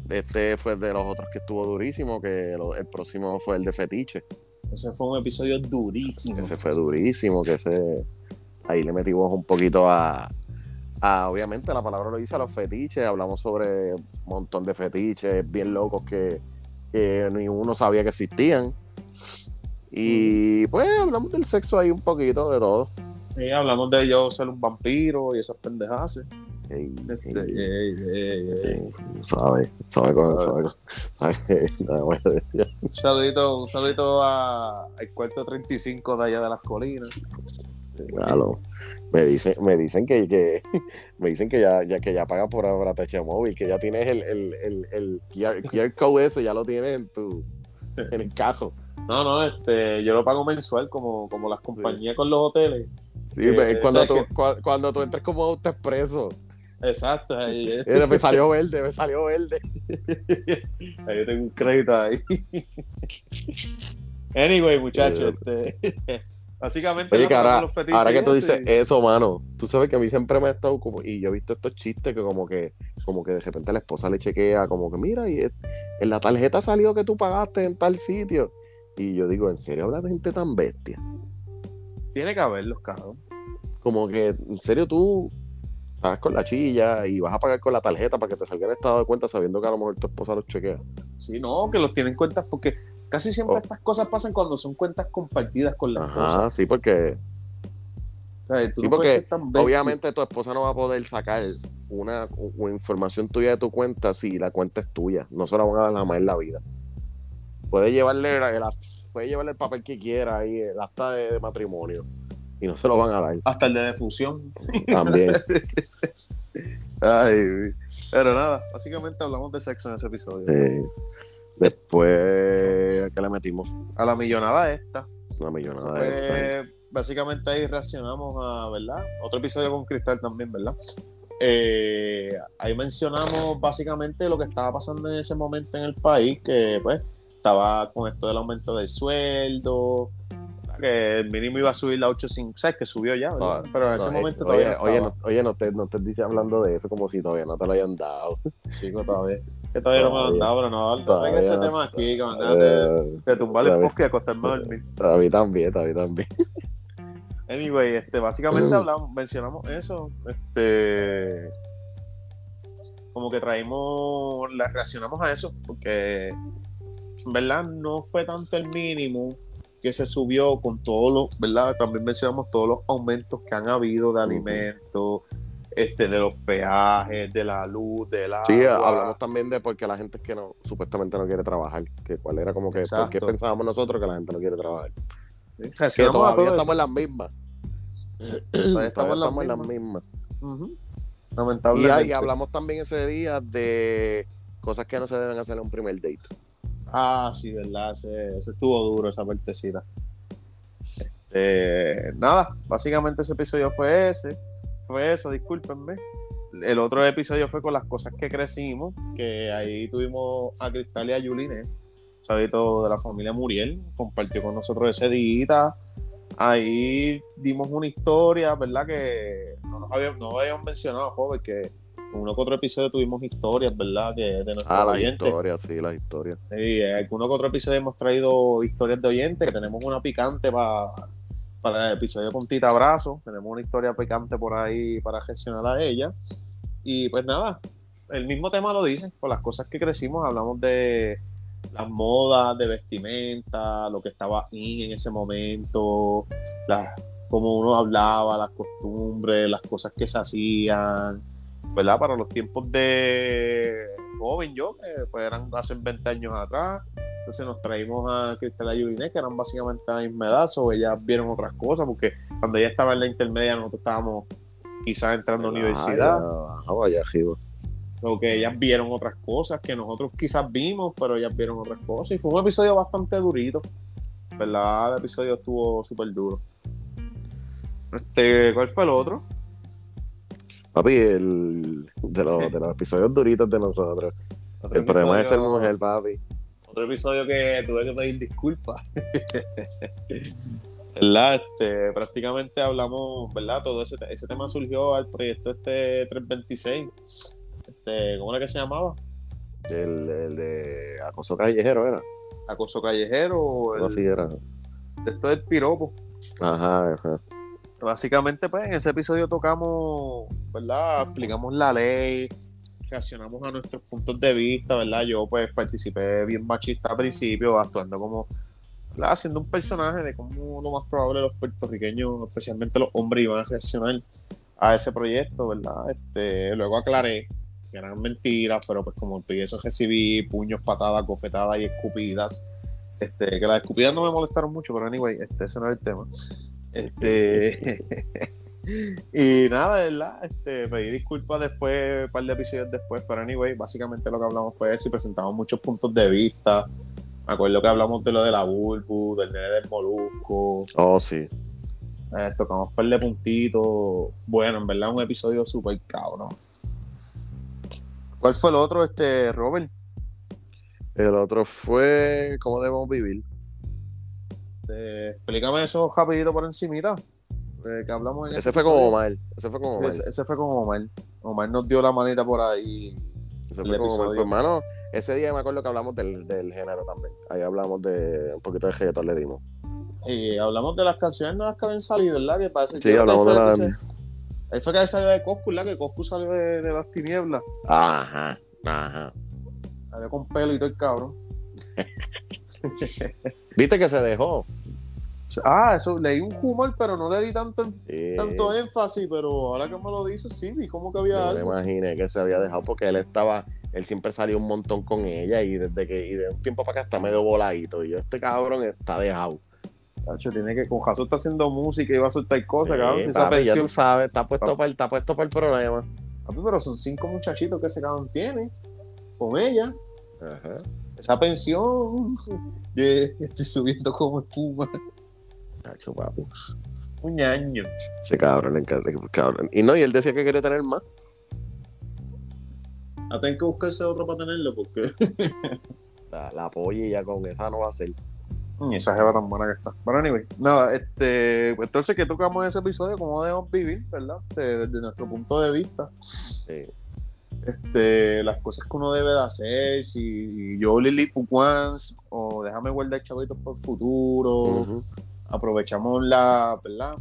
este fue de los otros que estuvo durísimo, que lo- el próximo fue el de Fetiche. Ese fue un episodio durísimo. Ese fue durísimo, que ese ahí le metimos un poquito a, a, obviamente la palabra lo dice a los fetiches, hablamos sobre un montón de fetiches bien locos que, que ni uno sabía que existían. Y pues hablamos del sexo ahí un poquito de todo. Sí, hablamos de yo ser un vampiro y esas. Ey, ey, ey, ey, Sabe, sabe con sabe Un saludito, un saludito a- al cuarto 35 de allá de las colinas. Claro. Me dicen, me dicen que, que [LAUGHS] me dicen que ya, ya que ya pagan por ahora móvil, que ya tienes el, el, el, el QR, QR code ese, ya lo tienes en tu en el cajo. No, no, este, yo lo pago mensual como, como las compañías con los hoteles. Sí, Eh, cuando, tú, ¿sabes cua- cuando tú entres como auto expreso. Exacto, ahí, [LAUGHS] eh. Mira, me salió verde, me salió verde. [LAUGHS] ahí yo tengo un crédito ahí. anyway, muchachos, este, [LAUGHS] básicamente Oye, que ahora, los fetiches ahora que tú dices eso, y- eso, mano, tú sabes que a mí siempre me ha estado como, y yo he visto estos chistes que como que, como que de repente la esposa le chequea, como que mira, y es- en la tarjeta salió que tú pagaste en tal sitio. Y yo digo, ¿en serio hablas de gente tan bestia? tiene que haberlos, cabrón. Como que, en serio tú pagas con la chilla y vas a pagar con la tarjeta para que te salga el estado de cuenta sabiendo que a lo mejor tu esposa los chequea. Sí, no, que los tienen cuentas porque casi siempre Oh. estas cosas pasan cuando son cuentas compartidas con la esposa. Ajá, sí, porque O sea, tú Sí, no porque tan obviamente tu esposa no va a poder sacar una, una información tuya de tu cuenta si la cuenta es tuya. No se la van a dar jamás en la vida. Puede llevarle, la- el, puede llevarle el papel que quiera ahí, el acta de, de matrimonio. Y no se lo van a dar Hasta el de defusión. también. [LAUGHS] Ay, pero nada, básicamente hablamos de sexo en ese episodio. Eh, después, ¿qué le metimos? A la millonada esta. Eso millonada de esta. fue, básicamente ahí reaccionamos a, ¿verdad? Otro episodio con Cristal también, ¿verdad? Eh, ahí mencionamos básicamente lo que estaba pasando en ese momento en el país, que pues estaba con esto del aumento del sueldo, que el mínimo iba a subir a 8.5, ¿sabes? Que subió ya, ¿verdad? No, pero en ese No, momento eh, todavía oye, no oye, no, no te, no te dice hablando de eso como si todavía no te lo hayan dado. [LAUGHS] chico, todavía. Que todavía no me lo han dado, pero no, no Todavía. tenga ese tema aquí, que ganas de, Eh, de tumbar el bosque y acostarme a dormir. a mí también, a mí también. Anyway, este, básicamente [LAUGHS] hablamos, mencionamos eso. Este. Como que traímos, la, reaccionamos a eso, porque en verdad no fue tanto el mínimo que se subió con todos los, ¿verdad? También mencionamos todos los aumentos que han habido de alimentos, este, de los peajes, de la luz, de la. Sí, hablamos también de por qué la gente que no, supuestamente no quiere trabajar, que cuál era como que, por qué pensábamos nosotros que la gente no quiere trabajar. Que [CLEARS THROAT] todavía estamos en las mismas. todavía estamos, en las mismas. Y, hablamos también ese día de cosas que no se deben hacer en un primer date. Ah, sí, verdad, ese, estuvo duro esa partecita. Este, nada, básicamente ese episodio fue ese, fue eso, discúlpenme. El otro episodio fue con las cosas que crecimos, que ahí tuvimos a Cristal y a Yuline, sabito de la familia Muriel, compartió con nosotros ese día. Ahí dimos una historia, ¿verdad? Que no nos habíamos, no habíamos mencionado, joven, que uno que otro episodio tuvimos historias, ¿verdad? Que de ah, las historias, sí, las historias. Sí, alguno que otro episodio hemos traído historias de oyentes, que tenemos una picante para para el episodio con Tita Abrazo. Tenemos una historia picante por ahí para gestionar a ella. Y pues nada, el mismo tema lo dice, con las cosas que crecimos, hablamos de las modas de vestimenta, lo que estaba in en ese momento, las, cómo uno hablaba, las costumbres, las cosas que se hacían, ¿verdad? Para los tiempos de joven yo, que pues eran hace 20 años atrás. Entonces nos traímos a Cristina y Yuliné, que eran básicamente a la misma edad, o ellas vieron otras cosas, porque cuando ella estaba en la intermedia nosotros estábamos quizás entrando a la universidad. vaya, o que ellas vieron otras cosas que nosotros quizás vimos, pero ellas vieron otras cosas. Y fue un episodio bastante durito. ¿Verdad? El episodio estuvo súper duro. Este, ¿Cuál fue el otro? Papi, el de los, de los episodios duritos de nosotros. El problema de ser mujer, papi. Otro episodio que tuve que pedir disculpas. [LAUGHS] ¿Verdad? Este, prácticamente hablamos, ¿verdad? Todo ese, ese tema surgió al proyecto este 326 este, ¿cómo era que se llamaba? El, de acoso callejero era. Acoso callejero. El, así era. Esto del piropo. Ajá, ajá. Básicamente, pues en ese episodio tocamos, ¿verdad? Explicamos la ley, reaccionamos a nuestros puntos de vista, ¿verdad? Yo, pues, participé bien machista al principio, actuando como, ¿verdad? Haciendo un personaje de cómo lo más probable los puertorriqueños, especialmente los hombres, iban a reaccionar a ese proyecto, ¿verdad? Este, luego aclaré que eran mentiras, pero pues como tú y eso recibí puños, patadas, cofetadas y escupidas. Este, que las escupidas no me molestaron mucho, pero anyway, este, ese no es el tema. Este, [LAUGHS] y nada, ¿verdad? Este, pedí disculpas después, un par de episodios después, pero anyway, básicamente lo que hablamos fue eso y presentamos muchos puntos de vista. Me acuerdo que hablamos de lo de la Bulbu, del nene del Molusco. Oh, sí. Eh, tocamos un par de puntitos. Bueno, en verdad, un episodio súper cabrón. ¿Cuál fue el otro, este, Robert? El otro fue ¿Cómo debemos vivir? Eh, explícame eso rapidito por encimita. Eh, que hablamos ese, fue con Omar. Ese fue con Omar. Ese, fue con Omar. Omar nos dio la manita por ahí. Ese fue con Omar. Pues, hermano, ese día me acuerdo que hablamos del, género también. Ahí hablamos de un poquito de reggaetón le dimos. Y hablamos de las canciones nuevas que habían salido, ¿verdad? Que parece sí, hablamos de la... Ahí fue que salió de Coscu, ¿verdad? Que Coscu salió de, de las tinieblas. Ajá, ajá. Salió con pelo y todo el cabrón. [LAUGHS] ¿Viste que se dejó? Ah, eso, leí un humor, pero no le di tanto, tanto énfasis, pero ahora que me lo dices, sí, vi como que había algo. me imaginé que se había dejado porque él estaba, él siempre salió un montón con ella y desde que, y de un tiempo para acá está medio voladito y yo, este cabrón está dejado tiene que, con Jason está haciendo música y va a soltar cosas, cabrón. Si papi, ya tú sabes, está puesto, para, está puesto para el problema. pero son cinco muchachitos que ese cabrón tiene con ella. Ajá. Esa pensión, [LAUGHS] estoy subiendo como espuma. Papi. Un año. Ese cabrón le encanta, cabrón. Y no, y él decía que quería tener más. A tener que buscarse otro para tenerlo, porque. [LAUGHS] la, la y ya con esa no va a ser. Ni esa jeva tan buena que está. Bueno, anyway, nada, este, pues entonces que tocamos ese episodio, cómo debemos vivir, ¿verdad? Este, desde nuestro punto de vista. Este, las cosas que uno debe de hacer, si yo Lili once, o déjame guardar chavitos por el futuro, aprovechamos la, ¿verdad?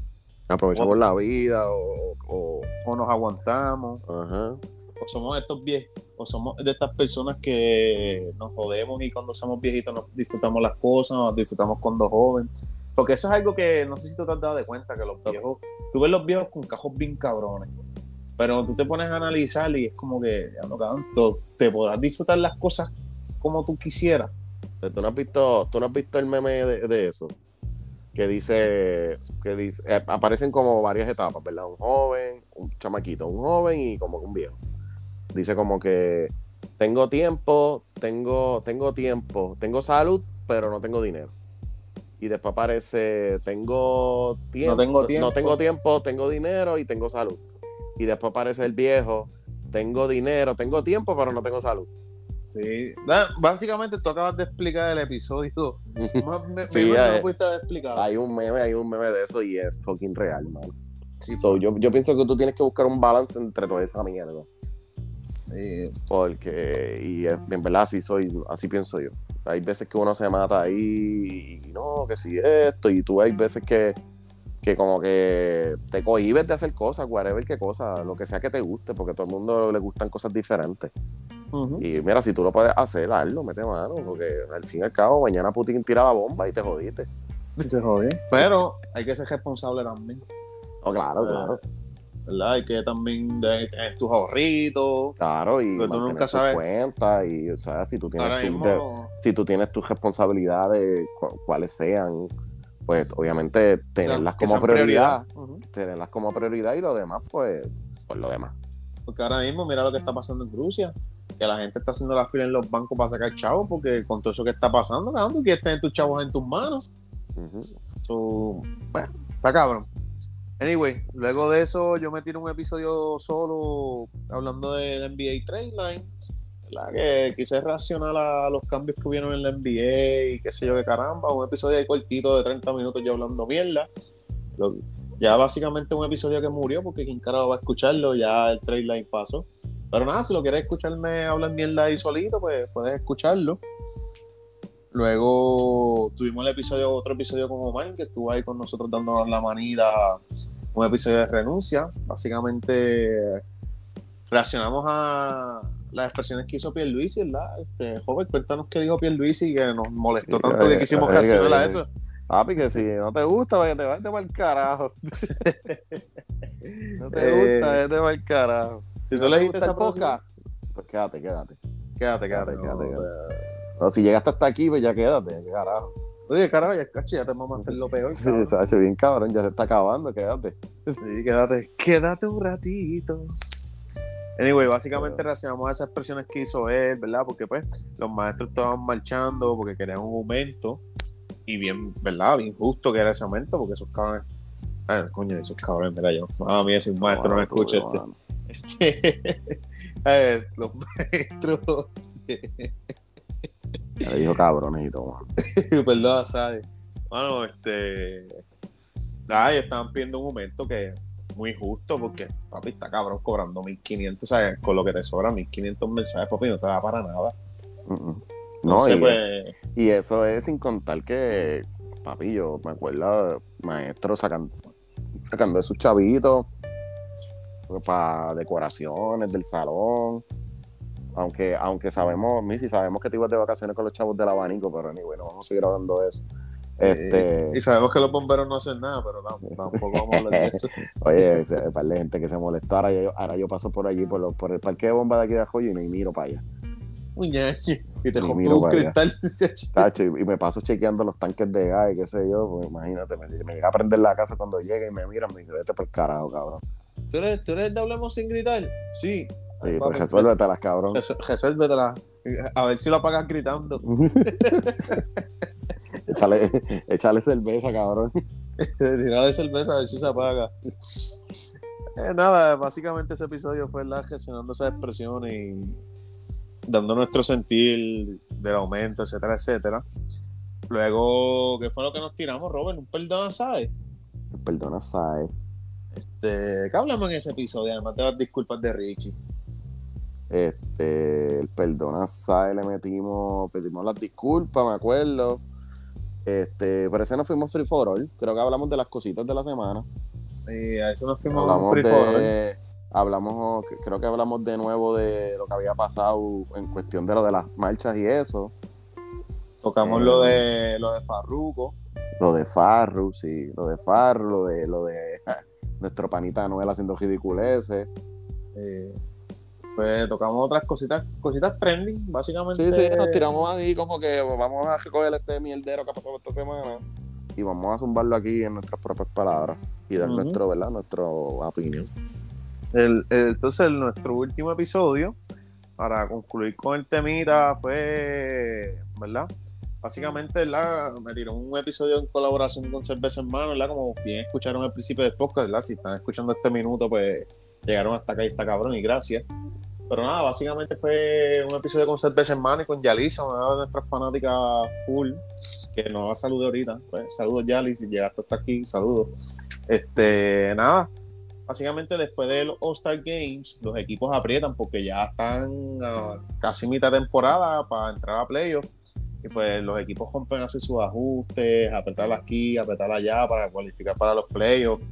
Aprovechamos la vida o, o, o nos aguantamos, ajá. o somos estos viejos, o somos de estas personas que nos jodemos y cuando somos viejitos nos disfrutamos las cosas, nos disfrutamos cuando jóvenes. Porque eso es algo que no sé si tú te has dado de cuenta, que los viejos, tú ves los viejos con cajos bien cabrones, pero tú te pones a analizar y es como que, ya no tanto, te podrás disfrutar las cosas como tú quisieras. Pero ¿Tú no has visto, tú no has visto el meme de, de eso? Que dice, que dice, eh, aparecen como varias etapas, ¿verdad? Un joven, un chamaquito, un joven y como un viejo. Dice como que tengo tiempo, tengo, tengo tiempo, tengo salud, pero no tengo dinero. Y después aparece, tengo tiempo, tengo tiempo. no tengo tiempo, tengo dinero y tengo salud. Y después aparece el viejo, tengo dinero, tengo tiempo, pero no tengo salud. Sí, básicamente tú acabas de explicar el episodio. [LAUGHS] Más me, Sí, mejor no. Hay un meme, hay un meme de eso y es fucking real, mano. Sí, So, yo, yo pienso que tú tienes que buscar un balance entre toda esa mierda. eh, Porque, y en verdad así soy, así pienso yo. Hay veces que uno se mata ahí y no, que si esto, y tú hay veces que, que como que te cohibes de hacer cosas, whatever qué cosa, lo que sea que te guste, porque a todo el mundo le gustan cosas diferentes. Y mira, si tú lo puedes hacer, hazlo, mete mano, porque al fin y al cabo, mañana Putin tira la bomba y te jodiste. Se jodió. Pero hay que ser responsable también. Oh, claro, claro. ¿Verdad? Hay que también tener tus ahorritos. Claro, y tú nunca sabes. cuentas, y, o sea, si tú tienes tu- mismo. de- si tú tienes tus responsabilidades, cu- cuales sean, pues obviamente tenerlas como prioridad, tenerlas como prioridad y lo demás, pues, pues lo demás. Porque ahora mismo, mira lo que está pasando en Rusia. Que la gente está haciendo la fila en los bancos para sacar chavos. Porque con todo eso que está pasando, cabrón, tú quieres tener tus chavos en tus manos. Ujú. So, bueno, está cabrón. Anyway, luego de eso yo me tiro un episodio solo hablando del NBA Trade Line. ¿verdad? Que quise reaccionar a los cambios que hubieron en la NBA y qué sé yo qué caramba. Un episodio de cortito de 30 minutos yo hablando mierda. Ya básicamente un episodio que murió porque quien carajo va a escucharlo, ya el Trade Line pasó. Pero nada, si lo quieres escucharme hablar mierda ahí solito, pues puedes escucharlo. Luego tuvimos el episodio, otro episodio con Omar, que estuvo ahí con nosotros dándonos la manida, un episodio de renuncia. Básicamente reaccionamos a las expresiones que hizo Pierluisi, ¿verdad? Este, joven, cuéntanos qué dijo Pierluisi que nos molestó tanto que quisimos Eh, reaccionar a eso. Papi, que si no te gusta, vaya, te vete para el carajo. [LAUGHS] no te Eh, gusta, vete para el carajo. Si no tú te le gusta esa podcast, pues quédate, quédate. quédate, quédate, Quédate, quédate. quédate, No, si llegaste hasta aquí, pues ya quédate, qué carajo. Oye, carajo, ya, ya te mamaste lo peor. [LAUGHS] Sí, cabrón. hecho bien cabrón, ya se está acabando, quédate. Sí, quédate, quédate un ratito. Anyway, básicamente reaccionamos a esas expresiones que hizo él, ¿verdad? Porque pues los maestros estaban marchando porque querían un aumento y bien, ¿verdad? Bien justo que era ese aumento porque esos cabrones... Ay, coño, esos cabrones, mira yo. Ah, mira, si un maestro no escucha este. Este [LAUGHS] los maestros... Le dijo mano. Perdón, ¿sabes? Bueno, este. Ay, estaban pidiendo un aumento que es muy justo porque, papi, está cabrón cobrando 1500, ¿sabes? Con lo que te sobra 1500 mensajes, papi, no te da para nada. No, Entonces, y, pues, y eso es sin contar que, papi, yo me acuerdo maestros sacando, sacando de sus chavitos para decoraciones del salón. Aunque, aunque sabemos, Missy, sabemos que te ibas de vacaciones con los chavos del abanico, pero anyway, no vamos a seguir hablando de eso. Este, y sabemos que los bomberos no hacen nada, pero tam- tampoco vamos a hablar de eso. [LAUGHS] Oye, ese- un par de gente que se molestó. Ahora yo, ahora yo paso por allí, por, lo- por el parque de bomba de aquí de Ajoyo y me miro para allá. Y te Ni miro un para cristal. Tacho, y, y me paso chequeando los tanques de gas y qué sé yo. Pues imagínate, me, me llega a prender la casa cuando llegue y me miran, me dice, vete por el carajo, cabrón. ¿Tú eres, ¿Tú eres de Hablemos sin gritar? Sí. Oye, pues resuélvetelas, cabrón. res- Resuélvetela. A ver si lo apagas gritando. [LAUGHS] échale, échale cerveza, cabrón. [LAUGHS] Tirada de cerveza a ver si se apaga. Eh, nada, básicamente ese episodio fue la gestionando esas expresiones y dando nuestro sentir del aumento, etcétera, etcétera. Luego, ¿qué fue lo que nos tiramos, Robert? Un perdón, ¿sabes? Perdona, Sae. Este, ¿Qué hablamos en ese episodio? Además de las disculpas de Richie. Este, el perdona, Sae, le metimos, pedimos las disculpas, me acuerdo. Este, pero ese no fuimos free for all. Creo que hablamos de las cositas de la semana. Y a eso nos fuimos hablamos a free for all. de, hablamos, creo que hablamos de nuevo de lo que había pasado en cuestión de lo de las marchas y eso, Tocamos Eh. lo de lo de Farruko. lo de Farru, sí, lo de Farru, lo de lo de nuestro panita Noel haciendo ridiculeces. eh, pues tocamos otras cositas, cositas trending, básicamente. Sí, sí, nos tiramos ahí como que vamos a recoger este mierdero que ha pasado esta semana y vamos a zumbarlo aquí en nuestras propias palabras y dar nuestro, ¿verdad? Nuestro opinión. El- el- entonces, nuestro último episodio, para concluir con el temita, fue, ¿verdad? Básicamente, ¿verdad? Me tiró un episodio en colaboración con Cerveza en Mano, ¿verdad? Como bien escucharon al principio del podcast, ¿verdad? Si están escuchando este minuto, pues llegaron hasta acá y está cabrón, y gracias. Pero nada, básicamente fue un episodio con Cerveza en Mano y con Yalisa, una de nuestras fanáticas full, que nos va a saludar ahorita. Pues, saludos, Yali, si llegaste hasta aquí, saludos. Este, nada, básicamente después de los All-Star Games, los equipos aprietan porque ya están a casi mitad temporada para entrar a playoffs. Y pues los equipos a hacer sus ajustes, apretar aquí, apretar allá para cualificar para los playoffs.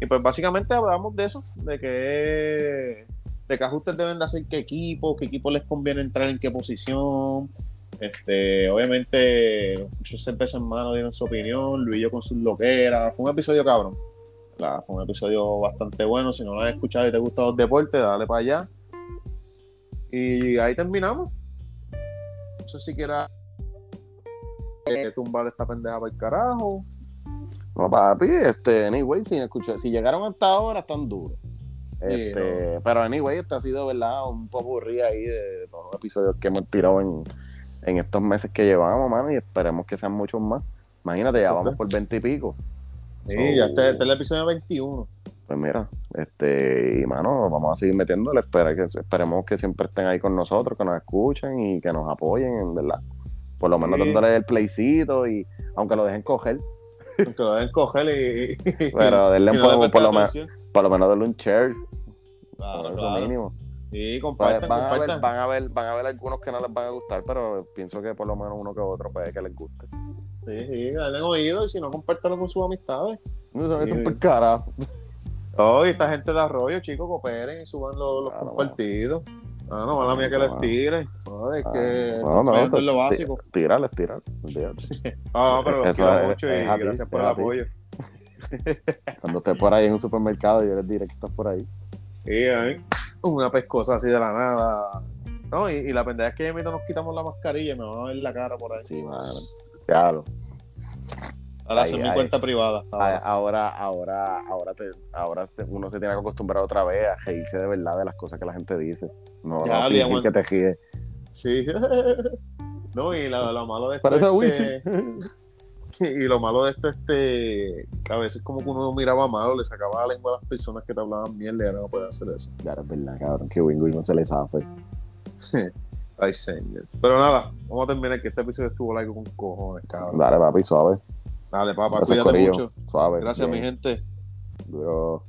Y pues básicamente hablamos de eso, de que, de qué ajustes deben de hacer qué equipo, qué equipo les conviene entrar en qué posición. Este, obviamente, muchos cervezas en mano dieron su opinión, Luis con sus loqueras. Fue un episodio cabrón. La- fue un episodio bastante bueno. Si no lo has escuchado y te gustan los deportes, dale para allá. Y ahí terminamos. No sé si quieras eh, tumbar esta pendeja para el carajo. No, papi, este, anyway, si, escuché- si llegaron hasta ahora, están duros. Sí, Este, Pero anyway, este ha sido, ¿verdad? Un poco ahí de, todos los episodios que hemos tirado en, en estos meses que llevamos, mano, y esperemos que sean muchos más. Imagínate, ya vamos por 20 y pico. Sí, So, ya este, este es el episodio 21. Pues mira, este, y mano, vamos a seguir metiéndole, espera que, esperemos que siempre estén ahí con nosotros, que nos escuchen y que nos apoyen, en verdad. Por lo menos Sí. dándole el playcito y aunque lo dejen coger, Aunque lo deben coger y. y- [LAUGHS] pero denle y un no le poco, por lo, menos, por lo menos darle un share, Claro, eso claro. mínimo. Sí, compartan, van, a ver, van, a ver, van a ver algunos que no les van a gustar, pero pienso que por lo menos uno que otro puede que les guste. Sí, sí, denle oído y si no, compártalo con sus amistades. Eso, eso Sí. es por carajo. Oh, y esta gente de arroyo, chicos, cooperen y suban los, los Claro, compartidos. Ah, no, mala mía que les tire. No, es Ah, que no, no, te- en lo básico. Tírales. olvídate. [LAUGHS] Ah, pero los quiero mucho y gracias por el apoyo. Cuando estés por ahí en un supermercado, yo les diré que estás por ahí. Sí, ay, una pescosa así de la nada. No, y, y la pendeja es que ya mismo nos quitamos la mascarilla y me van a ver la cara por ahí. Sí, mano. Claro. Ahora hacer mi ay. cuenta privada. Ahora, ahora, ahora, te, ahora te- uno se tiene que acostumbrar otra vez a reírse de verdad de las cosas que la gente dice. No, Ya, no fingir que te ríes. Sí. [LAUGHS] no, y la- lo malo de esto Parece es Wichi. que- Y lo malo de esto este que a veces como que uno miraba malo, le sacaba la lengua a las personas que te hablaban mierda y ahora no puede hacer eso. Ya es verdad, cabrón, que Wingo no se le zafe. [LAUGHS] Ay, señor. Pero nada, vamos a terminar que este episodio estuvo largo con cojones, cabrón. Dale, papi, suave. Dale, papá, Gracias, cuídate Corillo. mucho. Suave. Gracias, bien, mi gente. Duro.